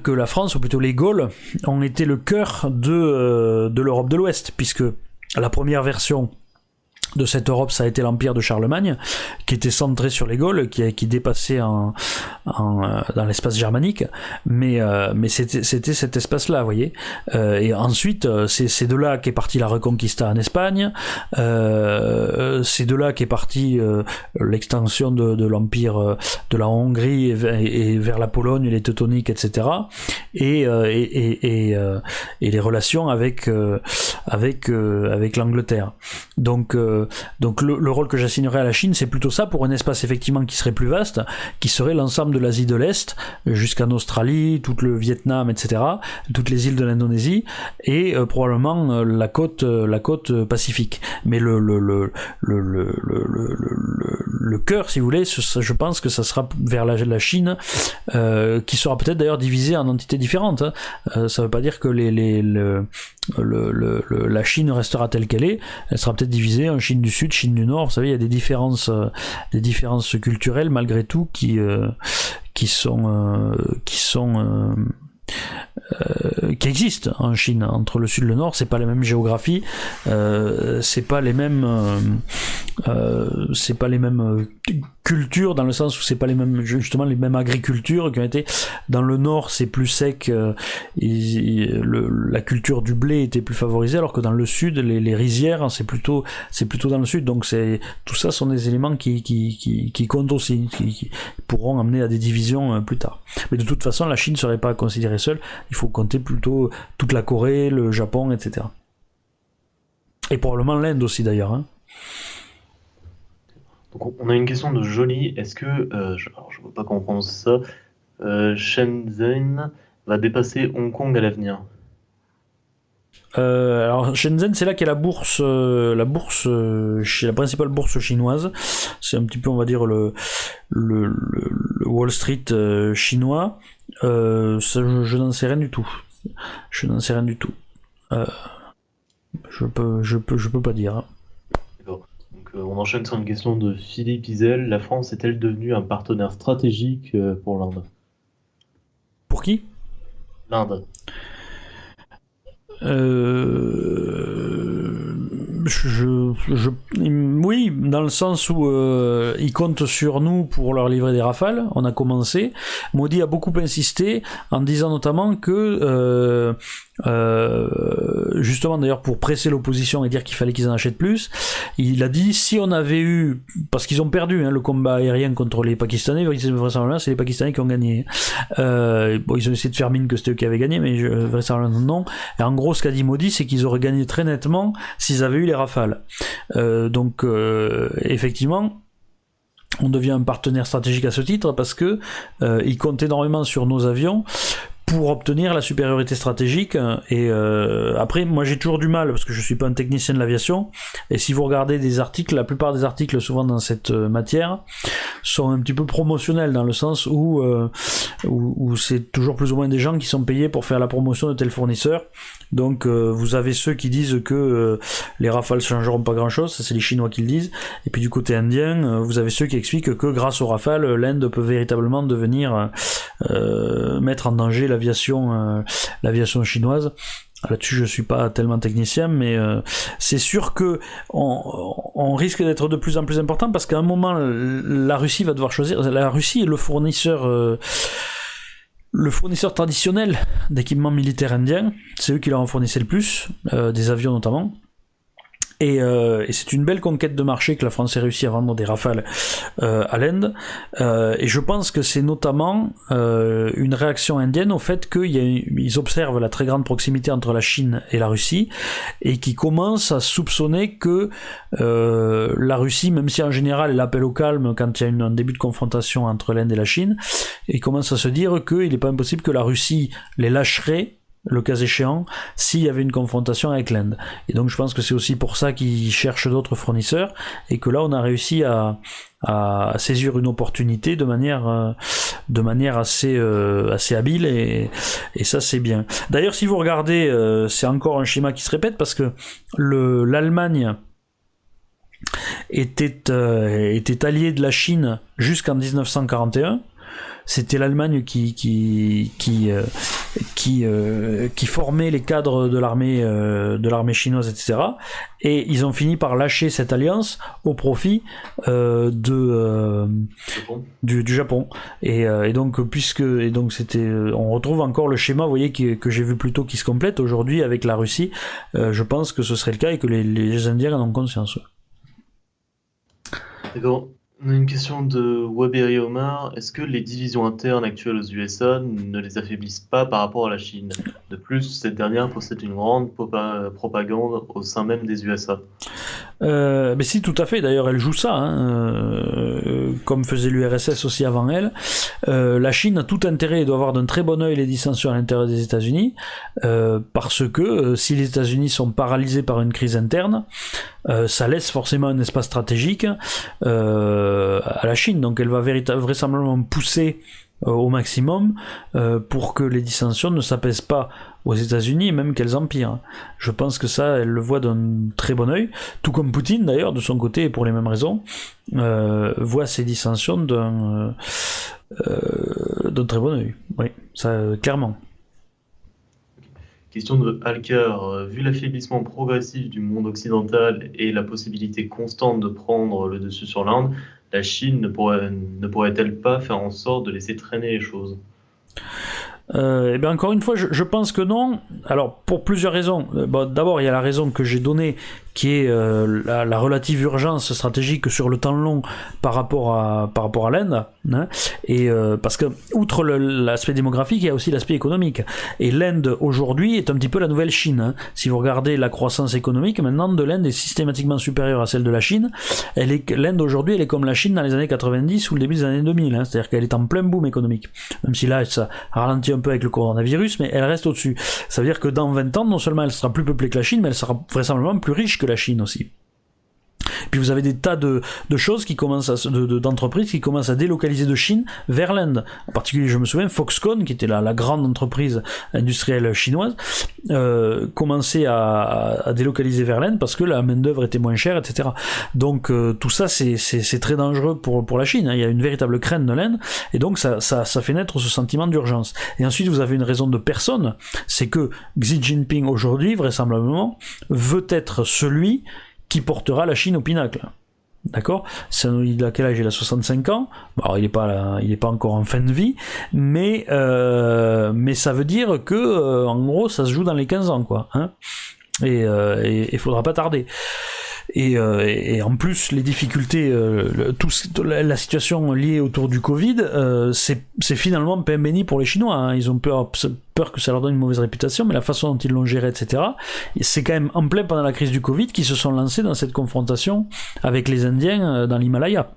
que la France, ou plutôt les Gaules, ont été le cœur de, de l'Europe de l'Ouest, puisque la première version de cette Europe, ça a été l'empire de Charlemagne, qui était centré sur les Gaules, qui, qui dépassait en, euh, dans l'espace germanique, mais, euh, mais c'était, cet espace-là, vous voyez. Euh, et ensuite, c'est, de là qu'est partie la Reconquista en Espagne, c'est de là qu'est partie l'extension de, l'empire de la Hongrie et, vers la Pologne, les Teutoniques, etc. Et, et, et, et, et les relations avec, avec, avec l'Angleterre. Donc, donc le, rôle que j'assignerais à la Chine, c'est plutôt ça pour un espace effectivement qui serait plus vaste, qui serait l'ensemble de l'Asie de l'Est jusqu'en Australie, tout le Vietnam, etc., toutes les îles de l'Indonésie et euh, probablement euh, la côte, euh, la côte pacifique. Mais le le le le le le, cœur, si vous voulez, je pense que ça sera vers la, Chine, qui sera peut-être d'ailleurs divisée en entités différentes. Hein. ça veut pas dire que la Chine restera telle qu'elle est. Elle sera peut-être divisée en Chine du Sud, Chine du Nord. Vous savez, il y a des différences, euh, des différences culturelles malgré tout qui euh, qui sont euh, qui sont qui existent en Chine. Entre le sud et le nord c'est pas la même géographie c'est pas les mêmes c'est pas les mêmes culture dans le sens où c'est pas les mêmes justement les mêmes agricultures qui ont été dans le nord c'est plus sec euh, la culture du blé était plus favorisée alors que dans le sud les, les rizières c'est plutôt c'est plutôt dans le sud. Donc c'est tout ça sont des éléments qui qui, qui, qui comptent aussi qui, pourront amener à des divisions euh, plus tard. Mais de toute façon la Chine serait pas considérée seule il faut compter plutôt toute la Corée le Japon etc et probablement l'Inde aussi d'ailleurs hein on a une question de Jolie. Est-ce que, euh, je ne vois pas comment on prononce ça, euh, Shenzhen va dépasser Hong Kong à l'avenir? Euh, alors Shenzhen, c'est là qu'est la bourse, la bourse, la principale bourse chinoise. C'est un petit peu, on va dire le le, Wall Street chinois. Je, n'en sais rien du tout. Je n'en sais rien du tout. je peux, je peux, je peux pas dire. Hein. Euh, on enchaîne sur une question de Philippe Isel. La France est-elle devenue un partenaire stratégique euh, pour l'Inde? Pour qui? L'Inde. Euh, je, je, oui, dans le sens où ils comptent sur nous pour leur livrer des rafales. On a commencé. Modi a beaucoup insisté en disant notamment que euh, justement d'ailleurs pour presser l'opposition et dire qu'il fallait qu'ils en achètent plus, il a dit si on avait eu, parce qu'ils ont perdu hein, le combat aérien contre les Pakistanais, vraisemblablement c'est les Pakistanais qui ont gagné. Euh, ils ont essayé de faire mine que c'était eux qui avaient gagné, mais vraisemblablement non. Et en gros, ce qu'a dit Modi, c'est qu'ils auraient gagné très nettement s'ils avaient eu les rafales. Euh, donc euh, effectivement, on devient un partenaire stratégique à ce titre parce que euh, il compte énormément sur nos avions pour obtenir la supériorité stratégique. Et euh, après, moi j'ai toujours du mal parce que je suis pas un technicien de l'aviation. Et si vous regardez des articles, la plupart des articles souvent dans cette euh, matière sont un petit peu promotionnels dans le sens où, euh, où, où c'est toujours plus ou moins des gens qui sont payés pour faire la promotion de tel fournisseur. Donc vous avez ceux qui disent que les rafales changeront pas grand chose, ça c'est les Chinois qui le disent. Et puis du côté indien, vous avez ceux qui expliquent que grâce aux rafales, l'Inde peut véritablement devenir mettre en danger l'aviation l'aviation chinoise. Là-dessus, je suis pas tellement technicien, mais c'est sûr que on, risque d'être de plus en plus important parce qu'à un moment, la Russie va devoir choisir. La Russie est le fournisseur le fournisseur traditionnel d'équipements militaires indiens, c'est eux qui leur en fournissaient le plus, euh, des avions notamment. Euh, et, c'est une belle conquête de marché que la France a réussi à vendre des rafales euh, à l'Inde. Euh, et je pense que c'est notamment une réaction indienne au fait qu'ils observent la très grande proximité entre la Chine et la Russie et qui commencent à soupçonner que la Russie, même si en général elle appelle au calme quand il y a un début de confrontation entre l'Inde et la Chine, ils commencent à se dire qu'il n'est pas impossible que la Russie les lâcherait le cas échéant, s'il y avait une confrontation avec l'Inde. Et donc je pense que c'est aussi pour ça qu'ils cherchent d'autres fournisseurs et que là on a réussi à, saisir une opportunité de manière euh, assez euh, assez habile et, ça c'est bien. D'ailleurs si vous regardez, euh, c'est encore un schéma qui se répète parce que le l'Allemagne était, était allié de la Chine jusqu'en 1941 c'était l'Allemagne qui qui qui euh, qui, euh, qui formait les cadres de l'armée euh, de l'armée chinoise, etc. Et ils ont fini par lâcher cette alliance au profit de du, du, Japon. Et, et, donc puisque et donc c'était on retrouve encore le schéma, vous voyez que, que j'ai vu plus tôt qui se complète aujourd'hui avec la Russie. je pense que ce serait le cas et que les, les Indiens en ont conscience. On a une question de Waberi Omar. Est-ce que les divisions internes actuelles aux USA ne les affaiblissent pas par rapport à la Chine? De plus, cette dernière possède une grande propagande au sein même des USA. Euh, mais si, tout à fait. D'ailleurs, elle joue ça, hein. euh, comme faisait l'URSS aussi avant elle. Euh, la Chine a tout intérêt et doit avoir d'un très bon oeil les dissensions à l'intérieur des États-Unis, parce que si les États-Unis sont paralysés par une crise interne, ça laisse forcément un espace stratégique. Euh, à la Chine. Donc elle va vraisemblablement pousser euh, au maximum euh, pour que les dissensions ne s'apaisent pas aux États-Unis même qu'elles empirent. Je pense que ça, elle le voit d'un très bon oeil, tout comme Poutine d'ailleurs, de son côté, et pour les mêmes raisons, voit ces dissensions d'un d'un très bon oeil. Oui, ça, clairement. Question de Alker. Vu l'affaiblissement progressif du monde occidental et la possibilité constante de prendre le dessus sur l'Inde, la Chine ne pourrait-elle pas faire en sorte de laisser traîner les choses? Euh, eh bien encore une fois, je, pense que non. Alors pour plusieurs raisons. Euh, D'abord, il y a la raison que j'ai donnée, qui est euh, la, relative urgence stratégique sur le temps long par rapport à par rapport à l'Inde, hein, et euh, parce que outre l'aspect démographique, il y a aussi l'aspect économique. Et l'Inde aujourd'hui est un petit peu la nouvelle Chine. Hein. Si vous regardez la croissance économique, maintenant de l'Inde est systématiquement supérieure à celle de la Chine. L'Inde aujourd'hui, elle est comme la Chine dans les années 90 ou le début des années 2000. Hein, C'est-à-dire qu'elle est en plein boom économique. Même si là, ça ralentit un peu avec le coronavirus, mais elle reste au-dessus. Ça veut dire que dans 20 ans, non seulement elle sera plus peuplée que la Chine, mais elle sera vraisemblablement plus riche que la Chine aussi. Puis vous avez des tas de, choses qui commencent à, d'entreprises qui commencent à délocaliser de Chine vers l'Inde. En particulier, je me souviens, Foxconn, qui était la, la grande entreprise industrielle chinoise, euh, commençait à, délocaliser vers l'Inde parce que la main d'œuvre était moins chère, etc. Donc euh, tout ça, c'est, très dangereux pour, pour la Chine. Hein. Il y a une véritable crainte de l'Inde, et donc ça, ça, ça fait naître ce sentiment d'urgence. Et ensuite, vous avez une raison de personne, c'est que Xi Jinping aujourd'hui, vraisemblablement, veut être celui qui portera la Chine au pinacle. D'accord? Il a quel âge? Il a 65 ans. il n'est pas, pas encore en fin de vie, mais euh, ça veut dire que euh, en gros, ça se joue dans les 15 ans, quoi. Hein et il euh, faudra pas tarder. Euh, et, en plus, les difficultés, euh, tout, la situation liée autour du Covid, euh, c'est finalement pain béni pour les Chinois. Hein. Ils ont peur, peur que ça leur donne une mauvaise réputation, mais la façon dont ils l'ont géré, etc. C'est quand même en plein pendant la crise du Covid qu'ils se sont lancés dans cette confrontation avec les Indiens dans l'Himalaya.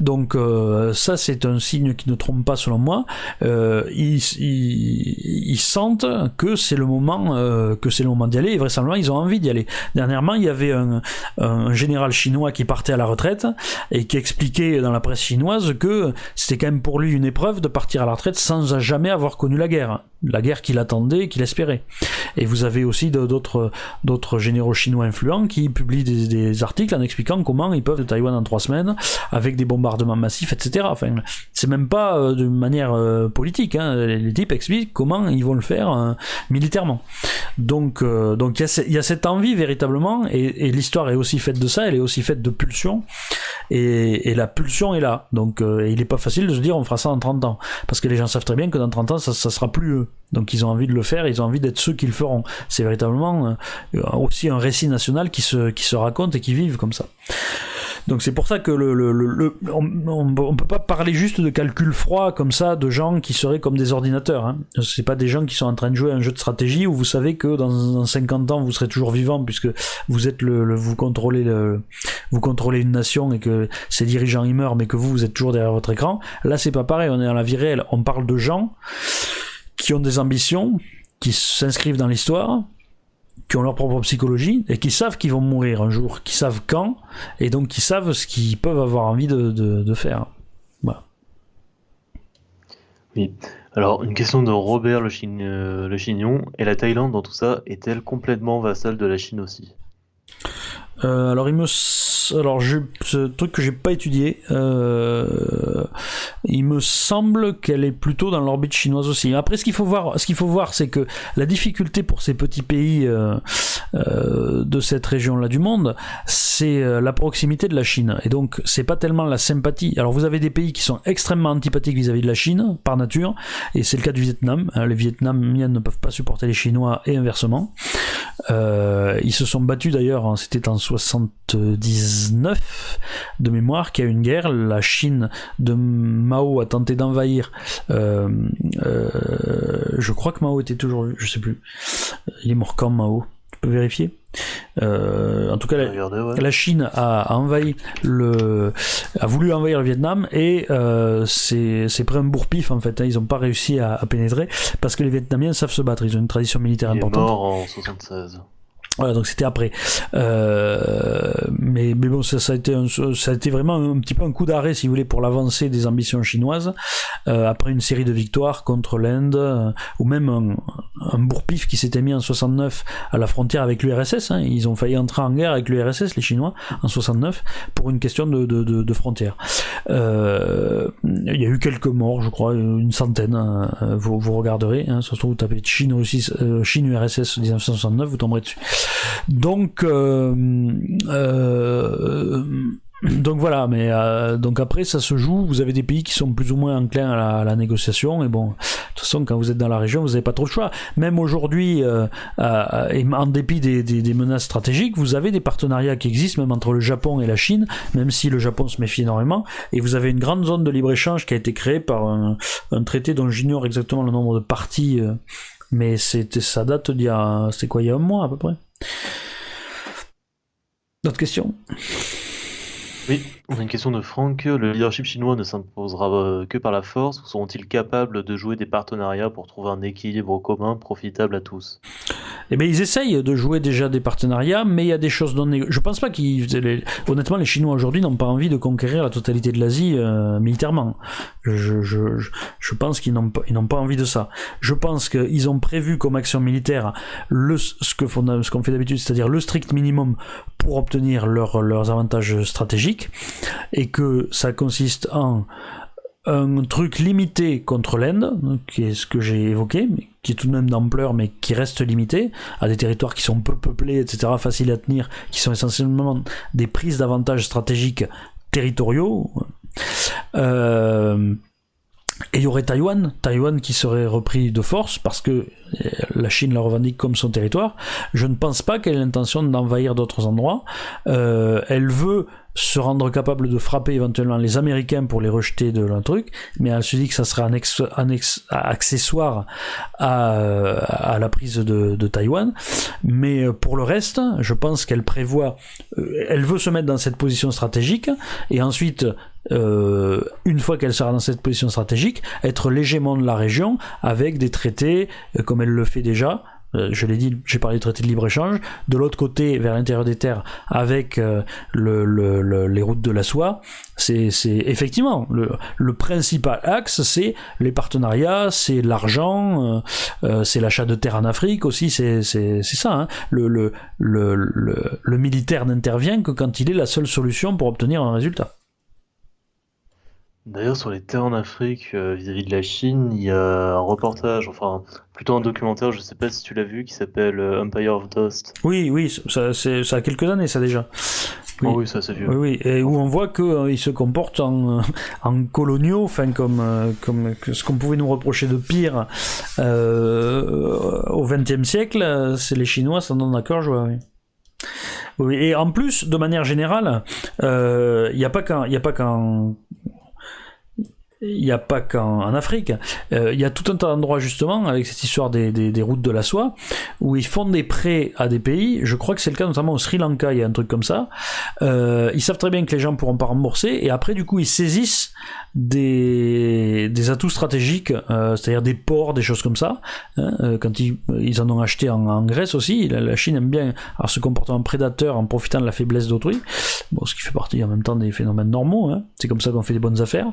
Donc euh, ça c'est un signe qui ne trompe pas selon moi. Euh, ils, sentent que c'est le moment euh, que c'est le moment d'y aller et vraisemblablement ils ont envie d'y aller. Dernièrement il y avait un, général chinois qui partait à la retraite et qui expliquait dans la presse chinoise que c'était quand même pour lui une épreuve de partir à la retraite sans jamais avoir connu la guerre la guerre qu'il attendait, qu'il espérait. Et vous avez aussi d'autres d'autres généraux chinois influents qui publient des, articles en expliquant comment ils peuvent de Taïwan en trois semaines avec des bombardements massifs, etc. C'est même pas euh, de manière euh, politique. Hein. Les types expliquent comment ils vont le faire euh, militairement. Donc, donc il y, a cette envie véritablement, et, l'histoire est aussi faite de ça. Elle est aussi faite de pulsion, et, la pulsion est là. Donc, il n'est pas facile de se dire on fera ça en 30 ans, parce que les gens savent très bien que dans 30 ans ça, ça sera plus eux. Donc ils ont envie de le faire, ils ont envie d'être ceux qui le feront. C'est véritablement euh, aussi un récit national qui se, qui se raconte et qui vive comme ça. Donc c'est pour ça que le, le, le, on, on, peut pas parler juste de calcul froid comme ça de gens qui seraient comme des ordinateurs. Hein. C'est pas des gens qui sont en train de jouer un jeu de stratégie où vous savez que dans, dans 50 ans vous serez toujours vivant puisque vous êtes le, vous contrôlez le, vous contrôlez une nation et que ses dirigeants y meurent mais que vous vous êtes toujours derrière votre écran. Là c'est pas pareil. On est dans la vie réelle. On parle de gens qui ont des ambitions, qui s'inscrivent dans l'histoire, qui ont leur propre psychologie et qui savent qu'ils vont mourir un jour, qui savent quand, et donc qui savent ce qu'ils peuvent avoir envie de, faire. Voilà. Oui. Alors, une question de Robert le, euh, le Chignon. Et la Thaïlande dans tout ça est-elle complètement vassale de la Chine aussi? Euh, alors il me, alors ce truc que j'ai pas étudié, euh, il me semble qu'elle est plutôt dans l'orbite chinoise aussi. Après, ce qu'il faut voir, ce qu'il faut voir, c'est que la difficulté pour ces petits pays euh, de cette région-là du monde, c'est la proximité de la Chine. Et donc, c'est pas tellement la sympathie. Alors, vous avez des pays qui sont extrêmement antipathiques vis-à-vis de la Chine par nature, et c'est le cas du Vietnam. Les Vietnamiens ne peuvent pas supporter les Chinois et inversement. Ils se sont battus d'ailleurs, hein, c'était en 79 de mémoire, qu'il y a eu une guerre. La Chine de Mao a tenté d'envahir. Euh, euh, je crois que Mao était toujours, je sais plus. Il est mort quand Mao? Tu peux vérifier? Euh, en tout cas, la, Chine a, envahi le, a voulu envahir le Vietnam et euh, c'est pris un bourre-pif en fait. Hein. ils n'ont pas réussi à, à, pénétrer parce que les Vietnamiens savent se battre. Ils ont une tradition militaire Il importante. Est mort en 76. Voilà, donc c'était après. Euh, mais, mais bon, ça, a été un, ça a été vraiment un petit peu un coup d'arrêt, si vous voulez, pour l'avancée des ambitions chinoises, euh, après une série de victoires contre l'Inde, euh, ou même un, un bourre-pif qui s'était mis en 69 à la frontière avec l'URSS. Hein. Ils ont failli entrer en guerre avec l'URSS, les Chinois, en 69, pour une question de, de, frontière. Euh, il y a eu quelques morts, je crois, une centaine. Hein. Vous, vous regarderez, hein, surtout vous tapez Chine, Russie, euh, Chine URSS 1969, vous tomberez dessus. Donc, euh, euh, donc voilà, mais euh, donc après ça se joue. Vous avez des pays qui sont plus ou moins enclins à la, négociation, et bon, de toute façon quand vous êtes dans la région, vous n'avez pas trop le choix. Même aujourd'hui, en dépit des, menaces stratégiques, vous avez des partenariats qui existent, même entre le Japon et la Chine, même si le Japon se méfie énormément. Et vous avez une grande zone de libre échange qui a été créée par un, un traité dont j'ignore exactement le nombre de parties, mais c'était ça date d'il y a, c'était quoi, il y a un mois à peu près? D'autres questions? Oui, une question de Franck. Le leadership chinois ne s'imposera euh, que par la force ou seront-ils capables de jouer des partenariats pour trouver un équilibre commun profitable à tous? Eh bien, ils essayent de jouer déjà des partenariats, mais il y a des choses non Je pense pas qu'ils. Honnêtement, les Chinois aujourd'hui n'ont pas envie de conquérir la totalité de l'Asie euh, militairement. Je, pense qu'ils n'ont pas, pas envie de ça. Je pense qu'ils ont prévu comme action militaire le, ce qu'on fait d'habitude, c'est-à-dire le strict minimum pour obtenir leur, leurs avantages stratégiques et que ça consiste en un truc limité contre l'Inde, qui est ce que j'ai évoqué, mais qui est tout de même d'ampleur, mais qui reste limité, à des territoires qui sont peu peuplés, etc., faciles à tenir, qui sont essentiellement des prises d'avantages stratégiques territoriaux. Euh, et il y aurait Taïwan, Taïwan qui serait repris de force parce que euh, la Chine la revendique comme son territoire. Je ne pense pas qu'elle ait l'intention d'envahir d'autres endroits. Euh, elle veut se rendre capable de frapper éventuellement les Américains pour les rejeter de leur truc, mais elle se dit que ça serait un, accessoire à, la prise de, Taïwan. Mais euh, pour le reste, je pense qu'elle prévoit, euh, elle veut se mettre dans cette position stratégique, et ensuite, euh, une fois qu'elle sera dans cette position stratégique, être l'hégémon de la région avec des traités, comme elle le fait déjà, euh, je l'ai dit, j'ai parlé de traité de libre-échange. De l'autre côté, vers l'intérieur des terres, avec euh, le, les routes de la soie, c'est effectivement le, principal axe, c'est les partenariats, c'est l'argent, euh, c'est l'achat de terres en Afrique aussi, c'est ça. Hein. Le militaire n'intervient que quand il est la seule solution pour obtenir un résultat. D'ailleurs, sur les terres en Afrique, euh, vis-à-vis de la Chine, il y a un reportage, enfin plutôt un documentaire, je sais pas si tu l'as vu, qui s'appelle euh, Empire of Dust. Oui, oui, ça, ça a quelques années, ça déjà. Oui, oh oui ça c'est vieux. Oui, oui, et où on voit qu'ils euh, se comportent en, en coloniaux, enfin comme, comme ce qu'on pouvait nous reprocher de pire au XXe siècle, c'est les Chinois s'en donnent d'accord, je vois, oui. Oui, et en plus, de manière générale, il n'y a pas qu'en il n'y a pas qu'en Afrique. Euh, il y a tout un tas d'endroits justement avec cette histoire des, des, routes de la soie où ils font des prêts à des pays. Je crois que c'est le cas notamment au Sri Lanka. Il y a un truc comme ça. Euh, ils savent très bien que les gens pourront pas rembourser et après du coup ils saisissent des, des atouts stratégiques, euh, c'est-à-dire des ports, des choses comme ça. Hein, quand ils, ils, en ont acheté en, Grèce aussi, la, Chine aime bien se comporter en prédateur en profitant de la faiblesse d'autrui. Bon, ce qui fait partie en même temps des phénomènes normaux. Hein. C'est comme ça qu'on fait des bonnes affaires.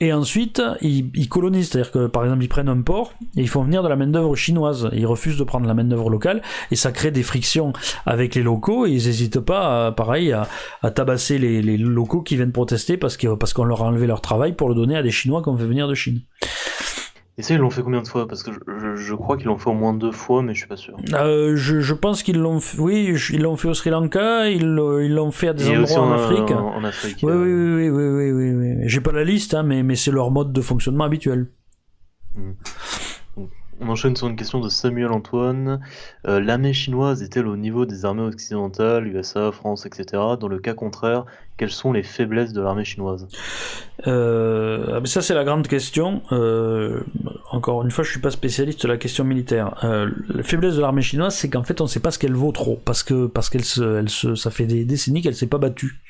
Et ensuite, ils, colonisent, c'est-à-dire que par exemple, ils prennent un port et ils font venir de la main-d'œuvre chinoise. Ils refusent de prendre la main-d'œuvre locale et ça crée des frictions avec les locaux et ils n'hésitent pas, pareil, à, tabasser les, les, locaux qui viennent protester parce qu'on parce qu'on leur a enlevé leur travail pour le donner à des Chinois qu'on fait venir de Chine. Et ça, ils l'ont fait combien de fois? Parce que je, crois qu'ils l'ont fait au moins deux fois, mais je suis pas sûr. Euh, je, pense qu'ils l'ont fait, oui, ils l'ont fait au Sri Lanka, ils l'ont fait à des endroits en, Afrique. En, Afrique. Oui, oui, oui, oui, oui, oui, oui, J'ai pas la liste, hein, mais, mais c'est leur mode de fonctionnement habituel. Hmm. On enchaîne sur une question de Samuel Antoine. Euh, l'armée chinoise est-elle au niveau des armées occidentales, USA, France, etc. Dans le cas contraire, quelles sont les faiblesses de l'armée chinoise euh, ah, Ça, c'est la grande question. Euh, encore une fois, je suis pas spécialiste de la question militaire. la faiblesse de l'armée chinoise, c'est qu'en fait, on ne sait pas ce qu'elle vaut trop, parce que parce qu'elle se, elle se, ça fait des décennies qu'elle s'est pas battue.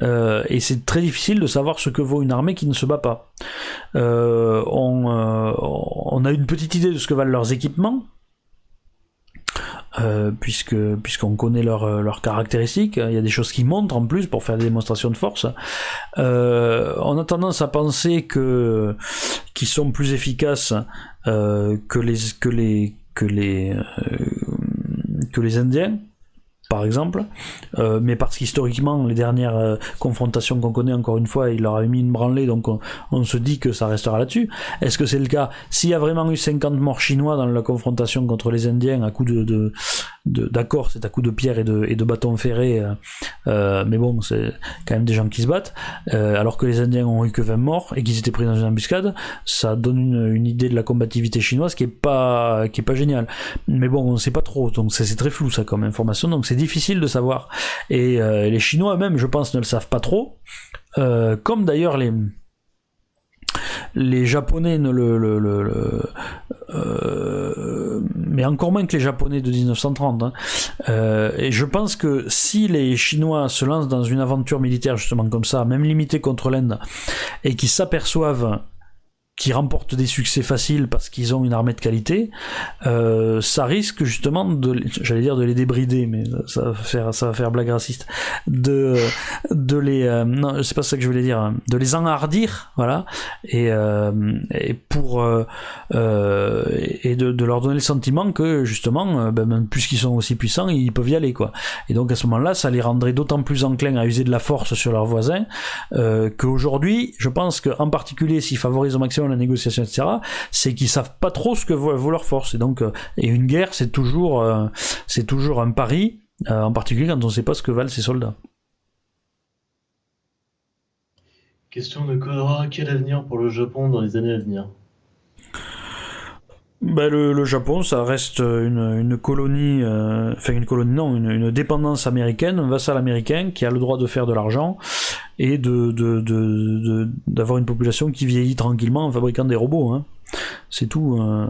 et c'est très difficile de savoir ce que vaut une armée qui ne se bat pas. on a une petite idée de ce que valent leurs équipements, euh, puisque puisqu'on connaît leurs leur caractéristiques. Il y a des choses qui montrent en plus pour faire des démonstrations de force. Euh, on a tendance à penser que qu'ils sont plus efficaces euh, que les que les que les que les Indiens par exemple, euh, mais parce qu'historiquement, les dernières euh, confrontations qu'on connaît, encore une fois, il leur a mis une branlée, donc on, se dit que ça restera là-dessus. Est-ce que c'est le cas? S'il y a vraiment eu 50 morts chinois dans la confrontation contre les Indiens à coup de, d'accord, c'est à coup de pierre et de, et de bâton ferré, euh, mais bon, c'est quand même des gens qui se battent, alors que les Indiens ont eu que 20 morts et qu'ils étaient pris dans une embuscade, ça donne une, idée de la combativité chinoise qui est pas, qui est pas géniale. Mais bon, on sait pas trop, donc c'est très flou ça comme information, donc c'est difficile de savoir. Et euh, les Chinois eux-mêmes, je pense, ne le savent pas trop. Euh, comme d'ailleurs les les Japonais ne le, euh, mais encore moins que les Japonais de 1930. Hein. et je pense que si les Chinois se lancent dans une aventure militaire justement comme ça, même limitée contre l'Inde, et qui s'aperçoivent qui remportent des succès faciles parce qu'ils ont une armée de qualité, euh, ça risque justement de, j'allais dire de les débrider, mais ça va faire, ça va faire blague raciste, de, de les, euh, non, c'est pas ça que je voulais dire, de les enhardir, voilà, et, euh, et pour, et de, leur donner le sentiment que justement, euh, ben, puisqu'ils sont aussi puissants, ils peuvent y aller, quoi. Et donc à ce moment-là, ça les rendrait d'autant plus enclins à user de la force sur leurs voisins qu'aujourd'hui, je pense qu'en particulier s'ils favorisent au maximum la négociation, etc., c'est qu'ils savent pas trop ce que vaut, leur force. Et donc, euh, et une guerre, c'est toujours, euh, c'est toujours un pari, euh, en particulier quand on ne sait pas ce que valent ses soldats. Question de Kodra, quel avenir pour le Japon dans les années à venir? Ben, le, Japon, ça reste une, colonie, enfin une colonie, non, une, dépendance américaine, un vassal américain qui a le droit de faire de l'argent et de, d'avoir une population qui vieillit tranquillement en fabriquant des robots. Hein. C'est tout. Euh,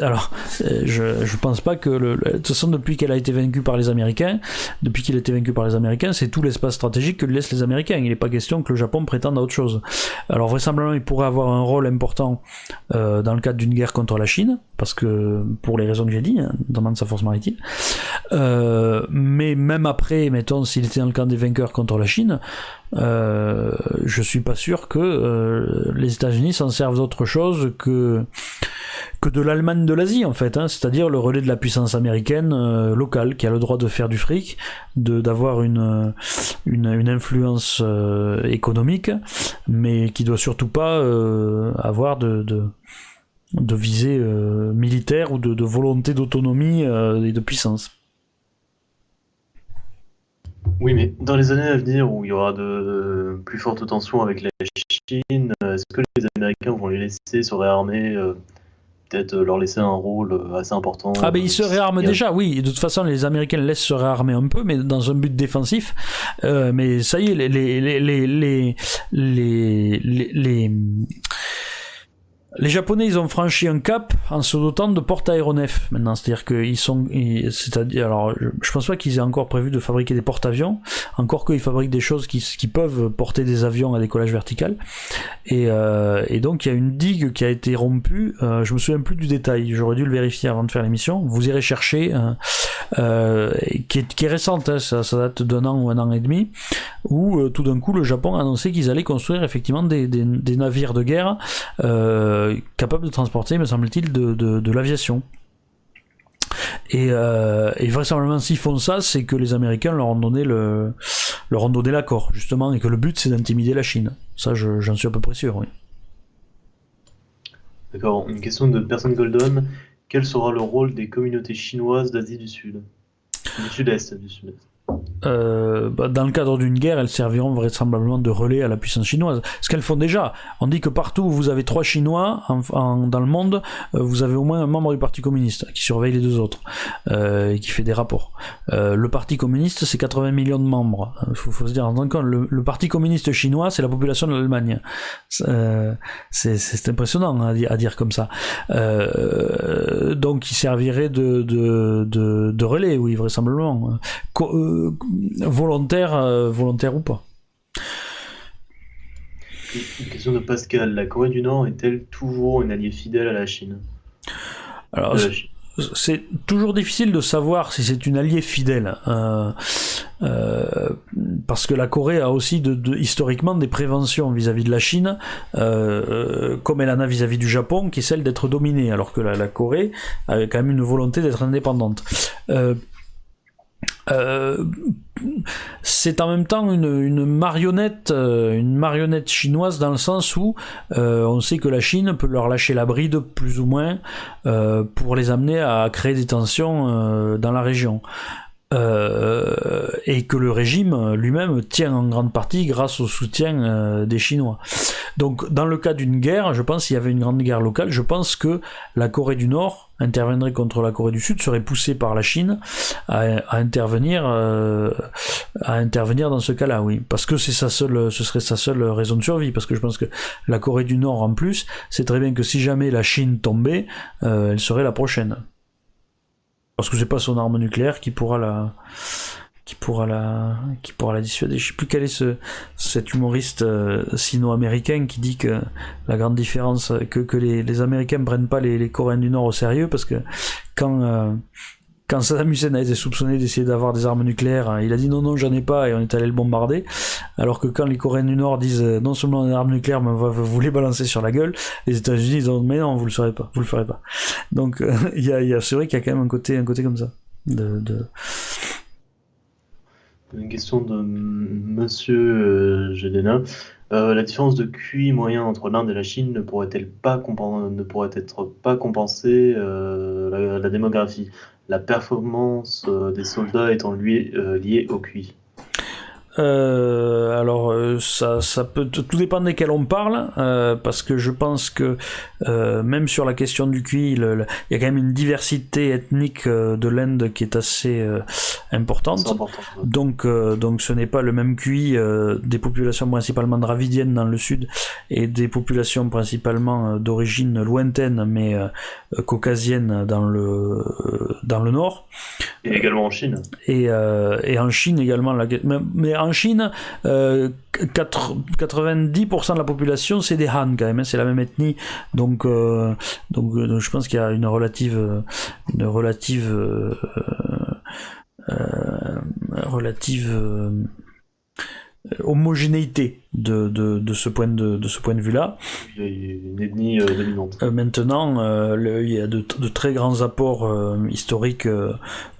alors, euh, je, je pense pas que de toute façon depuis qu'elle a été vaincue par les Américains, depuis qu'il a été vaincu par les Américains, c'est tout l'espace stratégique que laissent les Américains. Il n'est pas question que le Japon prétende à autre chose. Alors vraisemblablement, il pourrait avoir un rôle important euh, dans le cadre d'une guerre contre la Chine, parce que pour les raisons que j'ai dit, hein, notamment de sa force maritime. Mais même après, mettons, s'il était dans le camp des vainqueurs contre la Chine, je suis pas sûr que les États-Unis s'en servent d'autre chose que de l'Allemagne de l'Asie en fait, hein, c'est-à-dire le relais de la puissance américaine euh, locale qui a le droit de faire du fric, de d'avoir une, une influence euh, économique, mais qui doit surtout pas euh, avoir de, visée militaire ou de volonté d'autonomie et de puissance. Oui, mais dans les années à venir où il y aura de plus fortes tensions avec la Chine, est-ce que les Américains vont les laisser se réarmer euh, Peut-être leur laisser un rôle euh, assez important Ah, ben ils se réarment déjà, oui. De toute façon, les Américains laissent se réarmer un peu, mais dans un but défensif. Euh, mais ça y est, les, les, les, les, les, Japonais, ils ont franchi un cap en se dotant de porte aéronefs maintenant. C'est-à-dire qu'ils sont, c'est-à-dire, alors, je pense pas qu'ils aient encore prévu de fabriquer des porte-avions, encore qu'ils fabriquent des choses qui, peuvent porter des avions à décollage vertical. Et, euh, et donc, il y a une digue qui a été rompue. Euh, je me souviens plus du détail. J'aurais dû le vérifier avant de faire l'émission. Vous irez chercher. Euh, qui, est, qui est récente, hein, ça, date d'un an ou un an et demi, où tout d'un coup le Japon a annoncé qu'ils allaient construire effectivement des navires de guerre capables de transporter, me semble-t-il, de, de, de l'aviation. Et, euh, et vraisemblablement, s'ils font ça, c'est que les Américains leur ont donné le, leur ont donné l'accord, justement, et que le but c'est d'intimider la Chine. Ça, j'en suis à peu près sûr, oui. D'accord. Une question de personne Golden. Quel sera le rôle des communautés chinoises d'Asie du Sud? Du Sud-Est, du Sud-Est. Euh, bah, dans le cadre d'une guerre, elles serviront vraisemblablement de relais à la puissance chinoise. Ce qu'elles font déjà. On dit que partout où vous avez trois Chinois dans le monde, euh, vous avez au moins un membre du Parti communiste qui surveille les deux autres euh, et qui fait des rapports. le Parti communiste, c'est 80 millions de membres. Il faut, se dire en tant que le, le, Parti communiste chinois, c'est la population de l'Allemagne. c'est impressionnant à, à, dire comme ça. donc, il servirait de, de, de, de relais, oui, vraisemblablement volontaire, euh, volontaire ou pas. Une question de Pascal. La Corée du Nord est-elle toujours une alliée fidèle à la Chine? Alors, c'est toujours difficile de savoir si c'est une alliée fidèle. Euh, euh, parce que la Corée a aussi de, historiquement des préventions vis-à-vis de la Chine, comme elle en a vis-à-vis du Japon, qui est celle d'être dominée, alors que la, la, Corée a quand même une volonté d'être indépendante. Euh, c'est en même temps une, marionnette, euh, une marionnette chinoise dans le sens où euh, on sait que la Chine peut leur lâcher la bride plus ou moins pour les amener à créer des tensions dans la région. Euh, et que le régime lui-même tient en grande partie grâce au soutien euh, des Chinois. Donc dans le cas d'une guerre, je pense qu'il y avait une grande guerre locale, je pense que la Corée du Nord interviendrait contre la Corée du Sud, serait poussée par la Chine à, intervenir euh, à intervenir dans ce cas-là, oui, parce que c'est sa seule, ce serait sa seule raison de survie, parce que je pense que la Corée du Nord en plus, c'est très bien que si jamais la Chine tombait, elle serait la prochaine parce que c'est pas son arme nucléaire qui pourra la qui pourra la qui pourra la dissuader. Je sais plus quel est ce cet humoriste euh, sino-américain qui dit que la grande différence que, que les, les Américains prennent pas les, les Coréens du Nord au sérieux parce que quand euh, quand Saddam Hussein a été soupçonné d'essayer d'avoir des armes nucléaires, hein, il a dit non, non, j'en ai pas et on est allé le bombarder. Alors que quand les Coréens du Nord disent euh, non seulement des armes nucléaires, mais vous les balancer sur la gueule, les États-Unis disent mais non, vous le ferez pas, vous le ferez pas. Donc euh, il y a, y a c'est vrai qu'il y a quand même un côté, un côté comme ça. De. Une question de Monsieur euh, euh, la différence de QI moyen entre l'Inde et la Chine ne pourrait-elle pas ne pourrait être pas compensée la, démographie? La performance euh, des soldats étant lui, euh, liée au QI euh, alors euh, ça, ça peut tout dépendre desquels on parle euh, parce que je pense que euh, même sur la question du QI il y a quand même une diversité ethnique de l'Inde qui est assez importante. Important, donc donc ce n'est pas le même QI des populations principalement dravidiennes dans le sud et des populations principalement d'origine lointaine mais caucasienne dans le dans le nord. Et également en Chine. Et, et en Chine également la, mais, mais en Chine, 90% euh, de la population c'est des Han quand même, hein, c'est la même ethnie, donc euh, donc, euh, je pense qu'il y a une relative une relative relative homogénéité de, de, de, ce point de, de ce point de vue-là. Il y a une ethnie dominante. maintenant, euh, il y a de, de, très grands apports historiques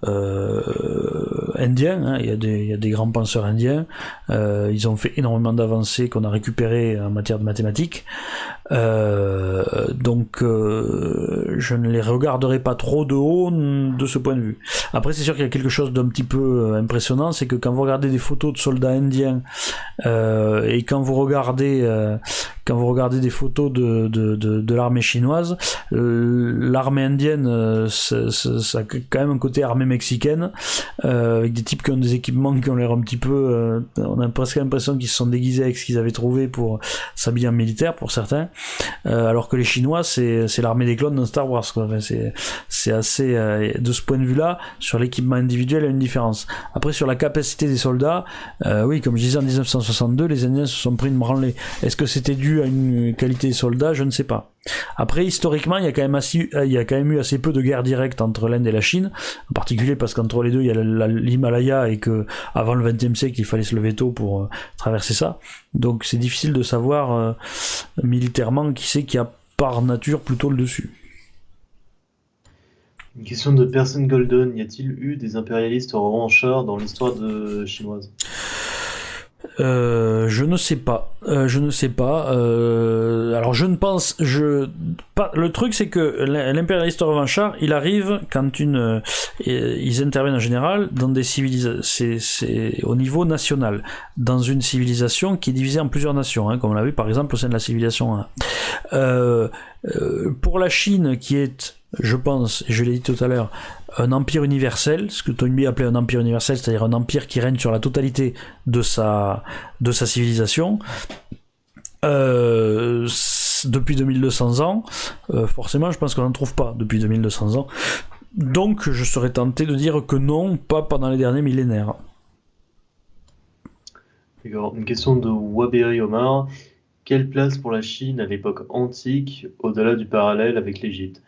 euh, indiens. Hein. Il, y a des, il, y a des, grands penseurs indiens. Euh, ils ont fait énormément d'avancées qu'on a récupérées en matière de mathématiques. Euh, donc, euh, je ne les regarderai pas trop de haut de ce point de vue. Après, c'est sûr qu'il y a quelque chose d'un petit peu impressionnant, c'est que quand vous regardez des photos de soldats indiens et quand vous regardez quand vous regardez des photos de, de, de, l'armée chinoise, l'armée indienne, ça, ça, a quand même un côté armée mexicaine, euh, avec des types qui ont des équipements qui ont l'air un petit peu... Euh, on a presque l'impression qu'ils se sont déguisés avec ce qu'ils avaient trouvé pour s'habiller en militaire, pour certains, euh, alors que les Chinois, c'est l'armée des clones dans Star Wars. c'est assez... de ce point de vue-là, sur l'équipement individuel, il y a une différence. Après, sur la capacité des soldats, oui, comme je disais en 1962, les Indiens se sont pris une branlée. Est-ce que c'était dû à une qualité des soldats Je ne sais pas. Après, historiquement, il y a quand même assez, il y a quand même eu assez peu de guerres directes entre l'Inde et la Chine, en particulier parce qu'entre les deux, il y a l'Himalaya et que avant le XXe siècle, il fallait se lever tôt pour traverser ça. Donc, c'est difficile de savoir militairement qui c'est qui a par nature plutôt le dessus. Une question de Person Golden. Y a-t-il eu des impérialistes revanchards dans l'histoire chinoise? Euh, je ne sais pas. Euh, je ne sais pas. Euh, alors je ne pense. Je. Le truc c'est que l'impérialiste revanchard, il arrive quand une. ils interviennent en général dans des civilisations. Au niveau national, dans une civilisation qui est divisée en plusieurs nations, hein, comme on l'a vu par exemple au sein de la civilisation 1. pour la Chine, qui est je pense, je l'ai dit tout à l'heure, un empire universel, ce que Tony appelait un empire universel, c'est-à-dire un empire qui règne sur la totalité de sa, de sa civilisation. Euh, depuis 2200 ans, euh, forcément, je pense qu'on n'en trouve pas depuis 2200 ans. Donc, je serais tenté de dire que non, pas pendant les derniers millénaires. Une question de Waberi Omar. Quelle place pour la Chine à l'époque antique, au-delà du parallèle avec l'Égypte?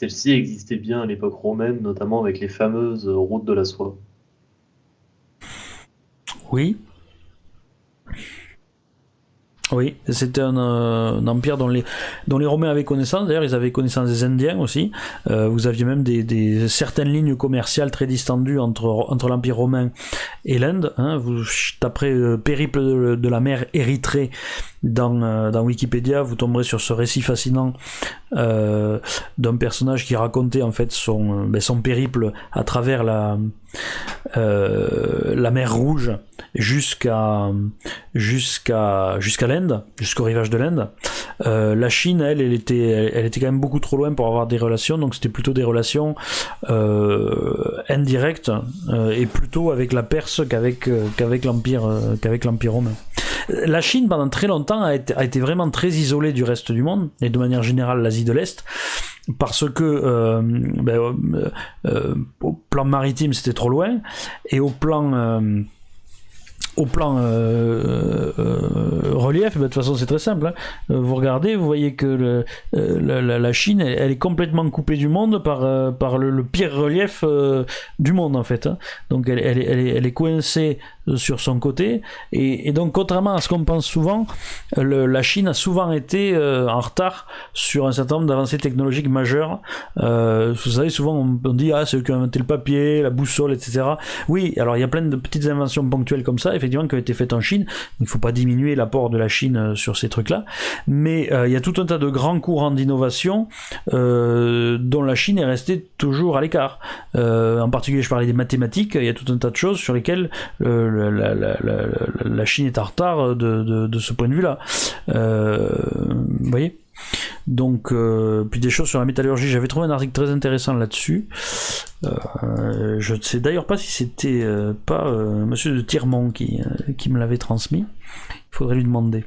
Celle-ci existait bien à l'époque romaine, notamment avec les fameuses routes de la soie. Oui. Oui, c'était un, euh, empire dont les, Romains avaient connaissance. D'ailleurs, ils avaient connaissance des Indiens aussi. Euh, vous aviez même certaines lignes commerciales très distendues entre, l'Empire romain et l'Inde. Hein. Vous euh, périple de, la mer Érythrée dans Wikipédia, vous tomberez sur ce récit fascinant euh, d'un personnage qui racontait en fait son, euh, ben, son périple à travers la, euh, la mer Rouge jusqu'à jusqu'à jusqu'à l'Inde, jusqu'au rivage de l'Inde. La Chine, elle, elle était, elle, était quand même beaucoup trop loin pour avoir des relations, donc c'était plutôt des relations indirectes et plutôt avec la Perse qu'avec qu'avec l'empire qu'avec l'empire romain la Chine, pendant très longtemps, a été, vraiment très isolée du reste du monde, et de manière générale l'Asie de l'Est, parce que euh, ben, euh, euh, au plan maritime c'était trop loin, et au plan au plan relief, ben, de toute façon c'est très simple. Hein. Vous regardez, vous voyez que la, Chine, elle, est complètement coupée du monde par, par le, pire relief du monde en fait. Hein. Donc elle, elle, elle, est, coincée sur son côté. Et, donc contrairement à ce qu'on pense souvent, la Chine a souvent été en retard sur un certain nombre d'avancées technologiques majeures. vous savez, souvent on, dit ah c'est eux qui ont inventé le papier, la boussole, etc. Oui, alors il y a plein de petites inventions ponctuelles comme ça effectivement qui a été faite en Chine. Il ne faut pas diminuer l'apport de la Chine euh, sur ces trucs-là, mais euh, il y a tout un tas de grands courants d'innovation euh, dont la Chine est restée toujours à l'écart. en particulier, je parlais des mathématiques. Il y a tout un tas de choses sur lesquelles la, Chine est en retard de, de ce point de vue-là. vous voyez? Donc, euh, puis des choses sur la métallurgie. J'avais trouvé un article très intéressant là-dessus. Euh, je ne sais d'ailleurs pas si c'était euh, pas Monsieur de Tirmont qui, qui me l'avait transmis. Il faudrait lui demander.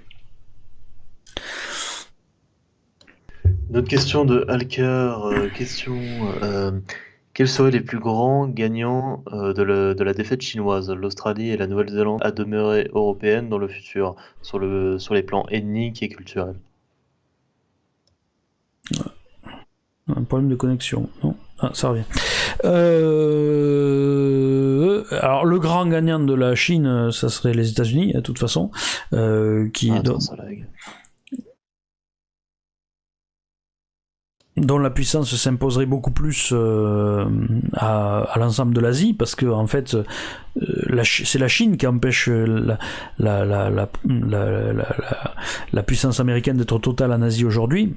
Notre question de Alcar, question quels seraient les plus grands gagnants de, de, la défaite chinoise? L'Australie et la Nouvelle-Zélande à demeurer européennes dans le futur, sur, le, sur les plans ethniques et culturels un problème de connexion. Non ah, ça revient. Euh, alors, le grand gagnant de la Chine, ça serait les États-Unis, de toute façon. Euh, qui ah, dont la puissance s'imposerait beaucoup plus euh, à, l'ensemble de l'Asie, parce que en fait, c'est la Chine qui empêche la, la puissance américaine d'être totale en Asie aujourd'hui.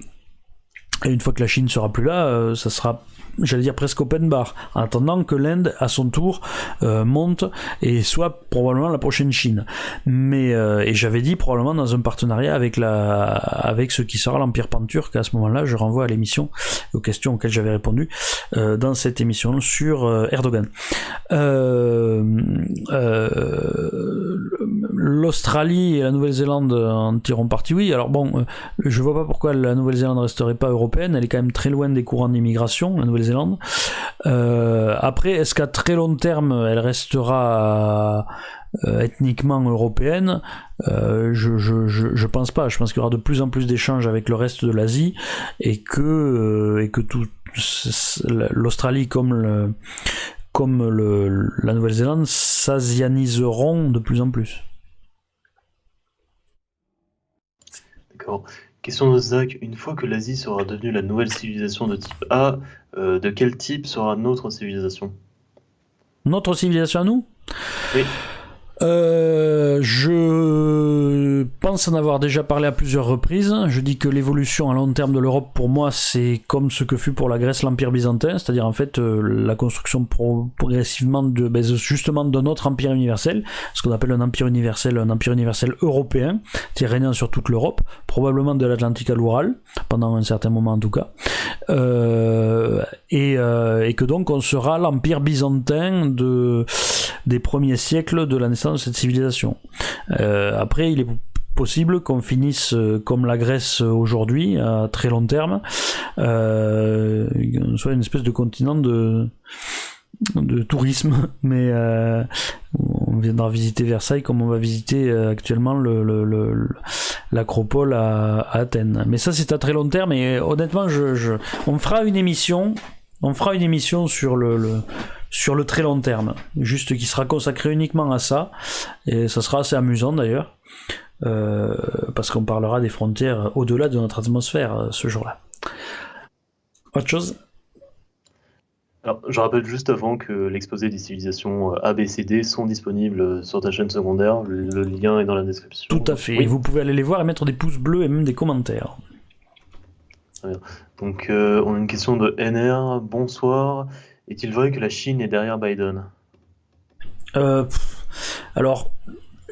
Et une fois que la Chine sera plus là, euh, ça sera j'allais dire presque open bar, en attendant que l'Inde, à son tour, euh, monte et soit probablement la prochaine Chine. Mais euh, et j'avais dit probablement dans un partenariat avec la, avec ce qui sera l'empire panturc. À ce moment-là, je renvoie à l'émission aux questions auxquelles j'avais répondu euh, dans cette émission sur Erdogan. L'Australie et la Nouvelle-Zélande en tireront parti. Oui. Alors bon, je vois pas pourquoi la Nouvelle-Zélande resterait pas européenne. Elle est quand même très loin des courants d'immigration. La Nouvelle-Zélande. après, est-ce qu'à très long terme, elle restera ethniquement européenne? Je, je, je, pense pas. Je pense qu'il y aura de plus en plus d'échanges avec le reste de l'Asie et que, l'Australie comme la Nouvelle-Zélande s'asianiseront de plus en plus. D'accord. Question de Zach. Une fois que l'Asie sera devenue la nouvelle civilisation de type A, euh, de quel type sera notre civilisation? Notre civilisation à nous? Oui. Euh, je pense en avoir déjà parlé à plusieurs reprises. Je dis que l'évolution à long terme de l'Europe, pour moi, c'est comme ce que fut pour la Grèce l'Empire byzantin, c'est-à-dire en fait euh, la construction progressivement de, ben, justement d'un autre empire universel, ce qu'on appelle un empire universel, un empire universel européen, qui régnant sur toute l'Europe, probablement de l'Atlantique à l'Oural, pendant un certain moment en tout cas, euh, et, que donc on sera l'empire byzantin de des premiers siècles de la naissance de cette civilisation. Euh, après, il est possible qu'on finisse euh, comme la Grèce aujourd'hui, à très long terme, euh, soit une espèce de continent de de tourisme, mais euh, on viendra visiter Versailles comme on va visiter actuellement le, l'acropole à, Athènes. Mais ça c'est à très long terme et honnêtement on fera une émission, on fera une émission sur le, sur le très long terme, juste qui sera consacré uniquement à ça, et ça sera assez amusant d'ailleurs, euh, parce qu'on parlera des frontières au-delà de notre atmosphère euh, ce jour-là. Autre chose? Alors, je rappelle juste avant que l'exposé des civilisations euh, ABCD sont disponibles sur ta chaîne secondaire. Le, lien est dans la description. Tout à fait. vous pouvez aller les voir et mettre des pouces bleus et même des commentaires. Donc, on a une question de NR. Bonsoir. Est-il vrai que la Chine est derrière Biden? Euh, Alors,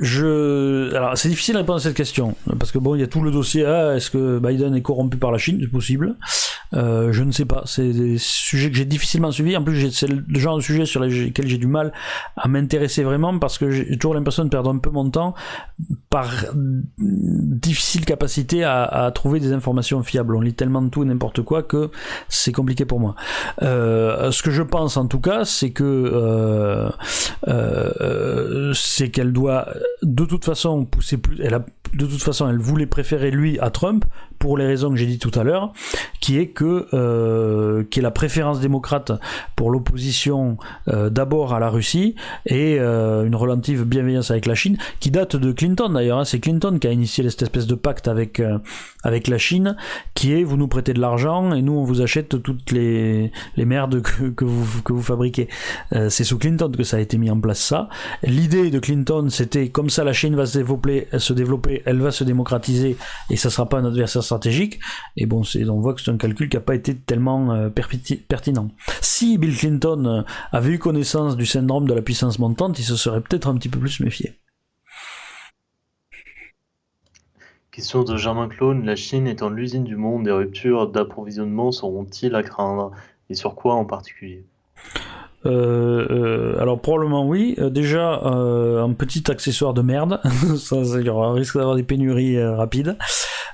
je, alors c'est difficile de répondre à cette question parce que bon, il y a tout le dossier. Ah, est-ce que Biden est corrompu par la Chine? C'est possible. Euh, je ne sais pas. C'est des sujets que j'ai difficilement suivis. En plus, c'est le genre de sujet sur lesquels j'ai du mal à m'intéresser vraiment parce que j'ai toujours l'impression de perdre un peu mon temps par difficile capacité à, trouver des informations fiables. On lit tellement de tout et n'importe quoi que c'est compliqué pour moi. Euh, ce que je pense en tout cas, c'est que euh, c'est qu'elle doit de toute façon plus. Elle a, de toute façon, elle voulait préférer lui à Trump pour les raisons que j'ai dit tout à l'heure, qui est que euh, la préférence démocrate pour l'opposition euh, d'abord à la Russie et euh, une relative bienveillance avec la Chine, qui date de Clinton d'ailleurs. Hein. c'est Clinton qui a initié cette espèce de pacte avec avec la Chine, qui est vous nous prêtez de l'argent et nous on vous achète toutes les les merdes que, que vous que vous fabriquez. C'est sous Clinton que ça a été mis en place ça. L'idée de Clinton, c'était comme ça la Chine va se développer, elle va se démocratiser et ça sera pas un adversaire stratégique. Et bon, on voit que c'est un calcul qui n'a pas été tellement euh, pertinent. Si Bill Clinton euh, avait eu connaissance du syndrome de la puissance montante, il se serait peut-être un petit peu plus méfié. Question de Germain Clone, la Chine étant l'usine du monde, des ruptures d'approvisionnement seront-ils à craindre? Et sur quoi en particulier? Euh, euh, alors probablement oui. Euh, déjà un petit accessoire de merde, ça, il y aura risque d'avoir des pénuries rapides.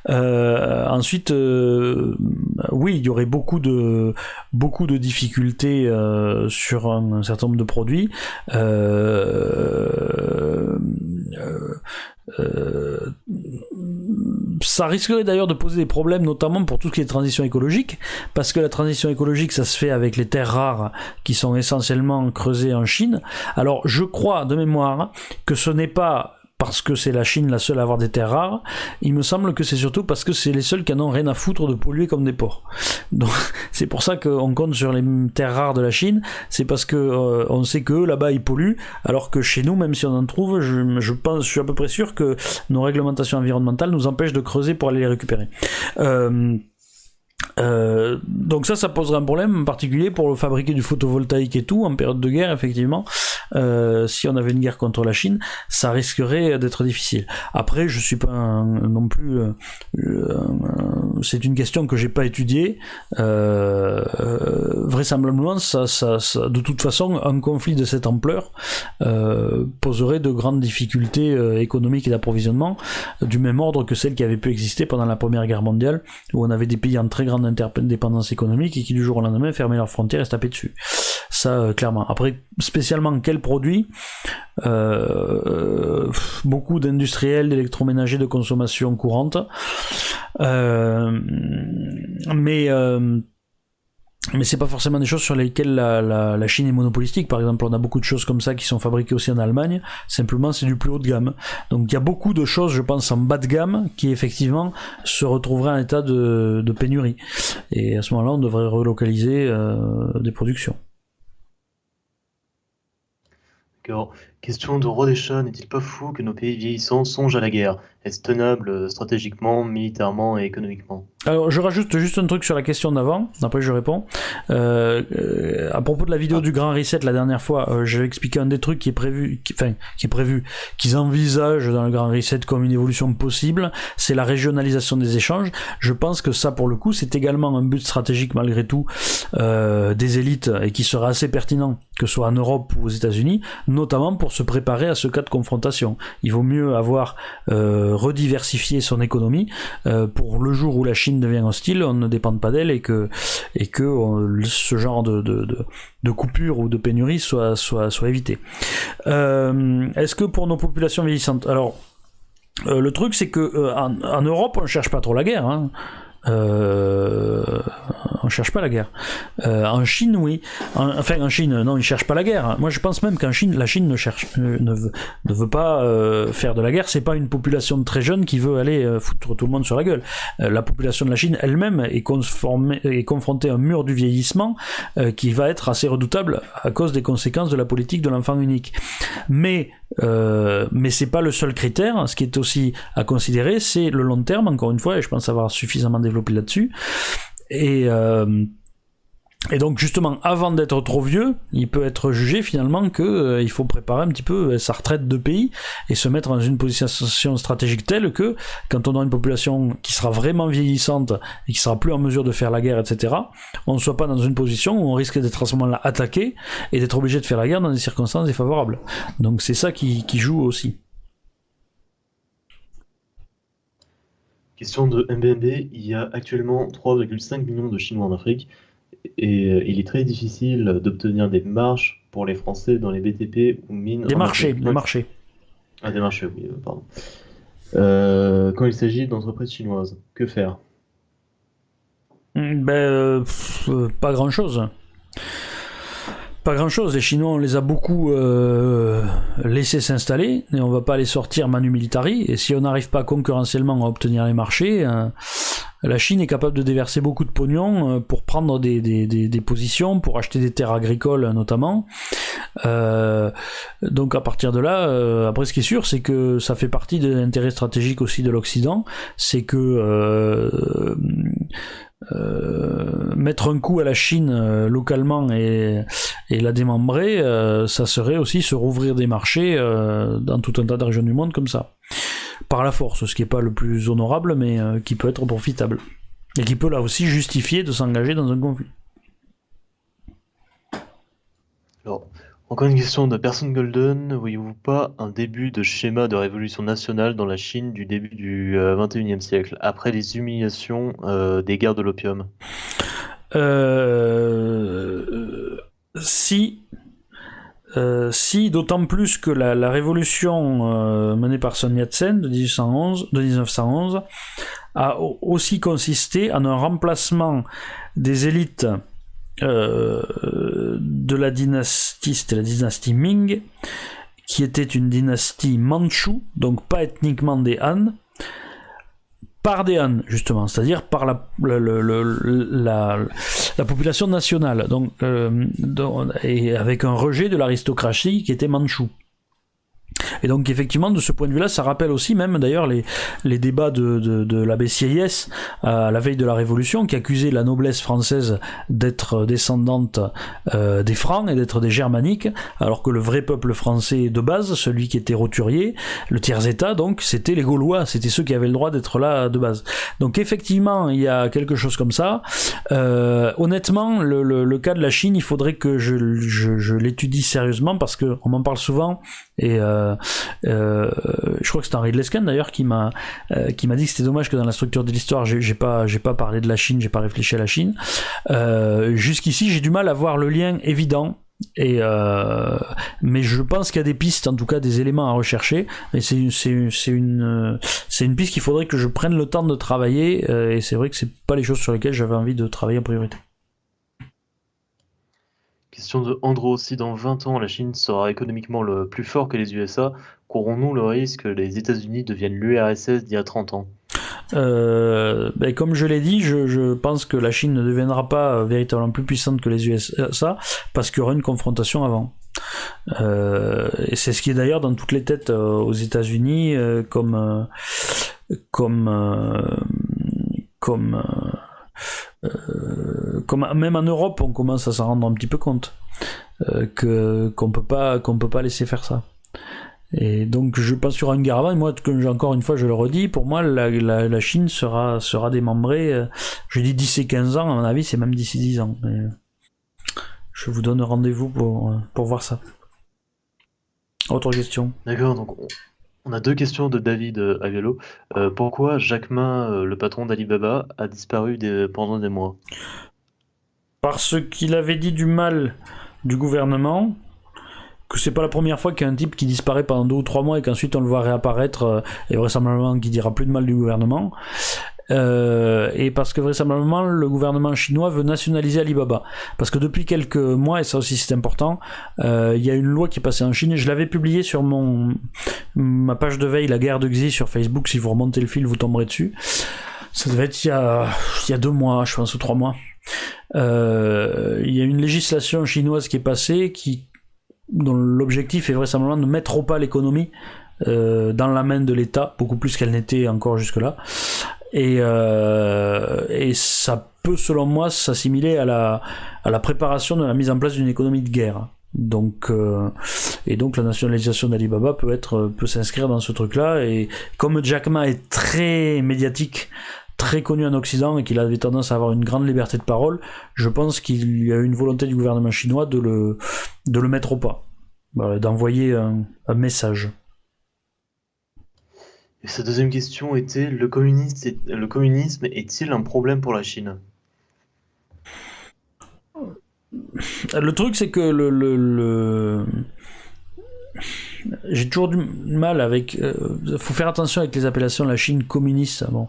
ensuite, oui, il y aurait beaucoup de beaucoup de difficultés sur un, certain nombre de produits. Ça risquerait d'ailleurs de poser des problèmes, notamment pour tout ce qui est transition écologique, parce que la transition écologique, ça se fait avec les terres rares qui sont essentiellement creusées en Chine. Alors, je crois de mémoire que ce n'est pas parce que c'est la Chine la seule à avoir des terres rares, il me semble que c'est surtout parce que c'est les seuls qui n'ont rien à foutre de polluer comme des porcs. Donc c'est pour ça qu'on compte sur les terres rares de la Chine, c'est parce que euh, on sait que là-bas ils polluent, alors que chez nous, même si on en trouve, je, pense, je suis à peu près sûr que nos réglementations environnementales nous empêchent de creuser pour aller les récupérer. Euh, euh, donc ça, ça poserait un problème en particulier pour fabriquer du photovoltaïque et tout en période de guerre, effectivement. Euh, si on avait une guerre contre la Chine, ça risquerait d'être difficile. Après, je suis pas non plus, euh, c'est une question que j'ai pas étudiée. Euh, vraisemblablement, ça, ça, de toute façon, un conflit de cette ampleur euh, poserait de grandes difficultés euh, économiques et d'approvisionnement, du même ordre que celles qui avaient pu exister pendant la Première Guerre mondiale, où on avait des pays en très grande interdépendance économique et qui du jour au lendemain fermaient leurs frontières et se tapaient dessus. Ça, euh, clairement. Après, spécialement quel produit euh, Beaucoup d'industriels, d'électroménagers de consommation courante. Euh, mais mais c'est pas forcément des choses sur lesquelles la, la, Chine est monopolistique. Par exemple, on a beaucoup de choses comme ça qui sont fabriquées aussi en Allemagne. Simplement, c'est du plus haut de gamme. Donc, il y a beaucoup de choses, je pense, en bas de gamme qui effectivement se retrouveraient en état de, de pénurie. Et à ce moment-là, on devrait relocaliser des productions. Question de Rodécha, n'est-il pas fou que nos pays vieillissants songent à la guerre Est-ce tenable euh, stratégiquement, militairement et économiquement Alors, je rajoute juste un truc sur la question d'avant, après je réponds. Euh, euh, à propos de la vidéo du Grand Reset la dernière fois, euh, j'ai expliqué un des trucs qui est prévu, qui, enfin, qui est prévu, qu'ils envisagent dans le Grand Reset comme une évolution possible, c'est la régionalisation des échanges. Je pense que ça, pour le coup, c'est également un but stratégique malgré tout des élites et qui sera assez pertinent que ce soit en Europe ou aux États-Unis, notamment pour se préparer à ce cas de confrontation. Il vaut mieux avoir euh, rediversifié son économie euh, pour le jour où la Chine devient hostile, on ne dépend pas d'elle et que et que ce genre de, de, de, coupure ou de pénurie soit soit soit évité. Euh, est-ce que pour nos populations vieillissantes, alors le truc c'est que en, Europe on cherche pas trop la guerre. Hein. Euh, on cherche pas la guerre. Euh, en Chine, oui. enfin, en Chine, non, ils cherchent pas la guerre. Moi, je pense même qu'en Chine, la Chine ne cherche, euh, ne, veut, ne veut pas euh, faire de la guerre. C'est pas une population très jeune qui veut aller euh, foutre tout le monde sur la gueule. la population de la Chine elle-même est confrontée à un mur du vieillissement qui va être assez redoutable à cause des conséquences de la politique de l'enfant unique. Mais euh, mais c'est pas le seul critère. Ce qui est aussi à considérer, c'est le long terme, encore une fois, et je pense avoir suffisamment développé là-dessus. Et, euh, et donc justement, avant d'être trop vieux, il peut être jugé finalement que euh, il faut préparer un petit peu euh, sa retraite de pays et se mettre dans une position stratégique telle que quand on a une population qui sera vraiment vieillissante et qui sera plus en mesure de faire la guerre, etc., on ne soit pas dans une position où on risque d'être à ce moment-là attaqué et d'être obligé de faire la guerre dans des circonstances défavorables. Donc c'est ça qui, qui joue aussi. Question de MBMB, il y a actuellement 3,5 millions de Chinois en Afrique et euh, il est très difficile d'obtenir des marches pour les Français dans les BTP ou mines. Des marchés, des marchés. Ah, des marchés, oui, euh, pardon. Euh, quand il s'agit d'entreprises chinoises, que faire? Hmm, Ben, pas grand chose. Pas grand chose. Les Chinois, on les a beaucoup euh, laissés s'installer et on va pas les sortir manu militari. Et si on n'arrive pas concurrentiellement à obtenir les marchés, euh, la Chine est capable de déverser beaucoup de pognon euh, pour prendre des, positions, pour acheter des terres agricoles notamment. Euh, donc à partir de là, euh, après ce qui est sûr, c'est que ça fait partie de l'intérêt stratégique aussi de l'Occident, c'est que mettre un coup à la Chine localement et, la démembrer, ça serait aussi se rouvrir des marchés dans tout un tas de régions du monde comme ça. Par la force, ce qui n'est pas le plus honorable, mais qui peut être profitable. Et qui peut là aussi justifier de s'engager dans un conflit. Alors, encore une question de Personne Golden. Voyez-vous pas un début de schéma de révolution nationale dans la Chine du début du XXIe euh, siècle, après les humiliations euh, des guerres de l'opium? Euh, Si. Si, d'autant plus que la, révolution menée par Sun Yat-sen de, 1811, de 1911 a aussi consisté en un remplacement des élites euh, de la dynastie, c'était la dynastie Ming, qui était une dynastie manchoue, donc pas ethniquement des Han, par des Han, justement, c'est-à-dire par la, la, la, population nationale, donc, euh, et avec un rejet de l'aristocratie qui était manchoue. Et donc effectivement, de ce point de vue-là, ça rappelle aussi même d'ailleurs les, les débats de, de, de l'abbé Sieyès à la veille de la Révolution, qui accusait la noblesse française d'être descendante euh, des Francs et d'être des Germaniques, alors que le vrai peuple français de base, celui qui était roturier, le tiers-état, donc c'était les Gaulois, c'était ceux qui avaient le droit d'être là de base. Donc effectivement, il y a quelque chose comme ça. Euh, honnêtement, le, le, le, cas de la Chine, il faudrait que je, je, je l'étudie sérieusement parce que on m'en parle souvent et euh, euh, je crois que c'est Henri Lescan d'ailleurs qui m'a euh, qui m'a dit que c'était dommage que dans la structure de l'histoire j'ai pas j'ai pas parlé de la Chine, j'ai pas réfléchi à la Chine. Jusqu'ici, j'ai du mal à voir le lien évident et mais je pense qu'il y a des pistes, en tout cas des éléments à rechercher. Et c'est une c'est une piste qu'il faudrait que je prenne le temps de travailler. et c'est vrai que c'est pas les choses sur lesquelles j'avais envie de travailler en priorité. Question de Andro si dans 20 ans la Chine sera économiquement le plus fort que les USA, courons-nous le risque que les États-Unis deviennent l'URSS d'il y a 30 ans? Euh, ben comme je l'ai dit, je, pense que la Chine ne deviendra pas véritablement plus puissante que les USA parce qu'il y aura une confrontation avant. Euh, et c'est ce qui est d'ailleurs dans toutes les têtes euh, aux États-Unis euh, comme euh, comme comme comme même en Europe, on commence à s'en rendre un petit peu compte que qu'on peut pas qu'on peut pas laisser faire ça. Et donc je pense sur avant, et moi encore une fois je le redis, pour moi la, la, Chine sera, sera démembrée, euh, je dis d'ici 15 ans, à mon avis c'est même d'ici 10 ans. Je vous donne rendez-vous pour, pour voir ça. Autre question? D'accord, donc on a deux questions de David Avello. Euh, pourquoi Jacques Ma, euh, le patron d'Alibaba, a disparu pendant des mois? Parce qu'il avait dit du mal du gouvernement, que c'est pas la première fois qu'il type qui disparaît pendant deux ou trois mois et qu'ensuite on le voit réapparaître euh, et vraisemblablement qui dira plus de mal du gouvernement. Euh, et parce que vraisemblablement le gouvernement chinois veut nationaliser Alibaba. Parce que depuis quelques mois, et ça aussi c'est important, euh, il y a une loi qui est passée en Chine et je l'avais publié sur mon ma page de veille, la guerre de Xi sur Facebook. Si vous remontez le fil, vous tomberez dessus. Ça devait être il y a, il y a deux mois, je pense, ou trois mois. Euh, il y a une législation chinoise qui est passée qui dont l'objectif est vraisemblablement de mettre au pas l'économie dans la main de l'État, beaucoup plus qu'elle n'était encore jusque-là. Et, euh, et ça peut, selon moi, s'assimiler à la, à la préparation de la mise en place d'une économie de guerre. Donc euh, et donc la nationalisation d'Alibaba peut être peut s'inscrire dans ce truc-là et comme Jack Ma est très médiatique très connu en Occident et qu'il avait tendance à avoir une grande liberté de parole, je pense qu'il y a une volonté du gouvernement chinois de le, de le mettre au pas, d'envoyer un, un, message. Et sa deuxième question était le, communisme est-il un problème pour la Chine? Le truc, c'est que le, j'ai toujours du mal avec. Il euh, faut faire attention avec les appellations. La Chine communiste, bon.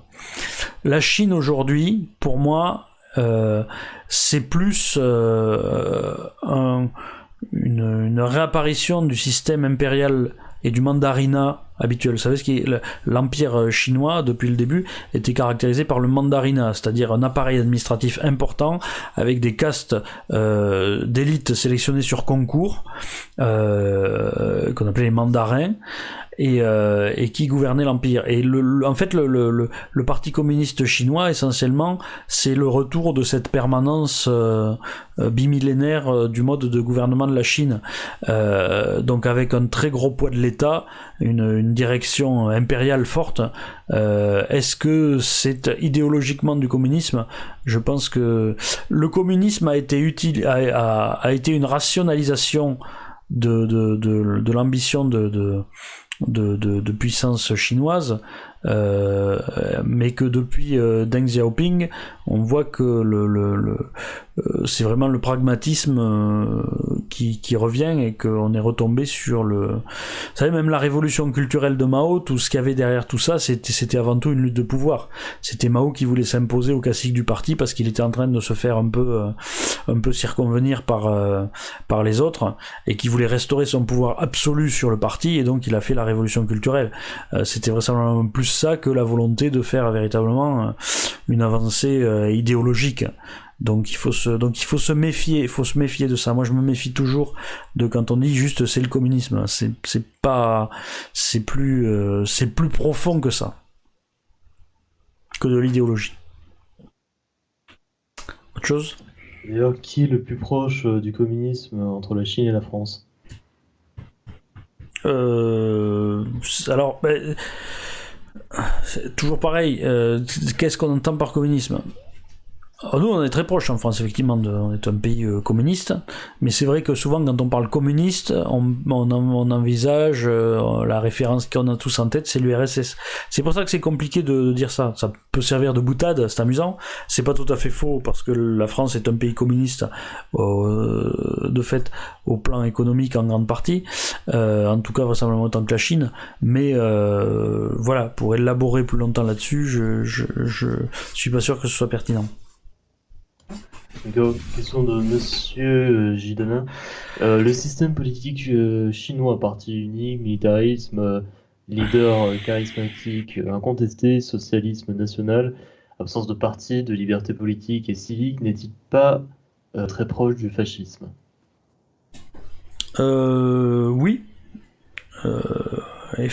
La Chine aujourd'hui, pour moi, euh, c'est plus euh, un, une, une, réapparition du système impérial et du mandarinat habituel. Vous savez ce qui l'empire euh, chinois depuis le début était caractérisé par le mandarinat, c'est-à-dire un appareil administratif important avec des castes euh, d'élite sélectionnées sur concours euh, qu'on appelait les mandarins et, euh, et qui gouvernait l'empire. Et le, en fait, le, le, le, parti communiste chinois, essentiellement, c'est le retour de cette permanence euh, euh bimillénaire euh, du mode de gouvernement de la Chine. Euh, donc avec un très gros poids de l'État, une, une, direction impériale forte. Est-ce que c'est idéologiquement du communisme? Je pense que le communisme a été utile, a, a, a été une rationalisation de, de, de, de l'ambition de, de, de, puissance chinoise, euh, mais que depuis euh, Deng Xiaoping, on voit que le, c'est vraiment le pragmatisme euh, qui, revient et qu'on est retombé sur le. Vous savez, même la révolution culturelle de Mao, tout ce qu'il y avait derrière tout ça, c'était avant tout une lutte de pouvoir. C'était Mao qui voulait s'imposer au classique du parti parce qu'il était en train de se faire un peu, euh, un peu circonvenir par, par les autres et qui voulait restaurer son pouvoir absolu sur le parti et donc il a fait la révolution culturelle. c'était vraisemblablement plus ça que la volonté de faire véritablement une avancée idéologique. Donc il faut se, donc il faut se méfier, il faut se méfier de ça. Moi je me méfie toujours de quand on dit juste c'est le communisme. C'est, c'est pas, c'est plus, euh, c'est plus profond que ça, que de l'idéologie. Autre chose? D'ailleurs, qui est le plus proche euh, du communisme entre la Chine et la France? Euh, alors, ben, c'est toujours pareil. Euh, qu'est-ce qu'on entend par communisme? Ah, nous, on est très proche en France, effectivement, on est un pays euh, communiste, mais c'est vrai que souvent, quand on parle communiste, on, on, envisage euh, la référence qu'on a tous en tête, c'est l'URSS. C'est pour ça que c'est compliqué de, dire ça. Ça peut servir de boutade, c'est amusant. C'est pas tout à fait faux, parce que la France est un pays communiste, euh, de fait, au plan économique en grande partie, en tout cas vraisemblablement autant que la Chine, mais voilà, pour élaborer plus longtemps là-dessus, je, je, je suis pas sûr que ce soit pertinent. Question de Monsieur Gidenin. Euh, le système politique euh, chinois, parti unique, militarisme, euh, leader charismatique, incontesté, socialisme national, absence de parti, de liberté politique et civique, n'est-il pas très proche du fascisme? Oui. effectivement